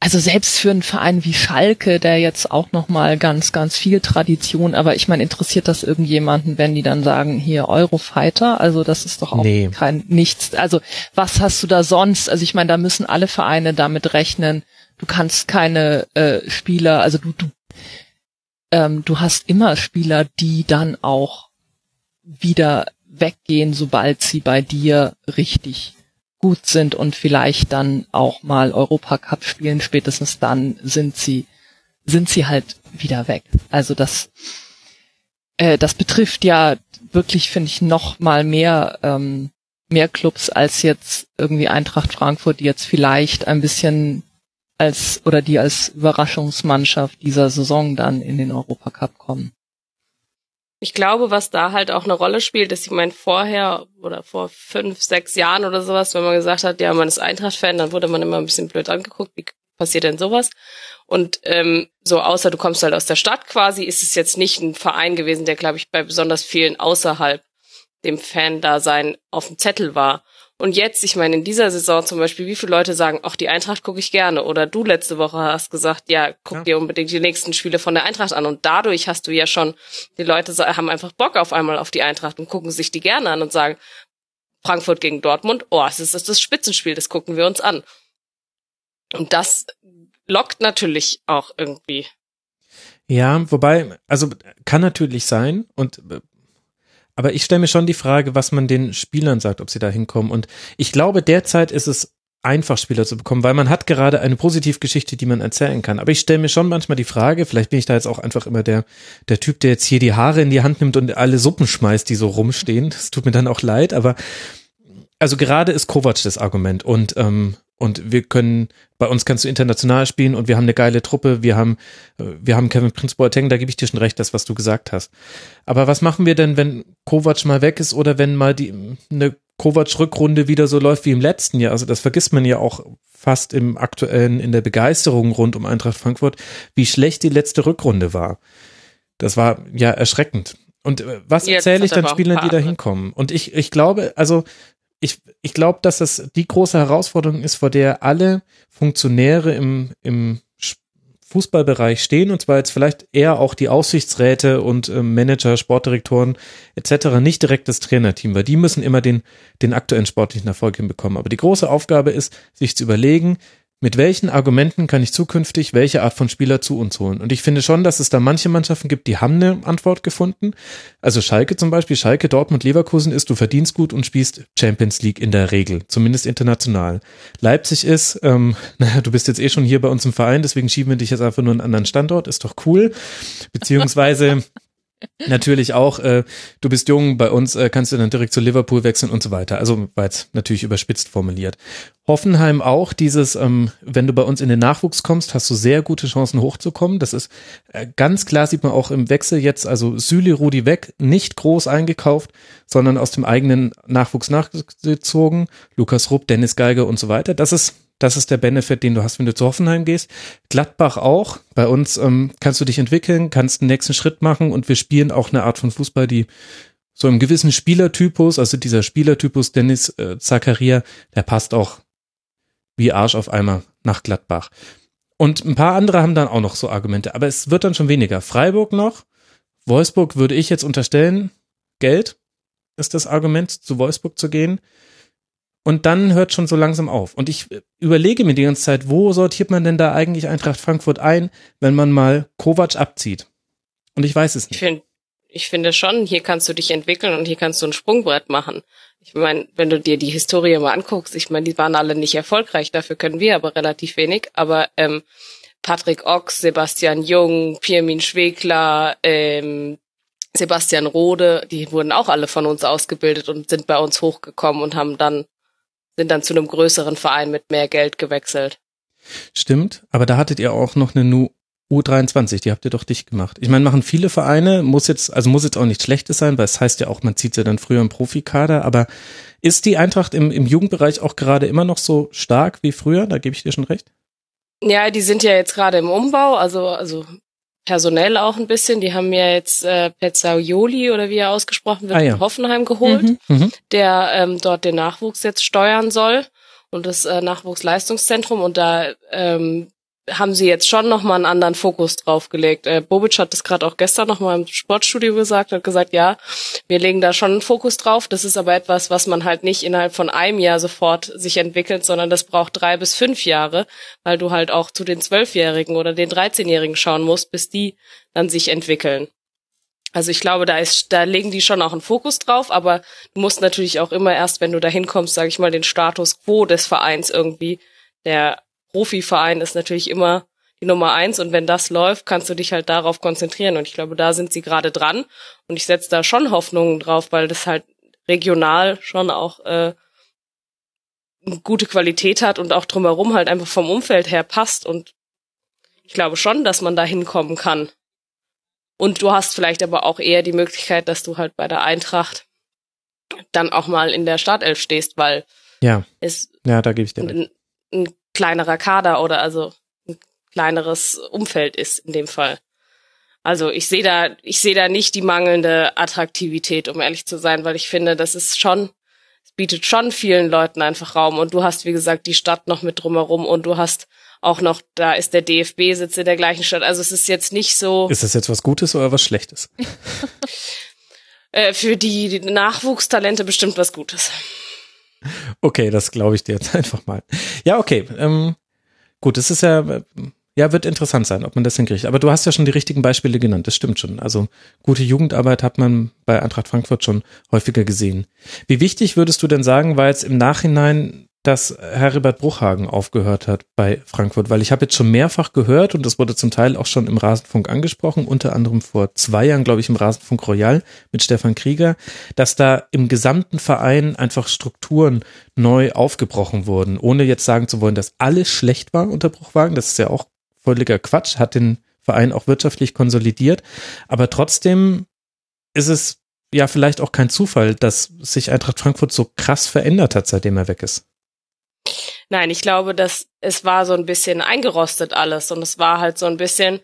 also selbst für einen Verein wie Schalke, der jetzt auch noch mal ganz, ganz viel Tradition, aber ich meine, interessiert das irgendjemanden, wenn die dann sagen, hier Eurofighter? Also das ist doch auch Nee. kein nichts. Also was hast du da sonst? Also ich meine, da müssen alle Vereine damit rechnen. Du kannst keine äh, Spieler, also du, du, ähm, du hast immer Spieler, die dann auch wieder weggehen, sobald sie bei dir richtig gut sind und vielleicht dann auch mal Europacup spielen, spätestens dann sind sie, sind sie halt wieder weg. Also das, äh, das betrifft ja wirklich, finde ich, noch mal mehr, ähm, mehr Clubs als jetzt irgendwie Eintracht Frankfurt, die jetzt vielleicht ein bisschen als, oder die als Überraschungsmannschaft dieser Saison dann in den Europacup kommen. Ich glaube, was da halt auch eine Rolle spielt, ist, ich meine, vorher oder vor fünf, sechs Jahren oder sowas, wenn man gesagt hat, ja, man ist Eintracht-Fan, dann wurde man immer ein bisschen blöd angeguckt, wie passiert denn sowas? Und ähm, so, außer du kommst halt aus der Stadt quasi, ist es jetzt nicht ein Verein gewesen, der, glaube ich, bei besonders vielen außerhalb dem Fan-Dasein auf dem Zettel war. Und jetzt, ich meine, in dieser Saison zum Beispiel, wie viele Leute sagen, ach, die Eintracht gucke ich gerne. Oder du letzte Woche hast gesagt, ja, guck Ja. dir unbedingt die nächsten Spiele von der Eintracht an. Und dadurch hast du ja schon, die Leute haben einfach Bock auf einmal auf die Eintracht und gucken sich die gerne an und sagen, Frankfurt gegen Dortmund, oh, es ist das, das Spitzenspiel, das gucken wir uns an. Und das lockt natürlich auch irgendwie. Ja, wobei, also kann natürlich sein und äh, aber ich stelle mir schon die Frage, was man den Spielern sagt, ob sie da hinkommen. Und ich glaube, derzeit ist es einfach, Spieler zu bekommen, weil man hat gerade eine Positivgeschichte, die man erzählen kann. Aber ich stelle mir schon manchmal die Frage, vielleicht bin ich da jetzt auch einfach immer der, der Typ, der jetzt hier die Haare in die Hand nimmt und alle Suppen schmeißt, die so rumstehen. Das tut mir dann auch leid, aber also gerade ist Kovac das Argument und ähm, und wir können bei uns kannst du international spielen und wir haben eine geile Truppe, wir haben äh, wir haben Kevin Prince Boateng, da gebe ich dir schon recht, das was du gesagt hast. Aber was machen wir denn, wenn Kovac mal weg ist oder wenn mal die eine Kovac Rückrunde wieder so läuft wie im letzten Jahr? Also das vergisst man ja auch fast im aktuellen in der Begeisterung rund um Eintracht Frankfurt, wie schlecht die letzte Rückrunde war. Das war ja erschreckend. Und äh, was erzähle ich dann Spielern, die da hinkommen? Und ich, ich glaube, also ich, ich glaube, dass das die große Herausforderung ist, vor der alle Funktionäre im, im Fußballbereich stehen, und zwar jetzt vielleicht eher auch die Aussichtsräte und ähm, Manager, Sportdirektoren etc., nicht direkt das Trainerteam, weil die müssen immer den, den aktuellen sportlichen Erfolg hinbekommen. Aber die große Aufgabe ist, sich zu überlegen, mit welchen Argumenten kann ich zukünftig welche Art von Spieler zu uns holen? Und ich finde schon, dass es da manche Mannschaften gibt, die haben eine Antwort gefunden. Also Schalke zum Beispiel, Schalke, Dortmund, Leverkusen ist, du verdienst gut und spielst Champions League in der Regel, zumindest international. Leipzig ist, ähm, naja, du bist jetzt eh schon hier bei uns im Verein, deswegen schieben wir dich jetzt einfach nur einen anderen Standort, ist doch cool. Beziehungsweise natürlich auch, äh, du bist jung, bei uns äh, kannst du dann direkt zu Liverpool wechseln und so weiter. Also war jetzt natürlich überspitzt formuliert. Hoffenheim auch dieses, ähm, wenn du bei uns in den Nachwuchs kommst, hast du sehr gute Chancen hochzukommen. Das ist äh, ganz klar, sieht man auch im Wechsel jetzt, also Süli, Rudi weg, nicht groß eingekauft, sondern aus dem eigenen Nachwuchs nachgezogen. Lukas Rupp, Dennis Geiger und so weiter. Das ist das ist der Benefit, den du hast, wenn du zu Hoffenheim gehst. Gladbach auch. Bei uns ähm, kannst du dich entwickeln, kannst den nächsten Schritt machen und wir spielen auch eine Art von Fußball, die so im gewissen Spielertypus, also dieser Spielertypus Dennis äh, Zakaria, der passt auch wie Arsch auf Eimer nach Gladbach. Und ein paar andere haben dann auch noch so Argumente, aber es wird dann schon weniger. Freiburg noch, Wolfsburg würde ich jetzt unterstellen, Geld ist das Argument, zu Wolfsburg zu gehen. Und dann hört schon so langsam auf. Und ich äh, überlege mir die ganze Zeit, wo sortiert man denn da eigentlich Eintracht Frankfurt ein, wenn man mal Kovac abzieht? Und ich weiß es Ich nicht. finde, ich finde schon, hier kannst du dich entwickeln und hier kannst du ein Sprungbrett machen. Ich meine, wenn du dir die Historie mal anguckst, ich meine, die waren alle nicht erfolgreich, dafür können wir aber relativ wenig. Aber ähm, Patrick Ochs, Sebastian Jung, Pirmin Schwegler, ähm, Sebastian Rode, die wurden auch alle von uns ausgebildet und sind bei uns hochgekommen und haben dann sind dann zu einem größeren Verein mit mehr Geld gewechselt. Stimmt, aber da hattet ihr auch noch eine Nu U23, die habt ihr doch dicht gemacht. Ich meine, machen viele Vereine, muss jetzt, also muss jetzt auch nichts Schlechtes sein, weil es heißt ja auch, man zieht ja dann früher im Profikader, aber ist die Eintracht im, im Jugendbereich auch gerade immer noch so stark wie früher? Da gebe ich dir schon recht. Ja, die sind ja jetzt gerade im Umbau, also also personell auch ein bisschen. Die haben ja jetzt äh, Pezzaioli oder wie er ausgesprochen wird, Ah, ja. in Hoffenheim geholt, Mhm. Mhm. der ähm, dort den Nachwuchs jetzt steuern soll und das äh, Nachwuchsleistungszentrum und da ähm, haben sie jetzt schon nochmal einen anderen Fokus drauf gelegt. Äh, Bobic hat das gerade auch gestern nochmal im Sportstudio gesagt, hat gesagt, ja, wir legen da schon einen Fokus drauf. Das ist aber etwas, was man halt nicht innerhalb von einem Jahr sofort sich entwickelt, sondern das braucht drei bis fünf Jahre, weil du halt auch zu den Zwölfjährigen oder den Dreizehnjährigen schauen musst, bis die dann sich entwickeln. Also ich glaube, da ist, da legen die schon auch einen Fokus drauf, aber du musst natürlich auch immer erst, wenn du da hinkommst, sage ich mal, den Status quo des Vereins irgendwie, der Profiverein ist natürlich immer die Nummer eins. Und wenn das läuft, kannst du dich halt darauf konzentrieren. Und ich glaube, da sind sie gerade dran. Und ich setze da schon Hoffnungen drauf, weil das halt regional schon auch äh, eine gute Qualität hat und auch drumherum halt einfach vom Umfeld her passt. Und ich glaube schon, dass man da hinkommen kann. Und du hast vielleicht aber auch eher die Möglichkeit, dass du halt bei der Eintracht dann auch mal in der Startelf stehst, weil ja. es ja, da gebe ich dir ein, ein kleinerer Kader oder also ein kleineres Umfeld ist in dem Fall. Also ich sehe da, ich sehe da nicht die mangelnde Attraktivität, um ehrlich zu sein, weil ich finde, das ist schon, es bietet schon vielen Leuten einfach Raum und du hast, wie gesagt, die Stadt noch mit drumherum und du hast auch noch, da ist der DFB sitzt in der gleichen Stadt. Also es ist jetzt nicht so. Ist das jetzt was Gutes oder was Schlechtes? äh, für die, die Nachwuchstalente bestimmt was Gutes. Okay, das glaube ich dir jetzt einfach mal. Ja, okay. Ähm, gut, es ist ja, ja, wird interessant sein, ob man das hinkriegt. Aber du hast ja schon die richtigen Beispiele genannt, das stimmt schon. Also gute Jugendarbeit hat man bei Eintracht Frankfurt schon häufiger gesehen. Wie wichtig würdest du denn sagen, war jetzt im Nachhinein dass Heribert Bruchhagen aufgehört hat bei Frankfurt, weil ich habe jetzt schon mehrfach gehört und das wurde zum Teil auch schon im Rasenfunk angesprochen, unter anderem vor zwei Jahren, glaube ich, im Rasenfunk Royal mit Stefan Krieger, dass da im gesamten Verein einfach Strukturen neu aufgebrochen wurden, ohne jetzt sagen zu wollen, dass alles schlecht war unter Bruchhagen. Das ist ja auch völliger Quatsch, hat den Verein auch wirtschaftlich konsolidiert, aber trotzdem ist es ja vielleicht auch kein Zufall, dass sich Eintracht Frankfurt so krass verändert hat, seitdem er weg ist. Nein, ich glaube, dass es war so ein bisschen eingerostet alles und es war halt so ein bisschen,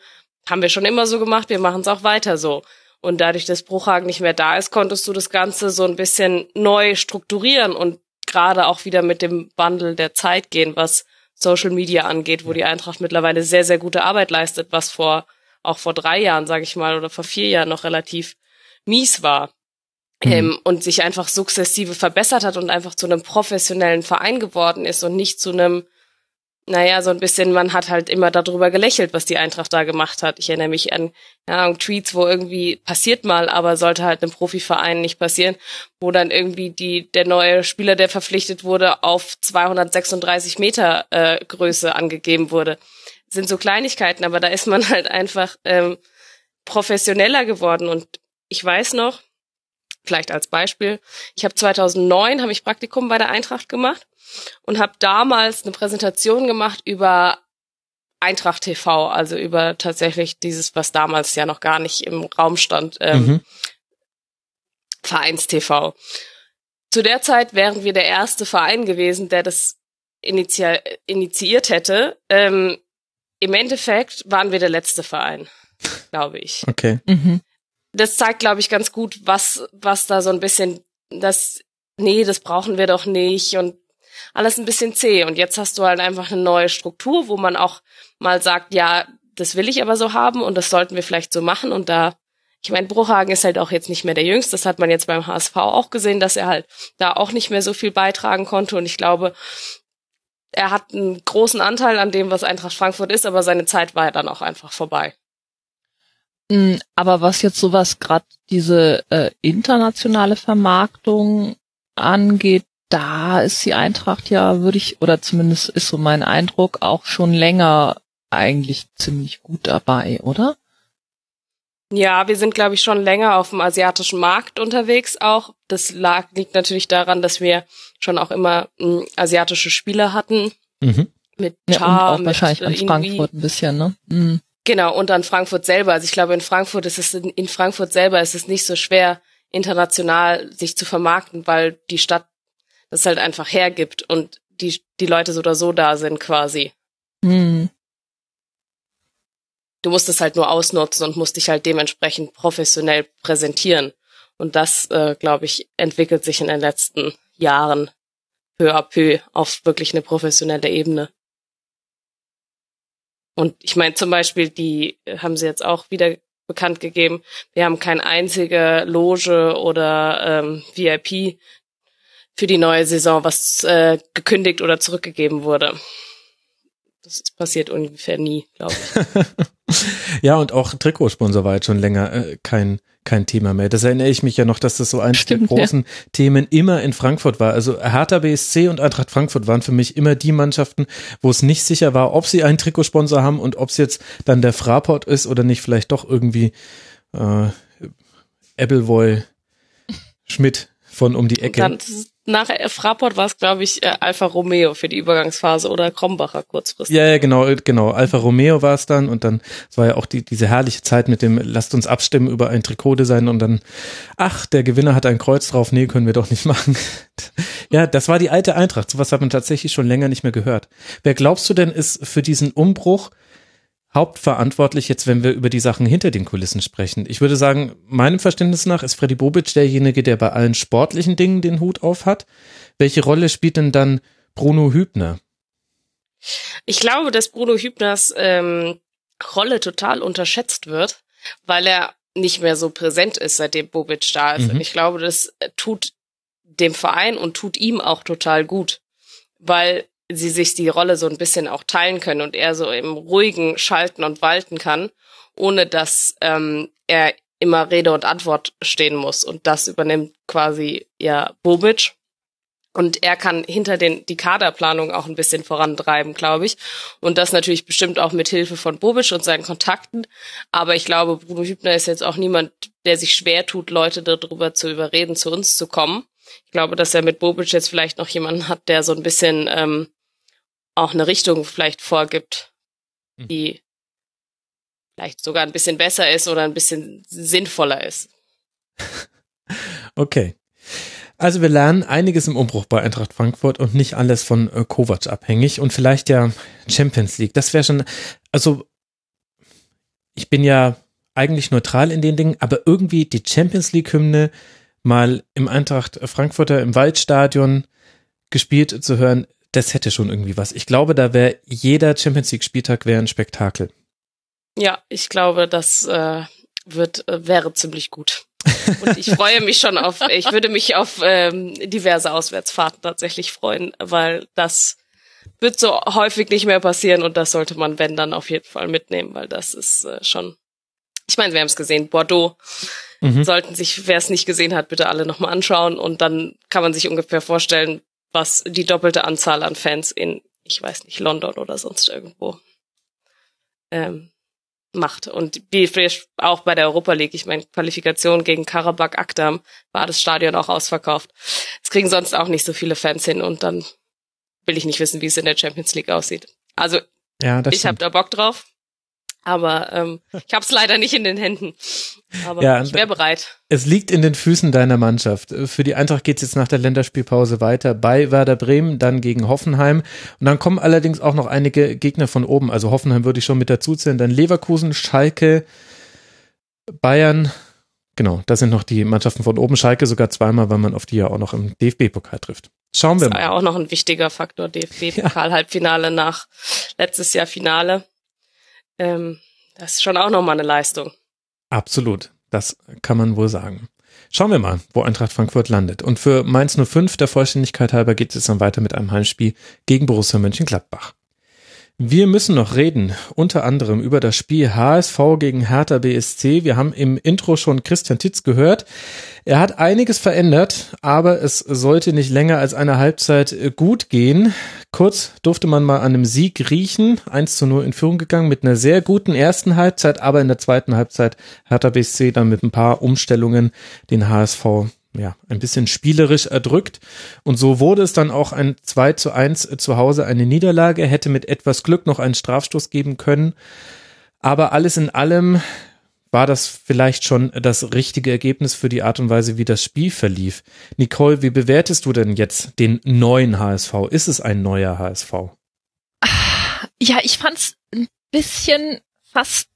haben wir schon immer so gemacht, wir machen es auch weiter so. Und dadurch, dass Bruchhagen nicht mehr da ist, konntest du das Ganze so ein bisschen neu strukturieren und gerade auch wieder mit dem Wandel der Zeit gehen, was Social Media angeht, wo die Eintracht mittlerweile sehr, sehr gute Arbeit leistet, was vor, auch vor drei Jahren, sage ich mal, oder vor vier Jahren noch relativ mies war. Ähm, und sich einfach sukzessive verbessert hat und einfach zu einem professionellen Verein geworden ist und nicht zu einem, naja, so ein bisschen, man hat halt immer darüber gelächelt, was die Eintracht da gemacht hat. Ich erinnere mich an ja, Tweets, wo irgendwie passiert mal, aber sollte halt einem Profiverein nicht passieren, wo dann irgendwie die der neue Spieler, der verpflichtet wurde, auf 236 Meter äh, Größe angegeben wurde. Sind so Kleinigkeiten, aber da ist man halt einfach ähm, professioneller geworden und ich weiß noch, vielleicht als Beispiel. Ich habe 2009 habe ich Praktikum bei der Eintracht gemacht und habe damals eine Präsentation gemacht über Eintracht TV, also über tatsächlich dieses, was damals ja noch gar nicht im Raum stand, ähm, mhm. Vereins TV. Zu der Zeit wären wir der erste Verein gewesen, der das initial, initiiert hätte. Ähm, Im Endeffekt waren wir der letzte Verein, glaube ich. Okay. Mhm das zeigt, glaube ich, ganz gut, was, was da so ein bisschen, das, nee, das brauchen wir doch nicht und alles ein bisschen zäh. Und jetzt hast du halt einfach eine neue Struktur, wo man auch mal sagt, ja, das will ich aber so haben und das sollten wir vielleicht so machen. Und da, ich meine, Bruchhagen ist halt auch jetzt nicht mehr der Jüngste. Das hat man jetzt beim HSV auch gesehen, dass er halt da auch nicht mehr so viel beitragen konnte. Und ich glaube, er hat einen großen Anteil an dem, was Eintracht Frankfurt ist, aber seine Zeit war ja dann auch einfach vorbei. Mm, aber was jetzt sowas gerade diese äh, internationale Vermarktung angeht, da ist die Eintracht ja, würde ich, oder zumindest ist so mein Eindruck, auch schon länger eigentlich ziemlich gut dabei, oder? Ja, wir sind, glaube ich, schon länger auf dem asiatischen Markt unterwegs auch. Das lag, liegt natürlich daran, dass wir schon auch immer m, hm, asiatische Spieler hatten. Mhm. Mit Cha, ja, und auch mit wahrscheinlich an Frankfurt ein bisschen, ne? Mhm. Genau, und dann Frankfurt selber. Also ich glaube, in Frankfurt ist es, in Frankfurt selber ist es nicht so schwer, international sich zu vermarkten, weil die Stadt das halt einfach hergibt und die, die Leute so oder so da sind quasi. Hm. Du musst es halt nur ausnutzen und musst dich halt dementsprechend professionell präsentieren. Und das, äh, glaube ich, entwickelt sich in den letzten Jahren peu à peu auf wirklich eine professionelle Ebene. Und ich meine zum Beispiel, die äh, haben sie jetzt auch wieder bekannt gegeben, wir haben keine einzige Loge oder ähm, VIP für die neue Saison, was äh, gekündigt oder zurückgegeben wurde. Das passiert ungefähr nie, glaube ich. ja, und auch Trikotsponsor war jetzt schon länger äh, kein kein Thema mehr. Das erinnere ich mich ja noch, dass das so eins Stimmt, der großen ja. Themen immer in Frankfurt war. Also Hertha BSC und Eintracht Frankfurt waren für mich immer die Mannschaften, wo es nicht sicher war, ob sie einen Trikotsponsor haben und ob es jetzt dann der Fraport ist oder nicht vielleicht doch irgendwie äh, Appleboy Schmidt von um die Ecke. Dann, nach Fraport war es, glaube ich, äh, Alfa Romeo für die Übergangsphase oder Krombacher kurzfristig. Ja, ja, genau, genau. Alfa Romeo war es dann und dann, es war ja auch die, diese herrliche Zeit mit dem, lasst uns abstimmen über ein Trikotdesign und dann, ach, der Gewinner hat ein Kreuz drauf, nee, können wir doch nicht machen. ja, das war die alte Eintracht. Sowas hat man tatsächlich schon länger nicht mehr gehört. Wer glaubst du denn ist für diesen Umbruch hauptverantwortlich jetzt, wenn wir über die Sachen hinter den Kulissen sprechen? Ich würde sagen, meinem Verständnis nach ist Freddy Bobic derjenige, der bei allen sportlichen Dingen den Hut auf hat. Welche Rolle spielt denn dann Bruno Hübner? Ich glaube, dass Bruno Hübners ähm, Rolle total unterschätzt wird, weil er nicht mehr so präsent ist, seitdem Bobic da ist. Mhm. Und ich glaube, das tut dem Verein und tut ihm auch total gut, weil sie sich die Rolle so ein bisschen auch teilen können und er so im ruhigen schalten und walten kann, ohne dass ähm, er immer Rede und Antwort stehen muss. Und das übernimmt quasi ja Bobic. Und er kann hinter den, die Kaderplanung auch ein bisschen vorantreiben, glaube ich. Und das natürlich bestimmt auch mit Hilfe von Bobic und seinen Kontakten. Aber ich glaube, Bruno Hübner ist jetzt auch niemand, der sich schwer tut, Leute darüber zu überreden, zu uns zu kommen. Ich glaube, dass er mit Bobic jetzt vielleicht noch jemanden hat, der so ein bisschen ähm, auch eine Richtung vielleicht vorgibt, hm. die vielleicht sogar ein bisschen besser ist oder ein bisschen sinnvoller ist. Okay. Also wir lernen einiges im Umbruch bei Eintracht Frankfurt und nicht alles von äh, Kovac abhängig und vielleicht ja Champions League. Das wäre schon, also ich bin ja eigentlich neutral in den Dingen, aber irgendwie die Champions League Hymne mal im Eintracht Frankfurter im Waldstadion gespielt zu hören, das hätte schon irgendwie was. Ich glaube, da wäre jeder Champions League Spieltag wäre ein Spektakel. Ja, ich glaube, das äh, wird äh, wäre ziemlich gut. Und ich freue mich schon auf, ich würde mich auf ähm, diverse Auswärtsfahrten tatsächlich freuen, weil das wird so häufig nicht mehr passieren und das sollte man, wenn, dann auf jeden Fall mitnehmen, weil das ist äh, schon, ich meine, wir haben es gesehen, Bordeaux mhm. sollten sich, wer es nicht gesehen hat, bitte alle nochmal anschauen und dann kann man sich ungefähr vorstellen, was die doppelte Anzahl an Fans in, ich weiß nicht, London oder sonst irgendwo ähm, macht. Und wie auch bei der Europa League, ich meine, Qualifikation gegen Karabakh Akdam war das Stadion auch ausverkauft. Es kriegen sonst auch nicht so viele Fans hin und dann will ich nicht wissen, wie es in der Champions League aussieht. Also ja, ich habe da Bock drauf. Aber ähm, ich habe es leider nicht in den Händen. Aber ja, ich wäre bereit. Es liegt in den Füßen deiner Mannschaft. Für die Eintracht geht es jetzt nach der Länderspielpause weiter bei Werder Bremen, dann gegen Hoffenheim. Und dann kommen allerdings auch noch einige Gegner von oben. Also Hoffenheim würde ich schon mit dazu zählen. Dann Leverkusen, Schalke, Bayern. Genau, das sind noch die Mannschaften von oben. Schalke sogar zweimal, weil man auf die ja auch noch im DFB-Pokal trifft. Schauen wir mal. Das war ja auch noch ein wichtiger Faktor, DFB-Pokal-Halbfinale nach letztes Jahr Finale. Ähm, das ist schon auch nochmal eine Leistung. Absolut. Das kann man wohl sagen. Schauen wir mal, wo Eintracht Frankfurt landet. Und für Mainz 05, der Vollständigkeit halber, geht es dann weiter mit einem Heimspiel gegen Borussia Mönchengladbach. Wir müssen noch reden, unter anderem über das Spiel HSV gegen Hertha BSC. Wir haben im Intro schon Christian Titz gehört. Er hat einiges verändert, aber es sollte nicht länger als eine Halbzeit gut gehen. Kurz durfte man mal an einem Sieg riechen. 1 zu 0 in Führung gegangen mit einer sehr guten ersten Halbzeit, aber in der zweiten Halbzeit Hertha BSC dann mit ein paar Umstellungen den HSV ja, ein bisschen spielerisch erdrückt. Und so wurde es dann auch ein 2 zu 1 zu Hause eine Niederlage, hätte mit etwas Glück noch einen Strafstoß geben können. Aber alles in allem war das vielleicht schon das richtige Ergebnis für die Art und Weise, wie das Spiel verlief. Nicole, wie bewertest du denn jetzt den neuen HSV? Ist es ein neuer HSV? Ja, ich fand's ein bisschen fast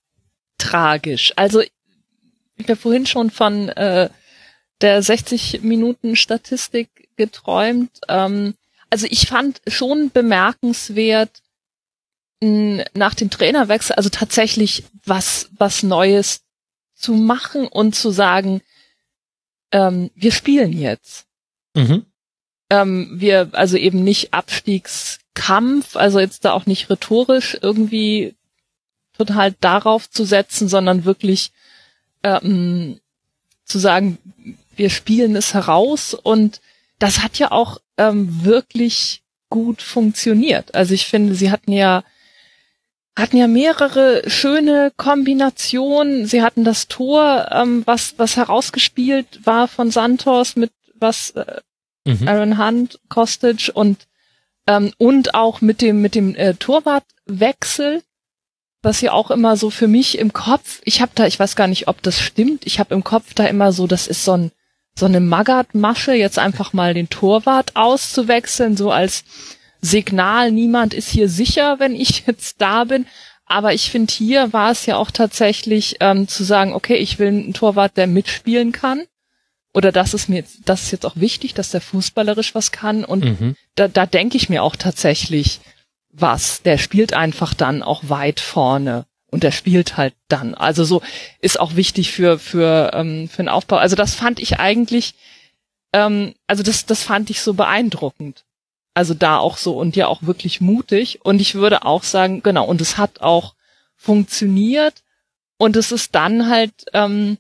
tragisch. Also, ich habe vorhin schon von äh, der 60 Minuten Statistik geträumt. Ähm, also ich fand schon bemerkenswert, nach dem Trainerwechsel, also tatsächlich was, was Neues zu machen und zu sagen, ähm, wir spielen jetzt. Mhm. Ähm, wir, also eben nicht Abstiegskampf, also jetzt da auch nicht rhetorisch irgendwie total darauf zu setzen, sondern wirklich ähm, zu sagen, wir spielen es heraus und das hat ja auch ähm, wirklich gut funktioniert. Also ich finde, sie hatten ja hatten ja mehrere schöne Kombinationen. Sie hatten das Tor, ähm, was was herausgespielt war von Santos mit was äh, mhm. Aaron Hunt, Kostic und ähm, und auch mit dem mit dem äh, Torwartwechsel, was ja auch immer so für mich im Kopf. Ich habe da, ich weiß gar nicht, ob das stimmt. Ich habe im Kopf da immer so, das ist so ein so eine Magath-Masche, jetzt einfach mal den Torwart auszuwechseln, so als Signal, niemand ist hier sicher, wenn ich jetzt da bin. Aber ich finde, hier war es ja auch tatsächlich ähm, zu sagen, okay, ich will einen Torwart, der mitspielen kann. Oder das ist mir jetzt, das ist jetzt auch wichtig, dass der fußballerisch was kann. Und mhm. da, da denke ich mir auch tatsächlich was. Der spielt einfach dann auch weit vorne und der spielt halt dann. Also so ist auch wichtig für für ähm, für den Aufbau. Also das fand ich eigentlich, ähm, also das das fand ich so beeindruckend. Also da auch so und ja auch wirklich mutig. Und ich würde auch sagen, genau. Und es hat auch funktioniert. Und es ist dann halt, ähm,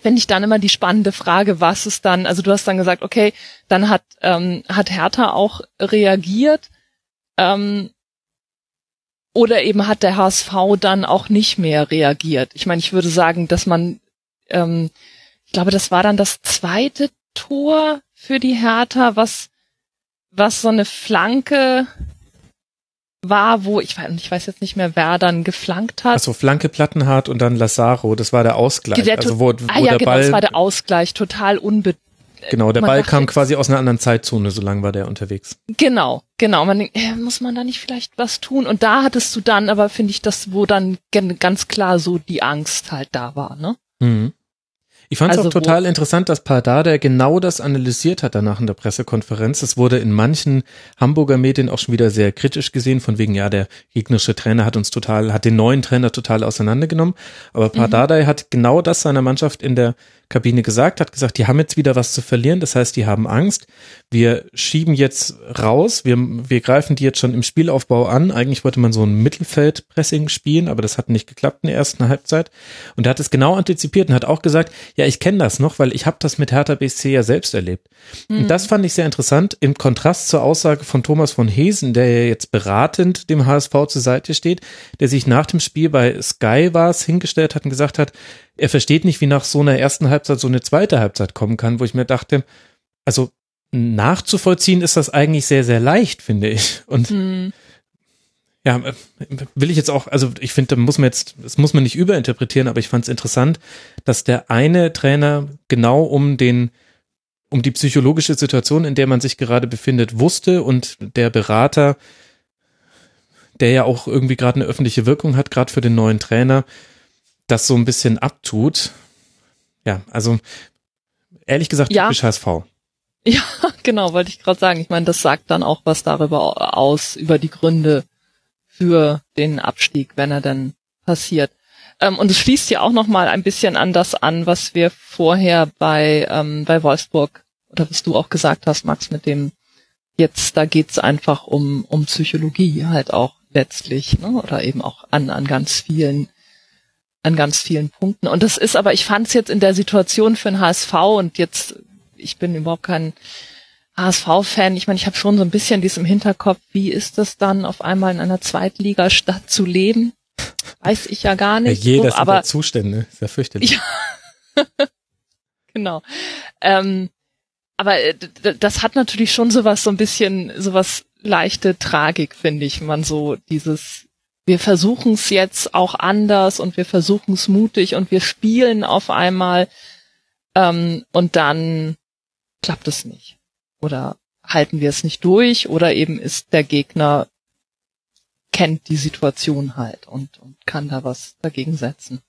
finde ich dann immer die spannende Frage, was ist dann, also du hast dann gesagt, okay, dann hat, ähm, hat Hertha auch reagiert. Ähm, oder eben hat der HSV dann auch nicht mehr reagiert. Ich meine, ich würde sagen, dass man, ähm, ich glaube, das war dann das zweite Tor für die Hertha, was, was so eine Flanke war, wo ich weiß, ich weiß jetzt nicht mehr, wer dann geflankt hat. Also Flanke Plattenhardt und dann Lazaro, das war der Ausgleich. Der, also wo, wo ah, ja, der genau, Ball, das war der Ausgleich, total unbe Genau, der Ball kam quasi aus einer anderen Zeitzone, so lang war der unterwegs. Genau, genau. Man denkt, äh, muss man da nicht vielleicht was tun? Und da hattest du dann, aber finde ich, das, wo dann ganz klar so die Angst halt da war, ne? Mhm. Ich fand es Also auch total interessant, dass Pardada genau das analysiert hat danach in der Pressekonferenz. Es wurde in manchen Hamburger Medien auch schon wieder sehr kritisch gesehen, von wegen, ja, der gegnerische Trainer hat uns total, hat den neuen Trainer total auseinandergenommen. Aber Pardada hat genau das seiner Mannschaft in der Kabine gesagt, hat gesagt, die haben jetzt wieder was zu verlieren, das heißt, die haben Angst. Wir schieben jetzt raus, wir, wir greifen die jetzt schon im Spielaufbau an. Eigentlich wollte man so ein Mittelfeldpressing spielen, aber das hat nicht geklappt in der ersten Halbzeit. Und er hat es genau antizipiert und hat auch gesagt, ja, ich kenne das noch, weil ich habe das mit Hertha BSC ja selbst erlebt. Und das fand ich sehr interessant im Kontrast zur Aussage von Thomas von Hesen, der ja jetzt beratend dem HSV zur Seite steht, der sich nach dem Spiel bei Sky war es hingestellt hat und gesagt hat, er versteht nicht, wie nach so einer ersten Halbzeit so eine zweite Halbzeit kommen kann, wo ich mir dachte, also nachzuvollziehen ist das eigentlich sehr, sehr leicht, finde ich. Und Hm. ja, will ich jetzt auch, also ich finde, da muss man jetzt, das muss man nicht überinterpretieren, aber ich fand es interessant, dass der eine Trainer genau um den, um die psychologische Situation, in der man sich gerade befindet, wusste und der Berater, der ja auch irgendwie gerade eine öffentliche Wirkung hat, gerade für den neuen Trainer, das so ein bisschen abtut. Ja, also ehrlich gesagt, Ja. typisch HSV. Ja, genau, wollte ich gerade sagen. Ich meine, das sagt dann auch was darüber aus, über die Gründe für den Abstieg, wenn er dann passiert. Ähm, und es schließt ja auch noch mal ein bisschen an das an, was wir vorher bei, ähm, bei Wolfsburg oder was du auch gesagt hast, Max, mit dem jetzt, da geht's einfach um, um Psychologie halt auch letztlich, ne? oder eben auch an, an ganz vielen an ganz vielen Punkten. Und das ist aber, ich fand es jetzt in der Situation für den HSV und jetzt, ich bin überhaupt kein HSV-Fan. Ich meine, ich habe schon so ein bisschen dies im Hinterkopf, wie ist das dann, auf einmal in einer Zweitligastadt zu leben? Weiß ich ja gar Ja, nicht. jeder so, sind aber ja Zustände, ist ja fürchterlich. Ja. genau. Ähm, aber äh, das hat natürlich schon sowas, so ein bisschen, sowas leichte Tragik, finde ich, wenn man so dieses, wir versuchen es jetzt auch anders und wir versuchen es mutig und wir spielen auf einmal ähm, und dann klappt es nicht. Oder halten wir es nicht durch oder eben ist der Gegner kennt die Situation halt und, und kann da was dagegen setzen.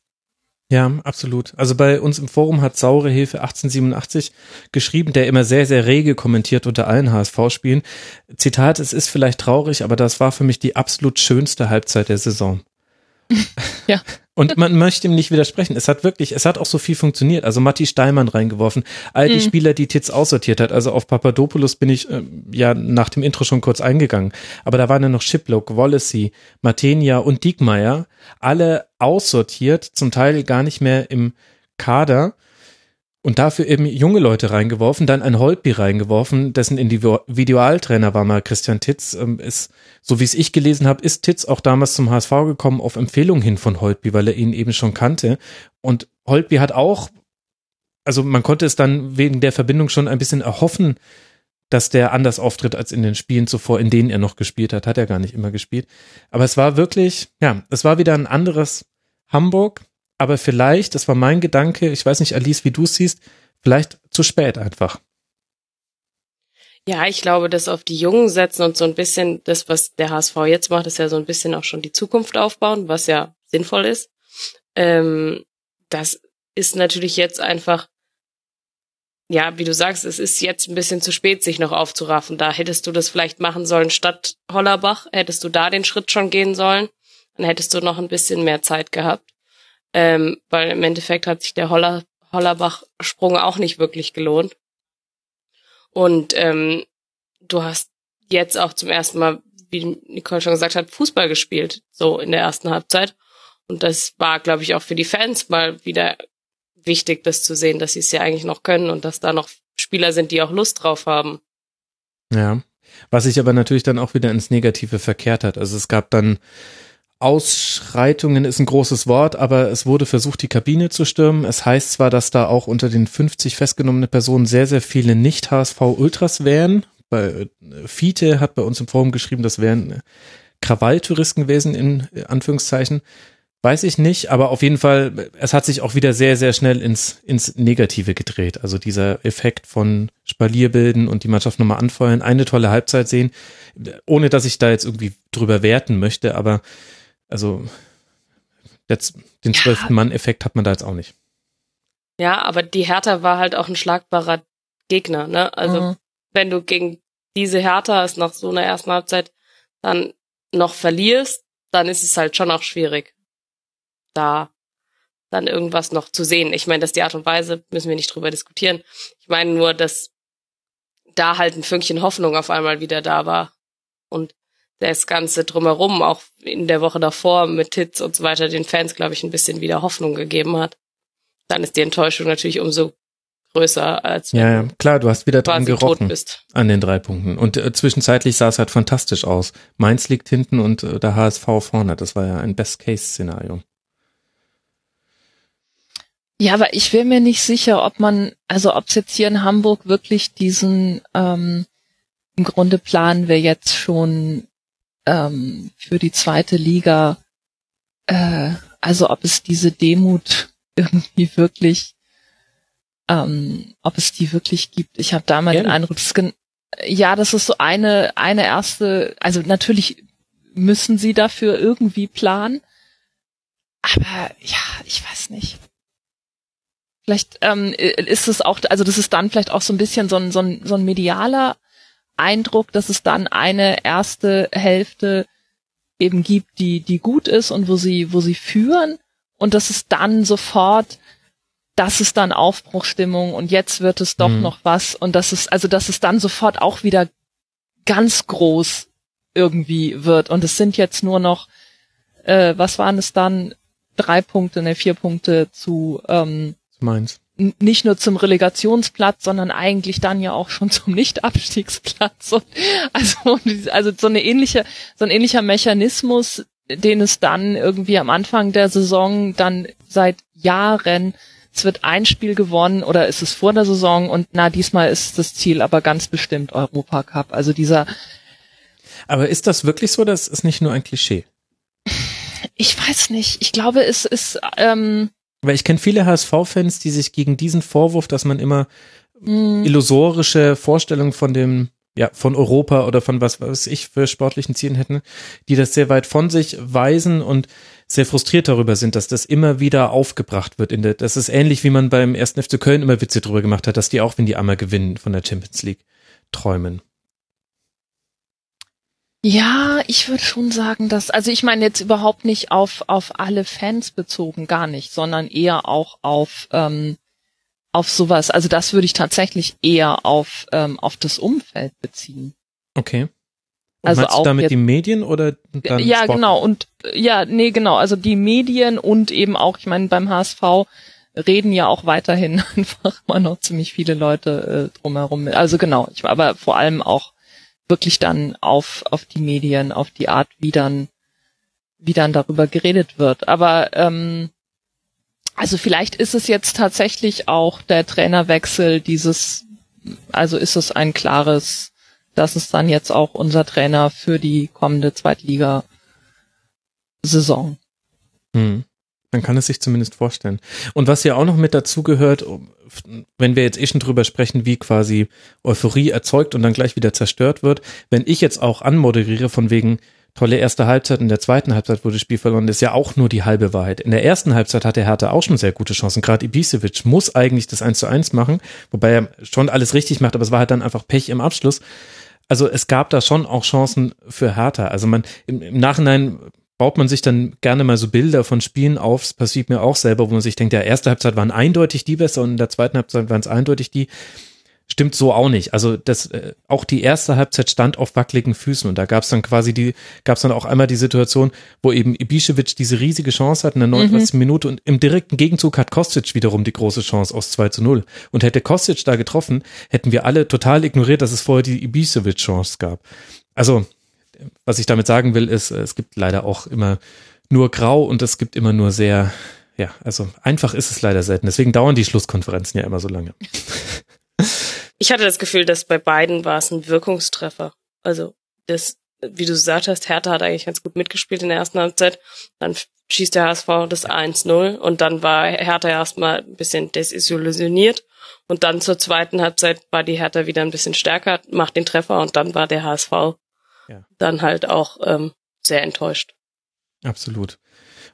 Ja, absolut. Also bei uns im Forum hat Saure Hilfe 1887 geschrieben, der immer sehr, sehr rege kommentiert unter allen HSV-Spielen. Zitat, es ist vielleicht traurig, aber das war für mich die absolut schönste Halbzeit der Saison. Ja. Und man möchte ihm nicht widersprechen. Es hat wirklich, es hat auch so viel funktioniert. Also Matti Steinmann reingeworfen, all die Mhm. Spieler, die Titz aussortiert hat. Also auf Papadopoulos bin ich äh, ja nach dem Intro schon kurz eingegangen. Aber da waren ja noch Shiplock, Wallacey, Matenia und Diekmeyer, alle aussortiert, zum Teil gar nicht mehr im Kader. Und dafür eben junge Leute reingeworfen, dann ein Holtby reingeworfen, dessen Individualtrainer war mal Christian Titz. Ähm, Ist, so wie es ich gelesen habe, ist Titz auch damals zum HSV gekommen auf Empfehlung hin von Holtby, weil er ihn eben schon kannte. Und Holtby hat auch, also man konnte es dann wegen der Verbindung schon ein bisschen erhoffen, dass der anders auftritt als in den Spielen zuvor, in denen er noch gespielt hat. Hat er gar nicht immer gespielt. Aber es war wirklich, ja, es war wieder ein anderes Hamburg, aber vielleicht, das war mein Gedanke, ich weiß nicht, Alice, wie du es siehst, vielleicht zu spät einfach. Ja, ich glaube, das auf die Jungen setzen und so ein bisschen das, was der HSV jetzt macht, ist ja so ein bisschen auch schon die Zukunft aufbauen, was ja sinnvoll ist. Ähm, das ist natürlich jetzt einfach, ja, wie du sagst, es ist jetzt ein bisschen zu spät, sich noch aufzuraffen. Da hättest du das vielleicht machen sollen statt Hollerbach, hättest du da den Schritt schon gehen sollen, dann hättest du noch ein bisschen mehr Zeit gehabt. Ähm, weil im Endeffekt hat sich der Holler, Hollerbach-Sprung auch nicht wirklich gelohnt. Und ähm, du hast jetzt auch zum ersten Mal, wie Nicole schon gesagt hat, Fußball gespielt, so in der ersten Halbzeit. Und das war, glaube ich, auch für die Fans mal wieder wichtig, das zu sehen, dass sie es ja eigentlich noch können und dass da noch Spieler sind, die auch Lust drauf haben. Ja. Was sich aber natürlich dann auch wieder ins Negative verkehrt hat. Also es gab dann Ausschreitungen ist ein großes Wort, aber es wurde versucht, die Kabine zu stürmen. Es heißt zwar, dass da auch unter den 50 festgenommenen Personen sehr, sehr viele Nicht-HSV-Ultras wären. Bei äh, Fiete hat bei uns im Forum geschrieben, das wären äh, Krawalltouristen gewesen, in äh, Anführungszeichen. Weiß ich nicht, aber auf jeden Fall, es hat sich auch wieder sehr, sehr schnell ins, ins Negative gedreht. Also dieser Effekt von Spalier bilden und die Mannschaft nochmal anfeuern, eine tolle Halbzeit sehen, ohne dass ich da jetzt irgendwie drüber werten möchte, aber also jetzt, den Ja. zwölften Mann-Effekt hat man da jetzt auch nicht. Ja, aber die Hertha war halt auch ein schlagbarer Gegner, ne? Also Mhm. wenn du gegen diese Hertha es nach so einer ersten Halbzeit dann noch verlierst, dann ist es halt schon auch schwierig, da dann irgendwas noch zu sehen. Ich meine, dass die Art und Weise müssen wir nicht drüber diskutieren. Ich meine nur, dass da halt ein Fünkchen Hoffnung auf einmal wieder da war und das Ganze drumherum, auch in der Woche davor mit Tits und so weiter, den Fans, glaube ich, ein bisschen wieder Hoffnung gegeben hat. Dann ist die Enttäuschung natürlich umso größer, als wenn Ja, ja, du klar, du hast wieder dran gerochen bist. an den drei Punkten. Und äh, zwischenzeitlich sah es halt fantastisch aus. Mainz liegt hinten und äh, der HSV vorne. Das war ja ein Best-Case-Szenario. Ja, aber ich wäre mir nicht sicher, ob man, also ob es jetzt hier in Hamburg wirklich diesen, ähm, im Grunde planen wir jetzt schon ähm, für die zweite Liga, äh, also ob es diese Demut irgendwie wirklich, ähm, ob es die wirklich gibt. Ich habe da mal den. Eindruck, das ja, das ist so eine, eine erste, also natürlich müssen sie dafür irgendwie planen, aber ja, ich weiß nicht. Vielleicht ähm, ist es auch, also das ist dann vielleicht auch so ein bisschen so ein, so ein, so ein medialer Eindruck, dass es dann eine erste Hälfte eben gibt, die, die gut ist und wo sie, wo sie führen und dass es dann sofort, das ist dann Aufbruchstimmung und jetzt wird es doch Mhm. noch was und das ist, also dass es dann sofort auch wieder ganz groß irgendwie wird und es sind jetzt nur noch, äh, was waren es dann, drei Punkte, ne, vier Punkte zu, ähm, Mainz. Nicht nur zum Relegationsplatz, sondern eigentlich dann ja auch schon zum Nicht-Abstiegsplatz. Und also, also so eine ähnliche, so ein ähnlicher Mechanismus, den es dann irgendwie am Anfang der Saison dann seit Jahren, es wird ein Spiel gewonnen oder ist es vor der Saison und na, diesmal ist das Ziel aber ganz bestimmt Europacup. Also dieser, Aber ist das wirklich so? Das ist nicht nur ein Klischee. ich weiß nicht, ich glaube, es ist, ähm, Weil ich kenne viele HSV-Fans, die sich gegen diesen Vorwurf, dass man immer mh, illusorische Vorstellungen von dem ja, von Europa oder von was weiß ich für sportlichen Zielen hätten, die das sehr weit von sich weisen und sehr frustriert darüber sind, dass das immer wieder aufgebracht wird. In der, das ist ähnlich, wie man beim ersten FC Köln immer Witze drüber gemacht hat, dass die auch, wenn die einmal gewinnen, von der Champions League träumen. Ja, ich würde schon sagen, dass, also ich meine jetzt überhaupt nicht auf, auf alle Fans bezogen, gar nicht, sondern eher auch auf, ähm, auf sowas. Also das würde ich tatsächlich eher auf, ähm, auf das Umfeld beziehen. Okay. Und also auch damit jetzt, die Medien oder dann ja Sport? genau und ja nee genau also die Medien und eben auch ich meine beim HSV reden ja auch weiterhin einfach mal noch ziemlich viele Leute äh, drumherum also genau ich aber vor allem auch wirklich dann auf auf die Medien auf die Art wie dann wie dann darüber geredet wird aber ähm, also vielleicht ist es jetzt tatsächlich auch der Trainerwechsel dieses also ist es ein klares das ist dann jetzt auch unser Trainer für die kommende Zweitliga-Saison. Hm. Man kann es sich zumindest vorstellen. Und was ja auch noch mit dazu gehört, wenn wir jetzt eh schon drüber sprechen, wie quasi Euphorie erzeugt und dann gleich wieder zerstört wird, wenn ich jetzt auch anmoderiere von wegen tolle erste Halbzeit, in der zweiten Halbzeit wurde das Spiel verloren, das ist ja auch nur die halbe Wahrheit. In der ersten Halbzeit hatte Hertha auch schon sehr gute Chancen. Gerade Ibisevic muss eigentlich das 1 zu 1 machen, wobei er schon alles richtig macht, aber es war halt dann einfach Pech im Abschluss also es gab da schon auch Chancen für Hertha. Also man im, im Nachhinein baut man sich dann gerne mal so Bilder von Spielen auf. Es passiert mir auch selber, wo man sich denkt, der erste Halbzeit waren eindeutig die besser und in der zweiten Halbzeit waren es eindeutig die stimmt so auch nicht. Also das äh, auch die erste Halbzeit stand auf wackeligen Füßen und da gab es dann quasi die gab es dann auch einmal die Situation, wo eben Ibišević diese riesige Chance hat in der 39. Mhm. Minute und im direkten Gegenzug hat Kostic wiederum die große Chance aus 2 zu 0 und hätte Kostic da getroffen, hätten wir alle total ignoriert, dass es vorher die Ibišević Chance gab. Also was ich damit sagen will ist, es gibt leider auch immer nur grau und es gibt immer nur sehr ja, also einfach ist es leider selten. Deswegen dauern die Schlusskonferenzen ja immer so lange. Ich hatte das Gefühl, dass bei beiden war es ein Wirkungstreffer. Also das, wie du gesagt hast, Hertha hat eigentlich ganz gut mitgespielt in der ersten Halbzeit. Dann schießt der HSV das 1-0 und dann war Hertha erstmal ein bisschen desillusioniert. Und dann zur zweiten Halbzeit war die Hertha wieder ein bisschen stärker, macht den Treffer und dann war der HSV ja. dann halt auch ähm, sehr enttäuscht. Absolut.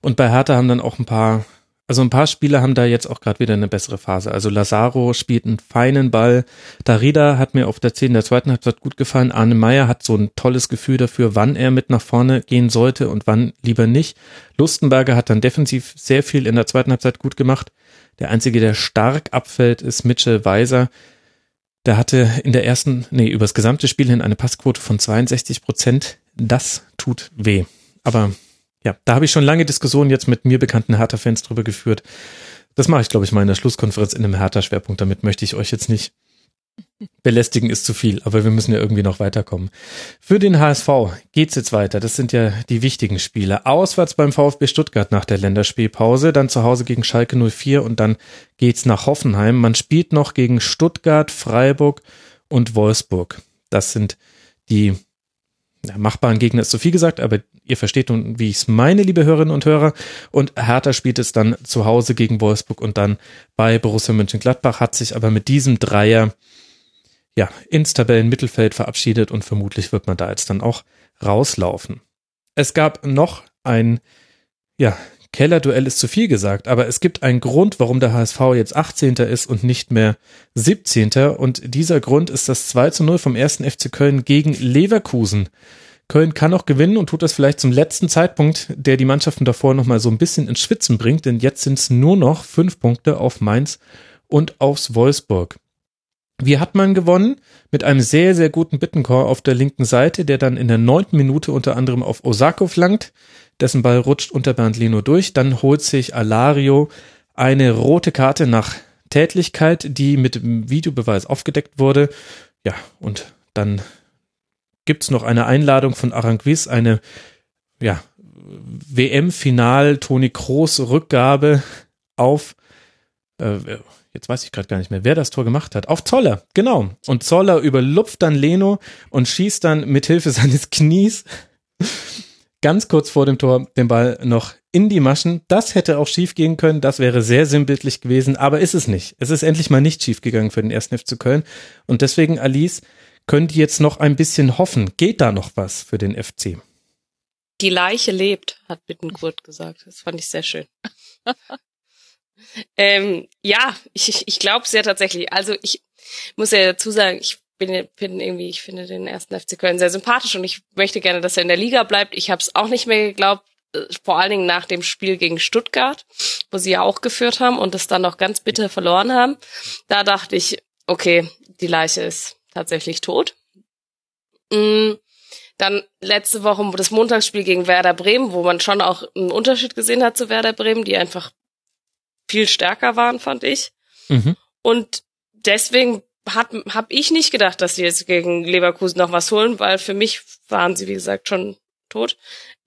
Und bei Hertha haben dann auch ein paar also ein paar Spieler haben da jetzt auch gerade wieder eine bessere Phase. Also Lazaro spielt einen feinen Ball. Darida hat mir auf der 10 der zweiten Halbzeit gut gefallen. Arne Meyer hat so ein tolles Gefühl dafür, wann er mit nach vorne gehen sollte und wann lieber nicht. Lustenberger hat dann defensiv sehr viel in der zweiten Halbzeit gut gemacht. Der einzige, der stark abfällt, ist Mitchell Weiser. Der hatte in der ersten, nee, übers gesamte Spiel hin eine Passquote von 62 Prozent. Das tut weh. Aber ja, da habe ich schon lange Diskussionen jetzt mit mir bekannten Hertha-Fans drüber geführt. Das mache ich, glaube ich, mal in der Schlusskonferenz in einem Hertha-Schwerpunkt. Damit möchte ich euch jetzt nicht belästigen ist zu viel, aber wir müssen ja irgendwie noch weiterkommen. Für den HSV geht's jetzt weiter. Das sind ja die wichtigen Spiele. Auswärts beim VfB Stuttgart nach der Länderspielpause, dann zu Hause gegen Schalke 04 und dann geht's nach Hoffenheim. Man spielt noch gegen Stuttgart, Freiburg und Wolfsburg. Das sind die machbaren Gegner ist zu viel gesagt, aber ihr versteht nun, wie ich es meine, liebe Hörerinnen und Hörer. Und Hertha spielt es dann zu Hause gegen Wolfsburg und dann bei Borussia Mönchengladbach, hat sich aber mit diesem Dreier ja ins Tabellenmittelfeld verabschiedet und vermutlich wird man da jetzt dann auch rauslaufen. Es gab noch ein ja, Kellerduell ist zu viel gesagt, aber es gibt einen Grund, warum der HSV jetzt 18. ist und nicht mehr 17. Und dieser Grund ist das 2 zu 0 vom ersten FC Köln gegen Leverkusen. Köln kann auch gewinnen und tut das vielleicht zum letzten Zeitpunkt, der die Mannschaften davor nochmal so ein bisschen ins Schwitzen bringt, denn jetzt sind es nur noch fünf Punkte auf Mainz und aufs Wolfsburg. Wie hat man gewonnen? Mit einem sehr, sehr guten Bittencore auf der linken Seite, der dann in der neunten Minute unter anderem auf Osako flankt dessen Ball rutscht unter Bernd Lino durch. Dann holt sich Alario eine rote Karte nach Tätlichkeit, die mit Videobeweis aufgedeckt wurde. Ja, und dann gibt's noch eine Einladung von Aranguiz, eine ja, WM-Final Toni Kroos Rückgabe auf äh, jetzt weiß ich gerade gar nicht mehr, wer das Tor gemacht hat. Auf Zoller, genau. Und Zoller überlupft dann Leno und schießt dann mit Hilfe seines Knies ganz kurz vor dem Tor den Ball noch in die Maschen. Das hätte auch schief gehen können. Das wäre sehr sinnbildlich gewesen, aber ist es nicht. Es ist endlich mal nicht schief gegangen für den ersten FC Köln. Und deswegen, Alice, können die jetzt noch ein bisschen hoffen? Geht da noch was für den FC? Die Leiche lebt, hat Bittenkurt gesagt. Das fand ich sehr schön. ähm, ja, ich, ich glaube sehr tatsächlich. Also ich muss ja dazu sagen, ich bin, bin irgendwie, ich finde den ersten FC Köln sehr sympathisch und ich möchte gerne, dass er in der Liga bleibt. Ich habe es auch nicht mehr geglaubt, äh, vor allen Dingen nach dem Spiel gegen Stuttgart, wo sie ja auch geführt haben und es dann noch ganz bitter verloren haben. Da dachte ich, okay, die Leiche ist tatsächlich tot. Mm, dann letzte Woche das Montagsspiel gegen Werder Bremen, wo man schon auch einen Unterschied gesehen hat zu Werder Bremen, die einfach viel stärker waren, fand ich. Mhm. Und deswegen hat habe ich nicht gedacht, dass sie jetzt gegen Leverkusen noch was holen, weil für mich waren sie wie gesagt schon tot.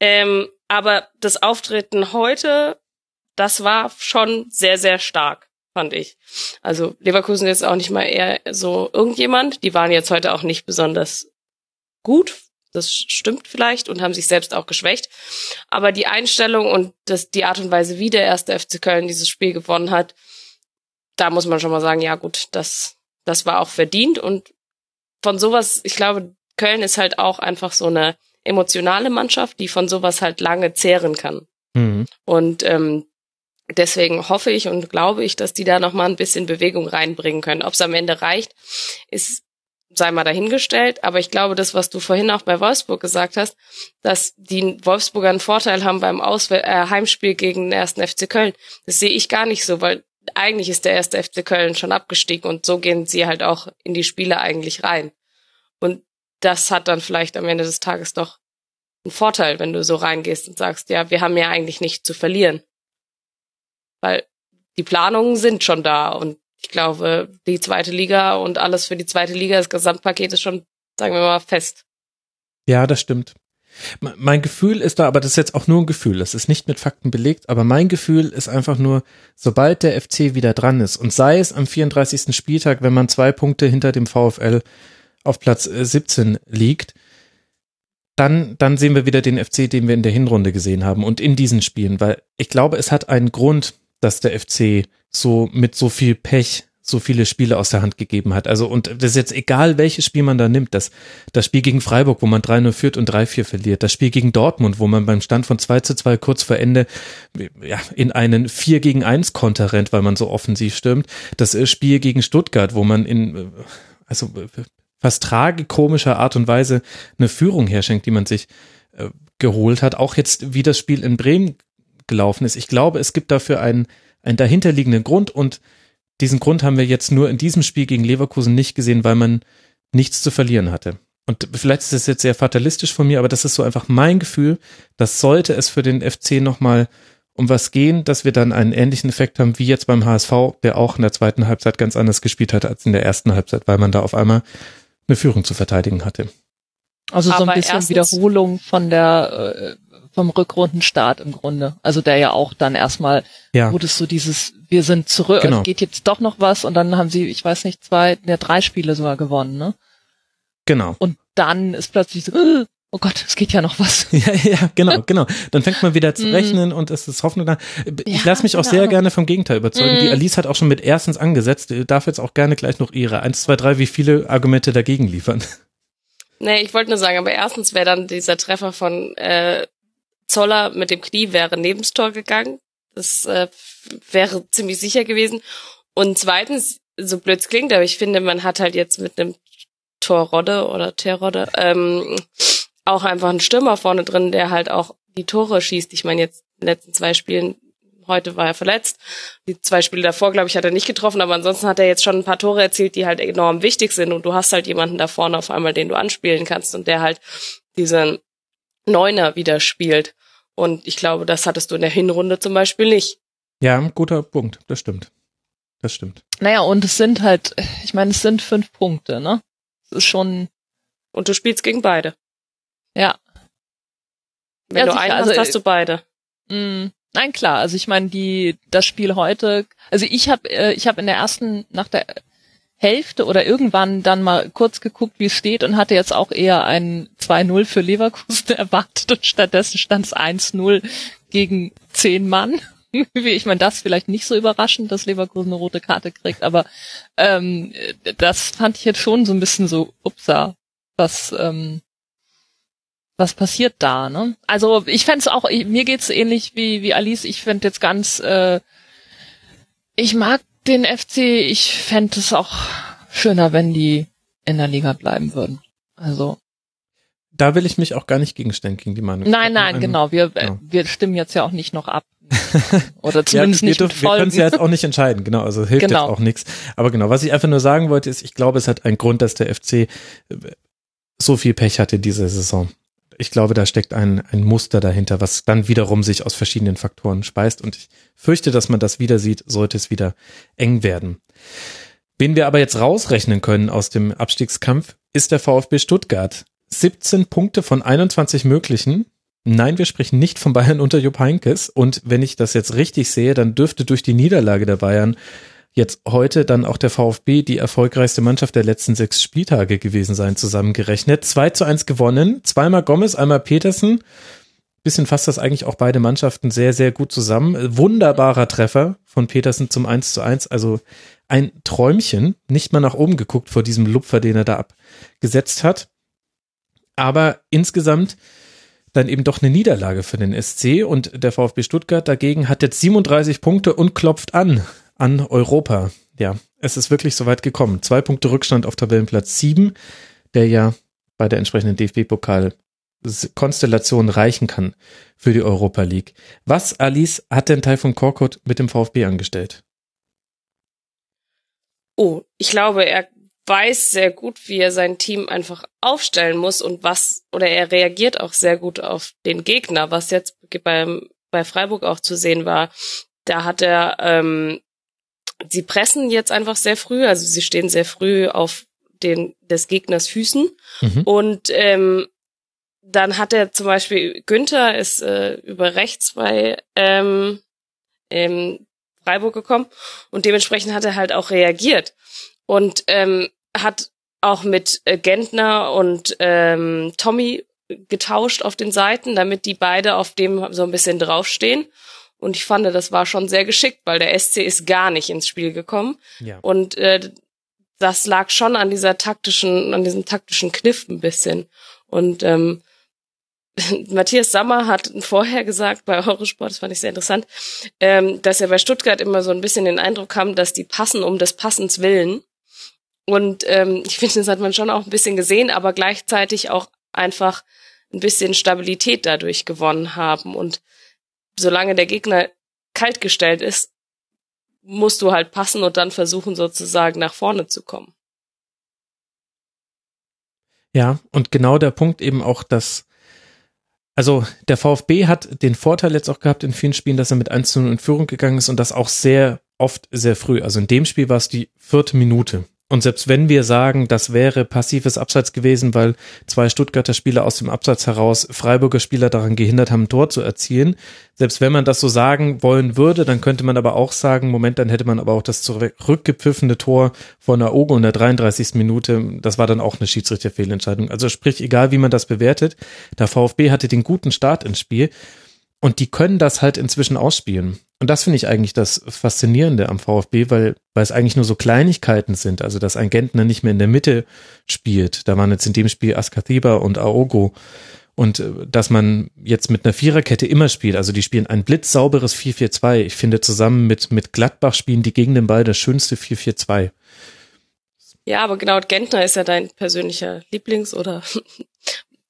Ähm, aber das Auftreten heute, das war schon sehr sehr stark, fand ich. Also Leverkusen ist auch nicht mal eher so irgendjemand. Die waren jetzt heute auch nicht besonders gut. Das stimmt vielleicht und haben sich selbst auch geschwächt. Aber die Einstellung und das, die Art und Weise, wie der erste FC Köln dieses Spiel gewonnen hat, da muss man schon mal sagen, ja gut, das, das war auch verdient und von sowas, ich glaube, Köln ist halt auch einfach so eine emotionale Mannschaft, die von sowas halt lange zehren kann. Mhm. Und ähm, deswegen hoffe ich und glaube ich, dass die da noch mal ein bisschen Bewegung reinbringen können. Ob es am Ende reicht, ist sei mal dahingestellt. Aber ich glaube, das, was du vorhin auch bei Wolfsburg gesagt hast, dass die Wolfsburger einen Vorteil haben beim Ausw äh, Heimspiel gegen den ersten FC Köln, das sehe ich gar nicht so, weil eigentlich ist der erste FC Köln schon abgestiegen und so gehen sie halt auch in die Spiele eigentlich rein. Und das hat dann vielleicht am Ende des Tages doch einen Vorteil, wenn du so reingehst und sagst, ja, wir haben ja eigentlich nicht zu verlieren. Weil die Planungen sind schon da und ich glaube, die zweite Liga und alles für die zweite Liga, das Gesamtpaket ist schon, sagen wir mal, fest. Ja, das stimmt. Mein Gefühl ist da, aber das ist jetzt auch nur ein Gefühl, das ist nicht mit Fakten belegt, aber mein Gefühl ist einfach nur, sobald der FC wieder dran ist und sei es am 34. Spieltag, wenn man zwei Punkte hinter dem VfL auf Platz 17 äh, liegt, dann, dann sehen wir wieder den FC, den wir in der Hinrunde gesehen haben und in diesen Spielen, weil ich glaube, es hat einen Grund, dass der FC so mit so viel Pech so viele Spiele aus der Hand gegeben hat. Also, und das ist jetzt egal, welches Spiel man da nimmt. Das, das Spiel gegen Freiburg, wo man 3-0 führt und 3-4 verliert. Das Spiel gegen Dortmund, wo man beim Stand von 2 zu 2 kurz vor Ende ja, in einen 4 gegen 1 Konter rennt, weil man so offensiv stürmt. Das Spiel gegen Stuttgart, wo man in, also fast tragikomischer Art und Weise eine Führung herschenkt, die man sich äh, geholt hat. Auch jetzt, wie das Spiel in Bremen gelaufen ist. Ich glaube, es gibt dafür einen, einen dahinterliegenden Grund und diesen Grund haben wir jetzt nur in diesem Spiel gegen Leverkusen nicht gesehen, weil man nichts zu verlieren hatte. Und vielleicht ist es jetzt sehr fatalistisch von mir, aber das ist so einfach mein Gefühl, dass sollte es für den FC nochmal um was gehen, dass wir dann einen ähnlichen Effekt haben wie jetzt beim HSV, der auch in der zweiten Halbzeit ganz anders gespielt hat als in der ersten Halbzeit, weil man da auf einmal eine Führung zu verteidigen hatte. Also so ein bisschen Wiederholung von der äh, vom Rückrundenstart im Grunde. Also der ja auch dann erstmal, ja. wo das so dieses, wir sind zurück, genau. es geht jetzt doch noch was und dann haben sie, ich weiß nicht, zwei, ne, drei Spiele sogar gewonnen, ne? Genau. Und dann ist plötzlich so, äh, oh Gott, es geht ja noch was. ja, ja, genau, genau. Dann fängt man wieder zu mhm. rechnen und es ist Hoffnung da. Ich ja, lasse mich auch sehr Ahnung. gerne vom Gegenteil überzeugen. Die Alice hat auch schon mit erstens angesetzt, die darf jetzt auch gerne gleich noch ihre eins, zwei, drei, wie viele Argumente dagegen liefern. Nee, ich wollte nur sagen, aber erstens wäre dann dieser Treffer von äh, Zoller mit dem Knie wäre neben Tor gegangen. Das äh, wäre ziemlich sicher gewesen. Und zweitens, so blöd es klingt, aber ich finde, man hat halt jetzt mit einem Torrodde oder Terrodde ähm, auch einfach einen Stürmer vorne drin, der halt auch die Tore schießt. Ich meine, jetzt in den letzten zwei Spielen, heute war er verletzt. Die zwei Spiele davor, glaube ich, hat er nicht getroffen, aber ansonsten hat er jetzt schon ein paar Tore erzielt, die halt enorm wichtig sind. Und du hast halt jemanden da vorne auf einmal, den du anspielen kannst und der halt diesen Neuner wieder spielt. Und ich glaube, das hattest du in der Hinrunde zum Beispiel nicht. Ja, guter Punkt. Das stimmt. Das stimmt. Naja, und es sind halt, ich meine, es sind fünf Punkte, ne? Es ist schon. Und du spielst gegen beide. Ja. Wenn ja, du sicher. einen hast, also, hast du beide. Mh, mm, nein, klar. Also ich meine, die das Spiel heute. Also ich habe, äh, ich habe in der ersten nach der Hälfte oder irgendwann dann mal kurz geguckt, wie es steht und hatte jetzt auch eher ein 2-0 für Leverkusen erwartet und stattdessen stand es 1-0 gegen zehn Mann. ich meine, das vielleicht nicht so überraschend, dass Leverkusen eine rote Karte kriegt, aber ähm, das fand ich jetzt schon so ein bisschen so, upsa, was, ähm, was passiert da, ne? Also ich fände auch, mir geht's ähnlich wie, wie Alice, ich fände jetzt ganz, äh, ich mag den FC, ich fände es auch schöner, wenn die in der Liga bleiben würden. Also da will ich mich auch gar nicht gegenstellen gegen die Meinung. Nein, nein, einen, genau. Wir, ja. wir stimmen jetzt ja auch nicht noch ab. Oder zumindest ja, nicht dürfen, Wir können es ja jetzt auch nicht entscheiden, genau, also hilft genau. jetzt auch nichts. Aber genau, was ich einfach nur sagen wollte, ist, ich glaube, es hat einen Grund, dass der FC so viel Pech hatte diese Saison. Ich glaube, da steckt ein, ein Muster dahinter, was dann wiederum sich aus verschiedenen Faktoren speist. Und ich fürchte, dass man das wieder sieht, sollte es wieder eng werden. Wen wir aber jetzt rausrechnen können aus dem Abstiegskampf, ist der VfB Stuttgart. 17 Punkte von 21 möglichen. Nein, wir sprechen nicht von Bayern unter Jupp Heinkes. Und wenn ich das jetzt richtig sehe, dann dürfte durch die Niederlage der Bayern jetzt heute dann auch der VfB die erfolgreichste Mannschaft der letzten sechs Spieltage gewesen sein, zusammengerechnet. 2 zu 1 gewonnen, zweimal Gomez, einmal Petersen. Bisschen fasst das eigentlich auch beide Mannschaften sehr, sehr gut zusammen. Wunderbarer Treffer von Petersen zum 1 zu 1. Also ein Träumchen, nicht mal nach oben geguckt vor diesem Lupfer, den er da abgesetzt hat aber insgesamt dann eben doch eine Niederlage für den SC und der VfB Stuttgart dagegen hat jetzt 37 Punkte und klopft an an Europa. Ja, es ist wirklich so weit gekommen. Zwei Punkte Rückstand auf Tabellenplatz 7, der ja bei der entsprechenden DFB-Pokal Konstellation reichen kann für die Europa League. Was, Alice, hat denn Taifun Korkut mit dem VfB angestellt? Oh, ich glaube, er weiß sehr gut, wie er sein Team einfach aufstellen muss und was, oder er reagiert auch sehr gut auf den Gegner, was jetzt beim, bei Freiburg auch zu sehen war. Da hat er, ähm, sie pressen jetzt einfach sehr früh, also sie stehen sehr früh auf den, des Gegners Füßen mhm. und, ähm, dann hat er zum Beispiel, Günther ist äh, über rechts bei ähm, ähm, Freiburg gekommen und dementsprechend hat er halt auch reagiert. Und ähm, hat auch mit äh, Gentner und ähm, Tommy getauscht auf den Seiten, damit die beide auf dem so ein bisschen draufstehen. Und ich fand, das war schon sehr geschickt, weil der SC ist gar nicht ins Spiel gekommen. Ja. Und äh, das lag schon an dieser taktischen, an diesem taktischen Kniff ein bisschen. Und ähm, Matthias Sammer hat vorher gesagt bei Eurosport, das fand ich sehr interessant, ähm, dass er bei Stuttgart immer so ein bisschen den Eindruck kam, dass die passen um des Passens willen und ähm, ich finde, das hat man schon auch ein bisschen gesehen, aber gleichzeitig auch einfach ein bisschen Stabilität dadurch gewonnen haben. Und solange der Gegner kaltgestellt ist, musst du halt passen und dann versuchen, sozusagen nach vorne zu kommen. Ja, und genau der Punkt eben auch, dass also der VfB hat den Vorteil jetzt auch gehabt in vielen Spielen, dass er mit 1 zu 0 in Führung gegangen ist und das auch sehr oft sehr früh. Also in dem Spiel war es die vierte Minute. Und selbst wenn wir sagen, das wäre passives Abseits gewesen, weil zwei Stuttgarter Spieler aus dem Abseits heraus Freiburger Spieler daran gehindert haben, ein Tor zu erzielen, selbst wenn man das so sagen wollen würde, dann könnte man aber auch sagen, Moment, dann hätte man aber auch das zurückgepfiffene Tor von Aogo in der 33. Minute, das war dann auch eine Schiedsrichterfehlentscheidung. Also sprich, egal wie man das bewertet, der VfB hatte den guten Start ins Spiel und die können das halt inzwischen ausspielen. Und das finde ich eigentlich das Faszinierende am VfB, weil, weil es eigentlich nur so Kleinigkeiten sind. Also, dass ein Gentner nicht mehr in der Mitte spielt. Da waren jetzt in dem Spiel Askathiba und Aogo. Und äh, dass man jetzt mit einer Viererkette immer spielt. Also, die spielen ein blitzsauberes 4-4-2. Ich finde, zusammen mit, mit Gladbach spielen die gegen den Ball das schönste 4-4-2. Ja, aber genau, Gentner ist ja dein persönlicher Lieblings- oder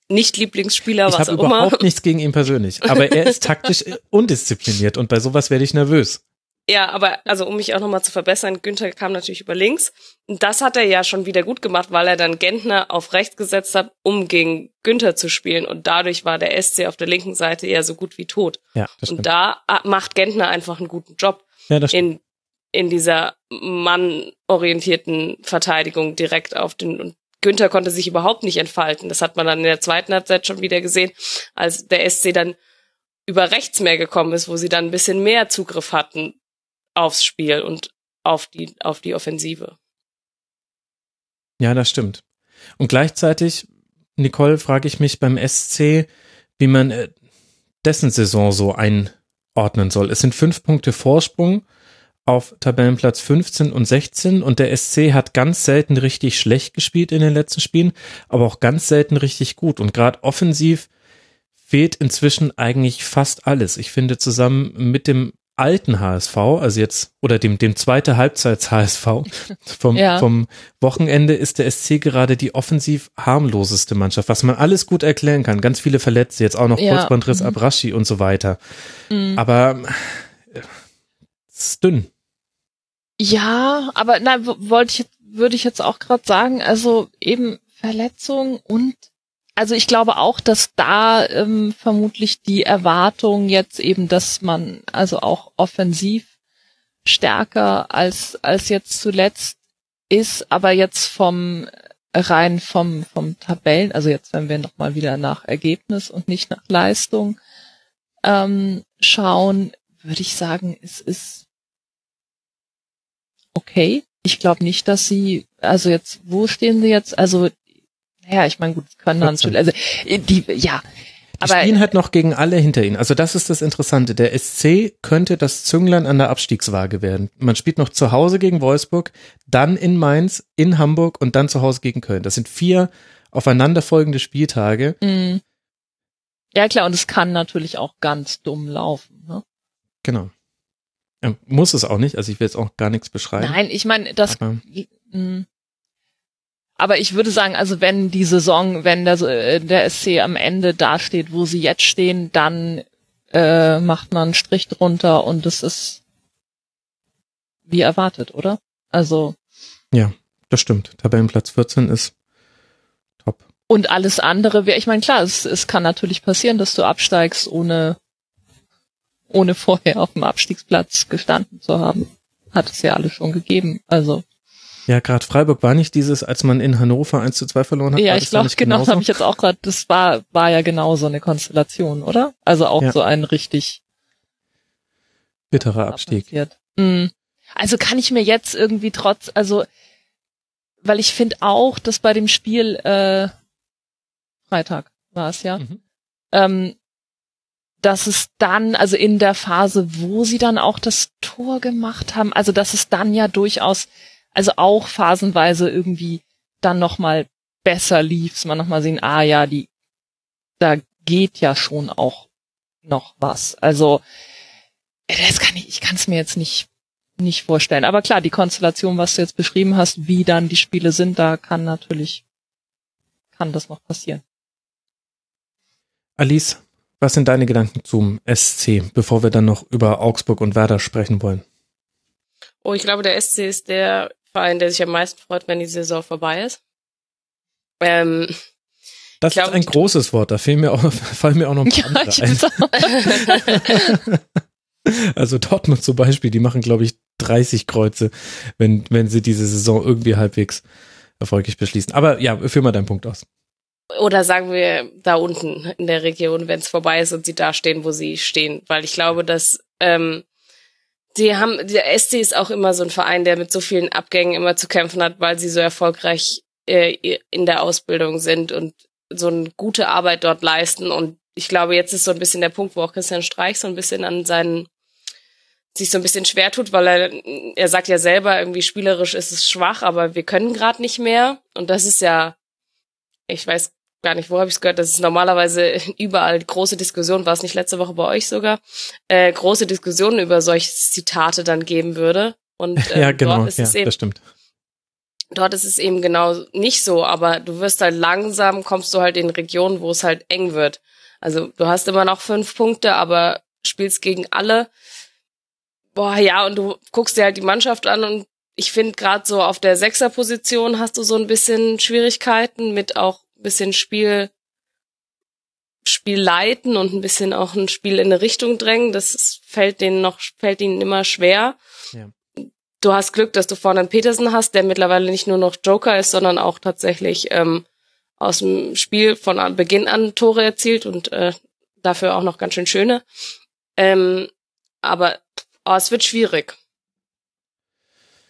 nicht-Lieblingsspieler, was auch immer. Ich habe überhaupt nichts gegen ihn persönlich, aber er ist taktisch undiszipliniert und bei sowas werde ich nervös. Ja, aber also um mich auch nochmal zu verbessern, Günther kam natürlich über links. Und das hat er ja schon wieder gut gemacht, weil er dann Gentner auf rechts gesetzt hat, um gegen Günther zu spielen. Und dadurch war der SC auf der linken Seite ja so gut wie tot. Ja, das und da macht Gentner einfach einen guten Job. Ja, das in, in dieser mannorientierten Verteidigung direkt auf den, Günther konnte sich überhaupt nicht entfalten. Das hat man dann in der zweiten Halbzeit schon wieder gesehen, als der SC dann über rechts mehr gekommen ist, wo sie dann ein bisschen mehr Zugriff hatten aufs Spiel und auf die, auf die Offensive. Ja, das stimmt. Und gleichzeitig, Nicole, frage ich mich beim SC, wie man äh, dessen Saison so ein einordnen soll. Es sind fünf Punkte Vorsprung auf Tabellenplatz 15 und 16 und der SC hat ganz selten richtig schlecht gespielt in den letzten Spielen, aber auch ganz selten richtig gut und gerade offensiv fehlt inzwischen eigentlich fast alles. Ich finde zusammen mit dem alten HSV, also jetzt, oder dem, dem zweite Halbzeits HSV vom, ja. vom Wochenende ist der SC gerade die offensiv harmloseste Mannschaft, was man alles gut erklären kann. Ganz viele Verletzte, jetzt auch noch ja. Kurzbandriss, mhm. Abraschi und so weiter. Mhm. Aber äh, ist dünn. Ja, aber na, wollte ich, würde ich jetzt auch gerade sagen, also eben Verletzung und also ich glaube auch, dass da ähm, vermutlich die Erwartung jetzt eben, dass man also auch offensiv stärker als als jetzt zuletzt ist, aber jetzt vom rein vom vom Tabellen, also jetzt wenn wir noch mal wieder nach Ergebnis und nicht nach Leistung ähm, schauen, würde ich sagen, es ist okay. Ich glaube nicht, dass sie, also jetzt, wo stehen sie jetzt? Also ja, ich meine, gut, können dann schon, also die, ja. Die aber, spielen halt noch gegen alle hinter ihnen. Also das ist das Interessante. Der SC könnte das Zünglein an der Abstiegswaage werden. Man spielt noch zu Hause gegen Wolfsburg, dann in Mainz, in Hamburg und dann zu Hause gegen Köln. Das sind vier aufeinanderfolgende Spieltage. Mhm. Ja klar, und es kann natürlich auch ganz dumm laufen. Ne? Genau. Ja, muss es auch nicht. Also ich will jetzt auch gar nichts beschreiben. Nein, ich meine, das. Aber, mm. Aber ich würde sagen, also wenn die Saison, wenn der, äh, der SC am Ende dasteht, wo sie jetzt stehen, dann äh, macht man einen Strich drunter und es ist wie erwartet, oder? Also. Ja, das stimmt. Tabellenplatz 14 ist top. Und alles andere wäre, ich meine, klar, es, es kann natürlich passieren, dass du absteigst, ohne, ohne vorher auf dem Abstiegsplatz gestanden zu haben. Hat es ja alles schon gegeben. Also ja, gerade Freiburg war nicht dieses, als man in Hannover 1 zu 2 verloren hat. Ja, ich glaube, genau, das habe ich jetzt auch gerade, das war, war ja genau so eine Konstellation, oder? Also auch ja. so ein richtig bitterer Abstieg. Mhm. Also kann ich mir jetzt irgendwie trotz, also, weil ich finde auch, dass bei dem Spiel, äh, Freitag war es ja, mhm. ähm, dass es dann, also in der Phase, wo sie dann auch das Tor gemacht haben, also dass es dann ja durchaus also auch phasenweise irgendwie dann nochmal besser lief, man nochmal sehen, ah ja, die, da geht ja schon auch noch was. Also, das kann ich, ich kann es mir jetzt nicht, nicht vorstellen. Aber klar, die Konstellation, was du jetzt beschrieben hast, wie dann die Spiele sind, da kann natürlich, kann das noch passieren. Alice, was sind deine Gedanken zum SC, bevor wir dann noch über Augsburg und Werder sprechen wollen? Oh, ich glaube, der SC ist der Verein, der sich am meisten freut, wenn die Saison vorbei ist. Ähm, das glaub, ist ein großes Wort, da fehlen mir auch, fallen mir auch noch ein paar ja, ein. also Dortmund zum Beispiel, die machen, glaube ich, 30 Kreuze, wenn, wenn sie diese Saison irgendwie halbwegs erfolgreich beschließen. Aber ja, führ mal deinen Punkt aus. Oder sagen wir da unten in der Region, wenn es vorbei ist und sie da stehen, wo sie stehen. Weil ich glaube, dass ähm, die haben, der SC ist auch immer so ein Verein, der mit so vielen Abgängen immer zu kämpfen hat, weil sie so erfolgreich äh, in der Ausbildung sind und so eine gute Arbeit dort leisten. Und ich glaube, jetzt ist so ein bisschen der Punkt, wo auch Christian Streich so ein bisschen an seinen sich so ein bisschen schwer tut, weil er, er sagt ja selber, irgendwie spielerisch ist es schwach, aber wir können gerade nicht mehr. Und das ist ja, ich weiß gar nicht, wo habe ich es gehört, dass es normalerweise überall große Diskussionen, war es nicht letzte Woche bei euch sogar, äh, große Diskussionen über solche Zitate dann geben würde. Und äh, ja, genau, dort ist ja, es eben, das stimmt. Dort ist es eben genau nicht so, aber du wirst halt langsam, kommst du halt in Regionen, wo es halt eng wird. Also du hast immer noch fünf Punkte, aber spielst gegen alle. Boah, ja, und du guckst dir halt die Mannschaft an und ich finde gerade so auf der Sechserposition hast du so ein bisschen Schwierigkeiten mit auch bisschen Spiel, Spiel leiten und ein bisschen auch ein Spiel in eine Richtung drängen. Das fällt denen noch, fällt ihnen immer schwer. Ja. Du hast Glück, dass du vorne einen Petersen hast, der mittlerweile nicht nur noch Joker ist, sondern auch tatsächlich ähm, aus dem Spiel von Beginn an Tore erzielt und äh, dafür auch noch ganz schön schöne. Ähm, aber oh, es wird schwierig.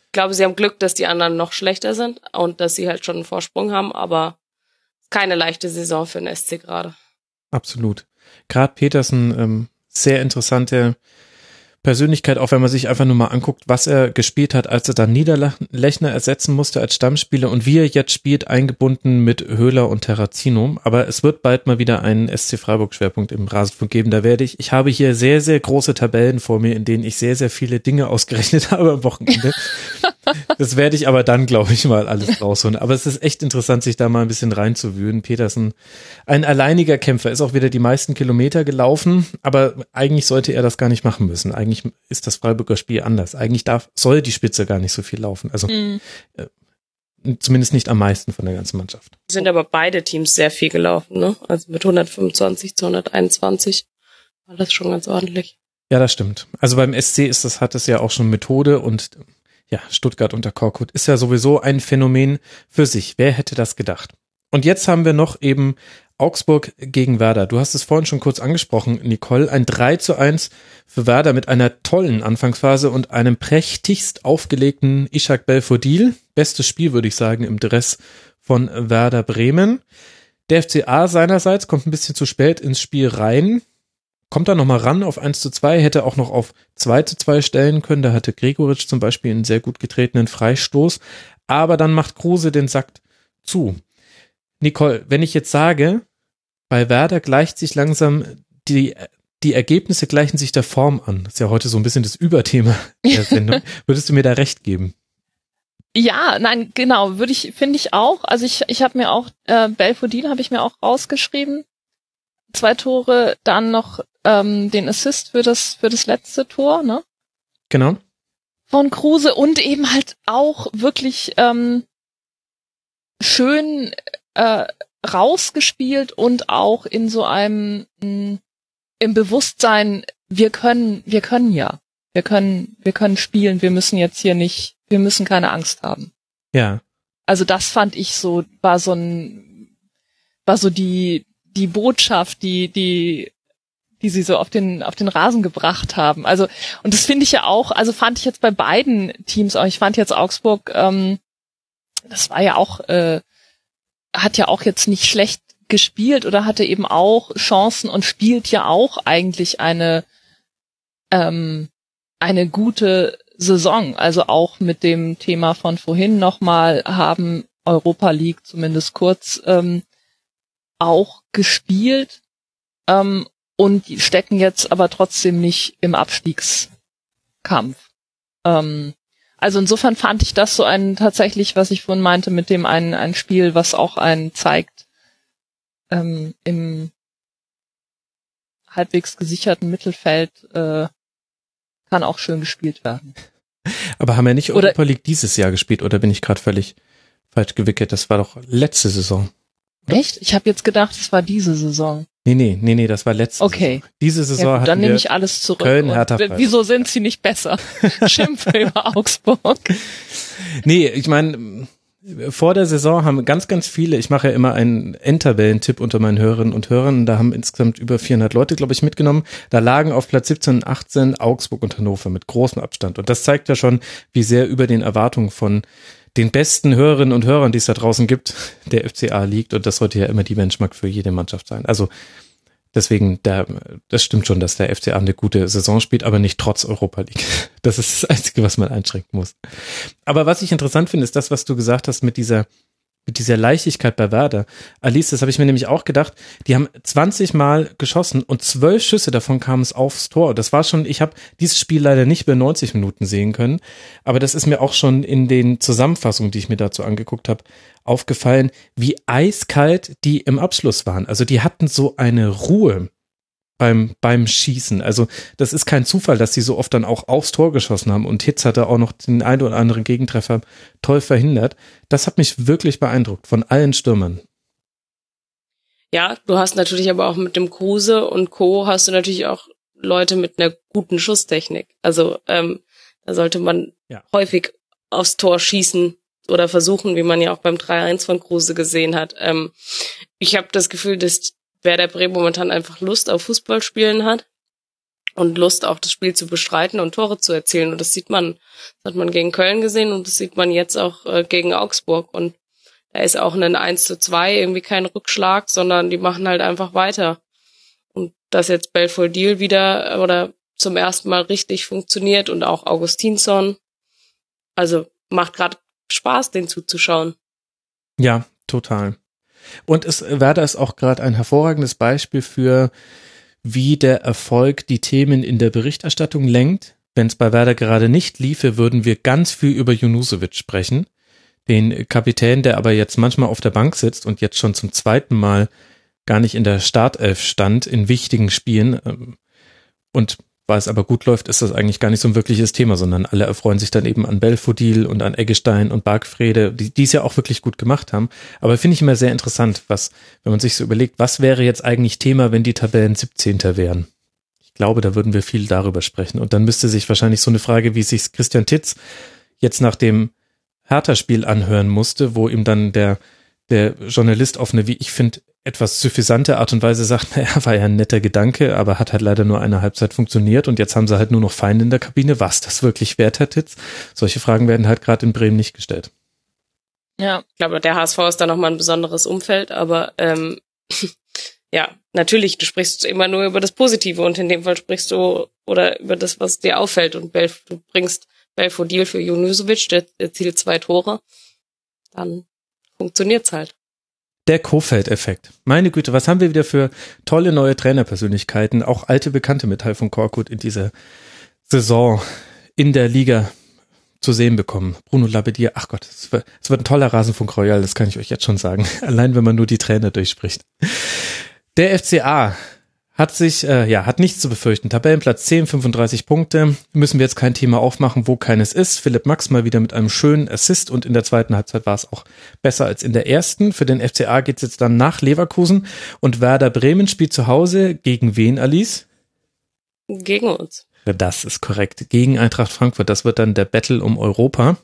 Ich glaube, sie haben Glück, dass die anderen noch schlechter sind und dass sie halt schon einen Vorsprung haben, aber keine leichte Saison für den SC gerade. Absolut. Gerade Petersen ähm, sehr interessante Persönlichkeit, auch wenn man sich einfach nur mal anguckt, was er gespielt hat, als er dann Niederlechner ersetzen musste als Stammspieler und wie er jetzt spielt, eingebunden mit Höhler und Terrazino. Aber es wird bald mal wieder einen SC Freiburg Schwerpunkt im Rasenfunk geben. Da werde ich, ich habe hier sehr, sehr große Tabellen vor mir, in denen ich sehr, sehr viele Dinge ausgerechnet habe am Wochenende. das werde ich aber dann, glaube ich, mal alles rausholen. Aber es ist echt interessant, sich da mal ein bisschen reinzuwühlen. Petersen, ein alleiniger Kämpfer, ist auch wieder die meisten Kilometer gelaufen, aber eigentlich sollte er das gar nicht machen müssen. Eigentlich eigentlich ist das Freiburger Spiel anders. Eigentlich darf, soll die Spitze gar nicht so viel laufen. Also mhm. äh, zumindest nicht am meisten von der ganzen Mannschaft. Sind aber beide Teams sehr viel gelaufen, ne? Also mit 125 zu 121 war das schon ganz ordentlich. Ja, das stimmt. Also beim SC ist das, hat es ja auch schon Methode und ja, Stuttgart unter Korkut ist ja sowieso ein Phänomen für sich. Wer hätte das gedacht? Und jetzt haben wir noch eben Augsburg gegen Werder. Du hast es vorhin schon kurz angesprochen, Nicole. Ein 3 zu 1 für Werder mit einer tollen Anfangsphase und einem prächtigst aufgelegten Ishak Belfodil. Bestes Spiel, würde ich sagen, im Dress von Werder Bremen. Der FCA seinerseits kommt ein bisschen zu spät ins Spiel rein. Kommt da nochmal ran auf 1 zu 2, hätte auch noch auf 2 zu 2 stellen können. Da hatte Gregoritsch zum Beispiel einen sehr gut getretenen Freistoß. Aber dann macht Kruse den Sack zu. Nicole, wenn ich jetzt sage, bei Werder gleicht sich langsam die, die Ergebnisse gleichen sich der Form an. Das ist ja heute so ein bisschen das Überthema der Sendung. Würdest du mir da recht geben? Ja, nein, genau, würde ich, finde ich auch. Also ich, ich habe mir auch, äh, Belfodil habe ich mir auch rausgeschrieben. Zwei Tore, dann noch ähm, den Assist für das, für das letzte Tor, ne? Genau. Von Kruse und eben halt auch wirklich ähm, schön äh, rausgespielt und auch in so einem mh, hm, im Bewusstsein, wir können, wir können ja. Wir können, wir können spielen, wir müssen jetzt hier nicht, wir müssen keine Angst haben. Ja. Also das fand ich so, war so ein, war so die, die Botschaft, die, die, die sie so auf den, auf den Rasen gebracht haben. Also, und das finde ich ja auch, also fand ich jetzt bei beiden Teams auch, ich fand jetzt Augsburg, ähm, das war ja auch, äh, hat ja auch jetzt nicht schlecht gespielt oder hatte eben auch Chancen und spielt ja auch eigentlich eine ähm, eine gute Saison. Also auch mit dem Thema von vorhin nochmal haben Europa League zumindest kurz ähm, auch gespielt ähm, und stecken jetzt aber trotzdem nicht im Abstiegskampf. Ähm, also insofern fand ich das so ein tatsächlich, was ich vorhin meinte, mit dem ein, ein Spiel, was auch einen zeigt, ähm, im halbwegs gesicherten Mittelfeld äh, kann auch schön gespielt werden. Aber haben wir nicht oder, Europa League dieses Jahr gespielt oder bin ich gerade völlig falsch gewickelt? Das war doch letzte Saison. Oder? Echt? Ich habe jetzt gedacht, es war diese Saison. Nee, nee, nee, nee, das war letzte okay. Saison. Diese Saison ja, gut, Dann nehme ich alles zurück. Köln, Hertha, wieso sind sie nicht besser? Schimpfe über Augsburg. Nee, ich meine, vor der Saison haben ganz, ganz viele, ich mache ja immer einen Endtabellentipp unter meinen Hörerinnen und Hörern, da haben insgesamt über 400 Leute, glaube ich, mitgenommen. Da lagen auf Platz 17 und 18 Augsburg und Hannover mit großem Abstand. Und das zeigt ja schon, wie sehr über den Erwartungen von den besten Hörerinnen und Hörern, die es da draußen gibt, der FCA liegt. Und das sollte ja immer die Benchmark für jede Mannschaft sein. Also deswegen, der, das stimmt schon, dass der FCA eine gute Saison spielt, aber nicht trotz Europa League. Das ist das Einzige, was man einschränken muss. Aber was ich interessant finde, ist das, was du gesagt hast mit dieser mit dieser Leichtigkeit bei Werder. Alice, das habe ich mir nämlich auch gedacht, die haben 20 Mal geschossen und zwölf Schüsse davon kamen es aufs Tor. Das war schon, ich habe dieses Spiel leider nicht bei 90 Minuten sehen können, aber das ist mir auch schon in den Zusammenfassungen, die ich mir dazu angeguckt habe, aufgefallen, wie eiskalt die im Abschluss waren. Also die hatten so eine Ruhe beim, beim Schießen. Also das ist kein Zufall, dass sie so oft dann auch aufs Tor geschossen haben und Hitz hatte auch noch den ein oder anderen Gegentreffer toll verhindert. Das hat mich wirklich beeindruckt von allen Stürmern. Ja, du hast natürlich aber auch mit dem Kruse und Co. hast du natürlich auch Leute mit einer guten Schusstechnik. Also ähm, da sollte man ja. häufig aufs Tor schießen oder versuchen, wie man ja auch beim 3-1 von Kruse gesehen hat. Ähm, ich habe das Gefühl, dass Werder Bremen momentan einfach Lust auf Fußballspielen hat und Lust auch das Spiel zu bestreiten und Tore zu erzielen. Und das sieht man, das hat man gegen Köln gesehen und das sieht man jetzt auch äh, gegen Augsburg. Und da ist auch ein 1 zu 2 irgendwie kein Rückschlag, sondern die machen halt einfach weiter. Und dass jetzt Belfodil wieder oder zum ersten Mal richtig funktioniert und auch Augustinsson. Also macht gerade Spaß, den zuzuschauen. Ja, total. Und es Werder ist auch gerade ein hervorragendes Beispiel für, wie der Erfolg die Themen in der Berichterstattung lenkt. Wenn es bei Werder gerade nicht liefe, würden wir ganz viel über Junusovic sprechen, den Kapitän, der aber jetzt manchmal auf der Bank sitzt und jetzt schon zum zweiten Mal gar nicht in der Startelf stand in wichtigen Spielen. Ähm, und weil es aber gut läuft, ist das eigentlich gar nicht so ein wirkliches Thema, sondern alle erfreuen sich dann eben an Belfodil und an Eggestein und Bargfrede, die, die es ja auch wirklich gut gemacht haben. Aber finde ich immer sehr interessant, was, wenn man sich so überlegt, was wäre jetzt eigentlich Thema, wenn die Tabellen 17. wären? Ich glaube, da würden wir viel darüber sprechen. Und dann müsste sich wahrscheinlich so eine Frage, wie sich Christian Titz jetzt nach dem Hertha-Spiel anhören musste, wo ihm dann der, der Journalist auf eine, wie ich finde, etwas suffisante Art und Weise sagt, naja, war ja ein netter Gedanke, aber hat halt leider nur eine Halbzeit funktioniert und jetzt haben sie halt nur noch Feinde in der Kabine. Was das wirklich wert hat jetzt? Solche Fragen werden halt gerade in Bremen nicht gestellt. Ja, ich glaube, der HSV ist da nochmal ein besonderes Umfeld, aber ähm, ja, natürlich, du sprichst immer nur über das Positive und in dem Fall sprichst du oder über das, was dir auffällt und Belf, du bringst Belfodil für Junusovic, der erzielt zwei Tore, dann funktioniert's halt. Der Kofeld-Effekt. Meine Güte, was haben wir wieder für tolle neue Trainerpersönlichkeiten, auch alte Bekannte mit Teil von Korkut in dieser Saison in der Liga zu sehen bekommen. Bruno Labbadia, ach Gott, es wird, es wird ein toller Rasenfunk Royal, das kann ich euch jetzt schon sagen. Allein wenn man nur die Trainer durchspricht. Der FCA hat sich, äh, ja, hat nichts zu befürchten. Tabellenplatz 10, 35 Punkte. Müssen wir jetzt kein Thema aufmachen, wo keines ist. Philipp Max mal wieder mit einem schönen Assist und in der zweiten Halbzeit war es auch besser als in der ersten. Für den FCA geht's jetzt dann nach Leverkusen und Werder Bremen spielt zu Hause gegen wen, Alice? Gegen uns. Das ist korrekt. Gegen Eintracht Frankfurt. Das wird dann der Battle um Europa.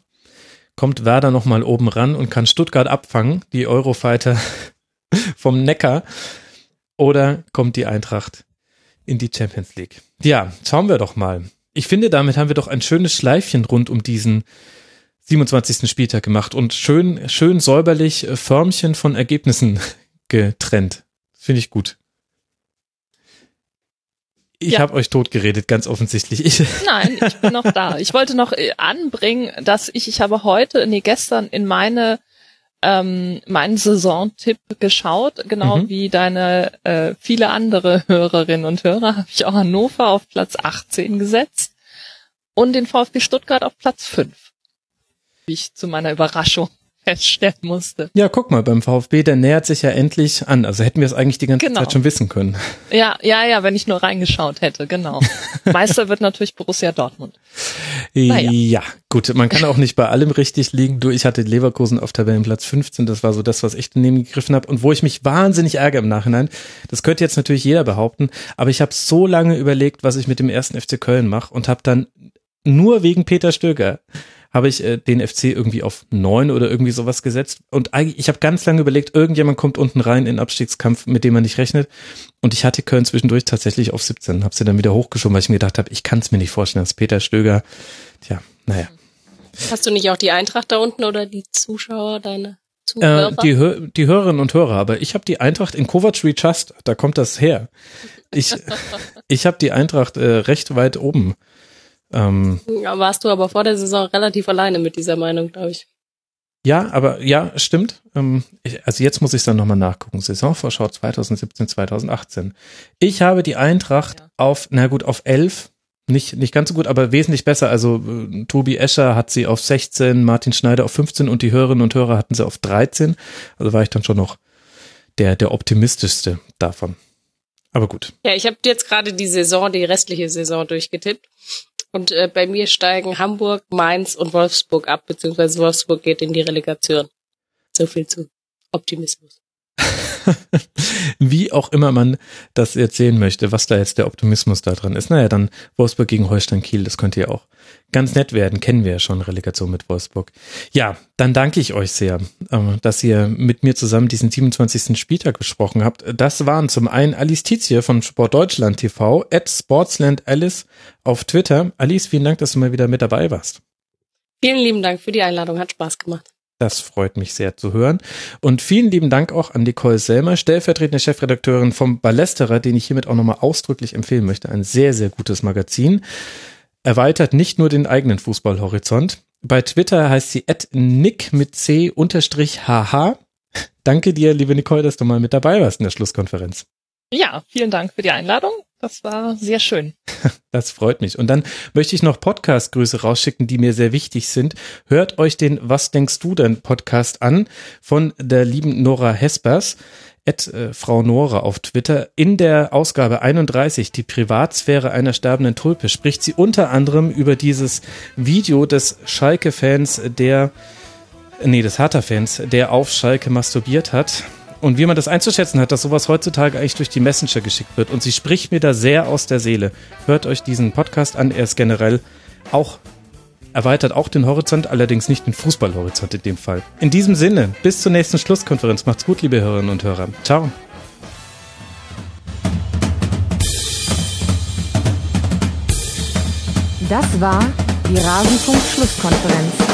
Kommt Werder nochmal oben ran und kann Stuttgart abfangen, die Eurofighter vom Neckar oder kommt die Eintracht in die Champions League? Ja, schauen wir doch mal. Ich finde, damit haben wir doch ein schönes Schleifchen rund um diesen 27. Spieltag gemacht und schön, schön säuberlich äh, Förmchen von Ergebnissen getrennt. Finde ich gut. Ich ja. habe euch totgeredet, ganz offensichtlich. Ich Nein, ich bin noch da. Ich wollte noch äh, anbringen, dass ich, ich habe heute, nee, gestern in meine ähm, meinen Saisontipp geschaut, genau mhm. wie deine äh, viele andere Hörerinnen und Hörer, habe ich auch Hannover auf Platz 18 gesetzt und den VfB Stuttgart auf Platz 5. Wie ich zu meiner Überraschung feststellen musste. Ja, guck mal, beim VfB, der nähert sich ja endlich an. Also hätten wir es eigentlich die ganze genau. Zeit schon wissen können. Ja, ja, ja, wenn ich nur reingeschaut hätte, genau. Meister wird natürlich Borussia Dortmund. Naja. Ja, gut, man kann auch nicht bei allem richtig liegen. Du, ich hatte Leverkusen auf Tabellenplatz 15, das war so das, was ich daneben gegriffen habe und wo ich mich wahnsinnig ärgere im Nachhinein. Das könnte jetzt natürlich jeder behaupten, aber ich habe so lange überlegt, was ich mit dem ersten FC Köln mache und habe dann nur wegen Peter Stöger habe ich äh, den FC irgendwie auf neun oder irgendwie sowas gesetzt. Und eigentlich, ich habe ganz lange überlegt, irgendjemand kommt unten rein in Abstiegskampf, mit dem man nicht rechnet. Und ich hatte Köln zwischendurch tatsächlich auf 17, habe sie dann wieder hochgeschoben, weil ich mir gedacht habe, ich kann es mir nicht vorstellen, dass Peter Stöger, tja, naja. Hast du nicht auch die Eintracht da unten oder die Zuschauer, deine Zuhörer? Äh, die, die Hörerinnen und Hörer, aber ich habe die Eintracht in Coventry Trust, da kommt das her. Ich, ich habe die Eintracht äh, recht weit oben ähm, ja, warst du aber vor der Saison relativ alleine mit dieser Meinung, glaube ich. Ja, aber ja, stimmt. Ähm, ich, also jetzt muss ich dann nochmal nachgucken. Saisonvorschau 2017, 2018. Ich habe die Eintracht ja. auf, na gut, auf 11. Nicht, nicht ganz so gut, aber wesentlich besser. Also äh, Tobi Escher hat sie auf 16, Martin Schneider auf 15 und die Hörerinnen und Hörer hatten sie auf 13. Also war ich dann schon noch der, der optimistischste davon. Aber gut. Ja, ich habe jetzt gerade die Saison, die restliche Saison durchgetippt. Und äh, bei mir steigen Hamburg, Mainz und Wolfsburg ab, beziehungsweise Wolfsburg geht in die Relegation. So viel zu Optimismus. Wie auch immer man das jetzt sehen möchte, was da jetzt der Optimismus da dran ist. Naja, dann Wolfsburg gegen Holstein Kiel, das könnte ja auch ganz nett werden. Kennen wir ja schon, Relegation mit Wolfsburg. Ja, dann danke ich euch sehr, ähm, dass ihr mit mir zusammen diesen 27. Spieltag besprochen habt. Das waren zum einen Alice Tizier von Sport Deutschland TV, at Sportsland Alice auf Twitter. Alice, vielen Dank, dass du mal wieder mit dabei warst. Vielen lieben Dank für die Einladung, hat Spaß gemacht. Das freut mich sehr zu hören. Und vielen lieben Dank auch an Nicole Selmer, stellvertretende Chefredakteurin vom Ballesterer, den ich hiermit auch nochmal ausdrücklich empfehlen möchte. Ein sehr, sehr gutes Magazin. Erweitert nicht nur den eigenen Fußballhorizont. Bei Twitter heißt sie nick mit c unterstrich hh. Danke dir, liebe Nicole, dass du mal mit dabei warst in der Schlusskonferenz. Ja, vielen Dank für die Einladung. Das war sehr schön. Das freut mich. Und dann möchte ich noch Podcast-Grüße rausschicken, die mir sehr wichtig sind. Hört euch den Was denkst du denn Podcast an von der lieben Nora Hespers. At, äh, Frau Nora auf Twitter. In der Ausgabe 31, die Privatsphäre einer sterbenden Tulpe, spricht sie unter anderem über dieses Video des Schalke-Fans, der, nee, des Hertha-Fans, der auf Schalke masturbiert hat und wie man das einzuschätzen hat, dass sowas heutzutage eigentlich durch die Messenger geschickt wird. Und sie spricht mir da sehr aus der Seele. Hört euch diesen Podcast an. Er ist generell auch erweitert auch den Horizont, allerdings nicht den Fußballhorizont in dem Fall. In diesem Sinne, bis zur nächsten Schlusskonferenz. Macht's gut, liebe Hörerinnen und Hörer. Ciao. Das war die Rasenfunk-Schlusskonferenz.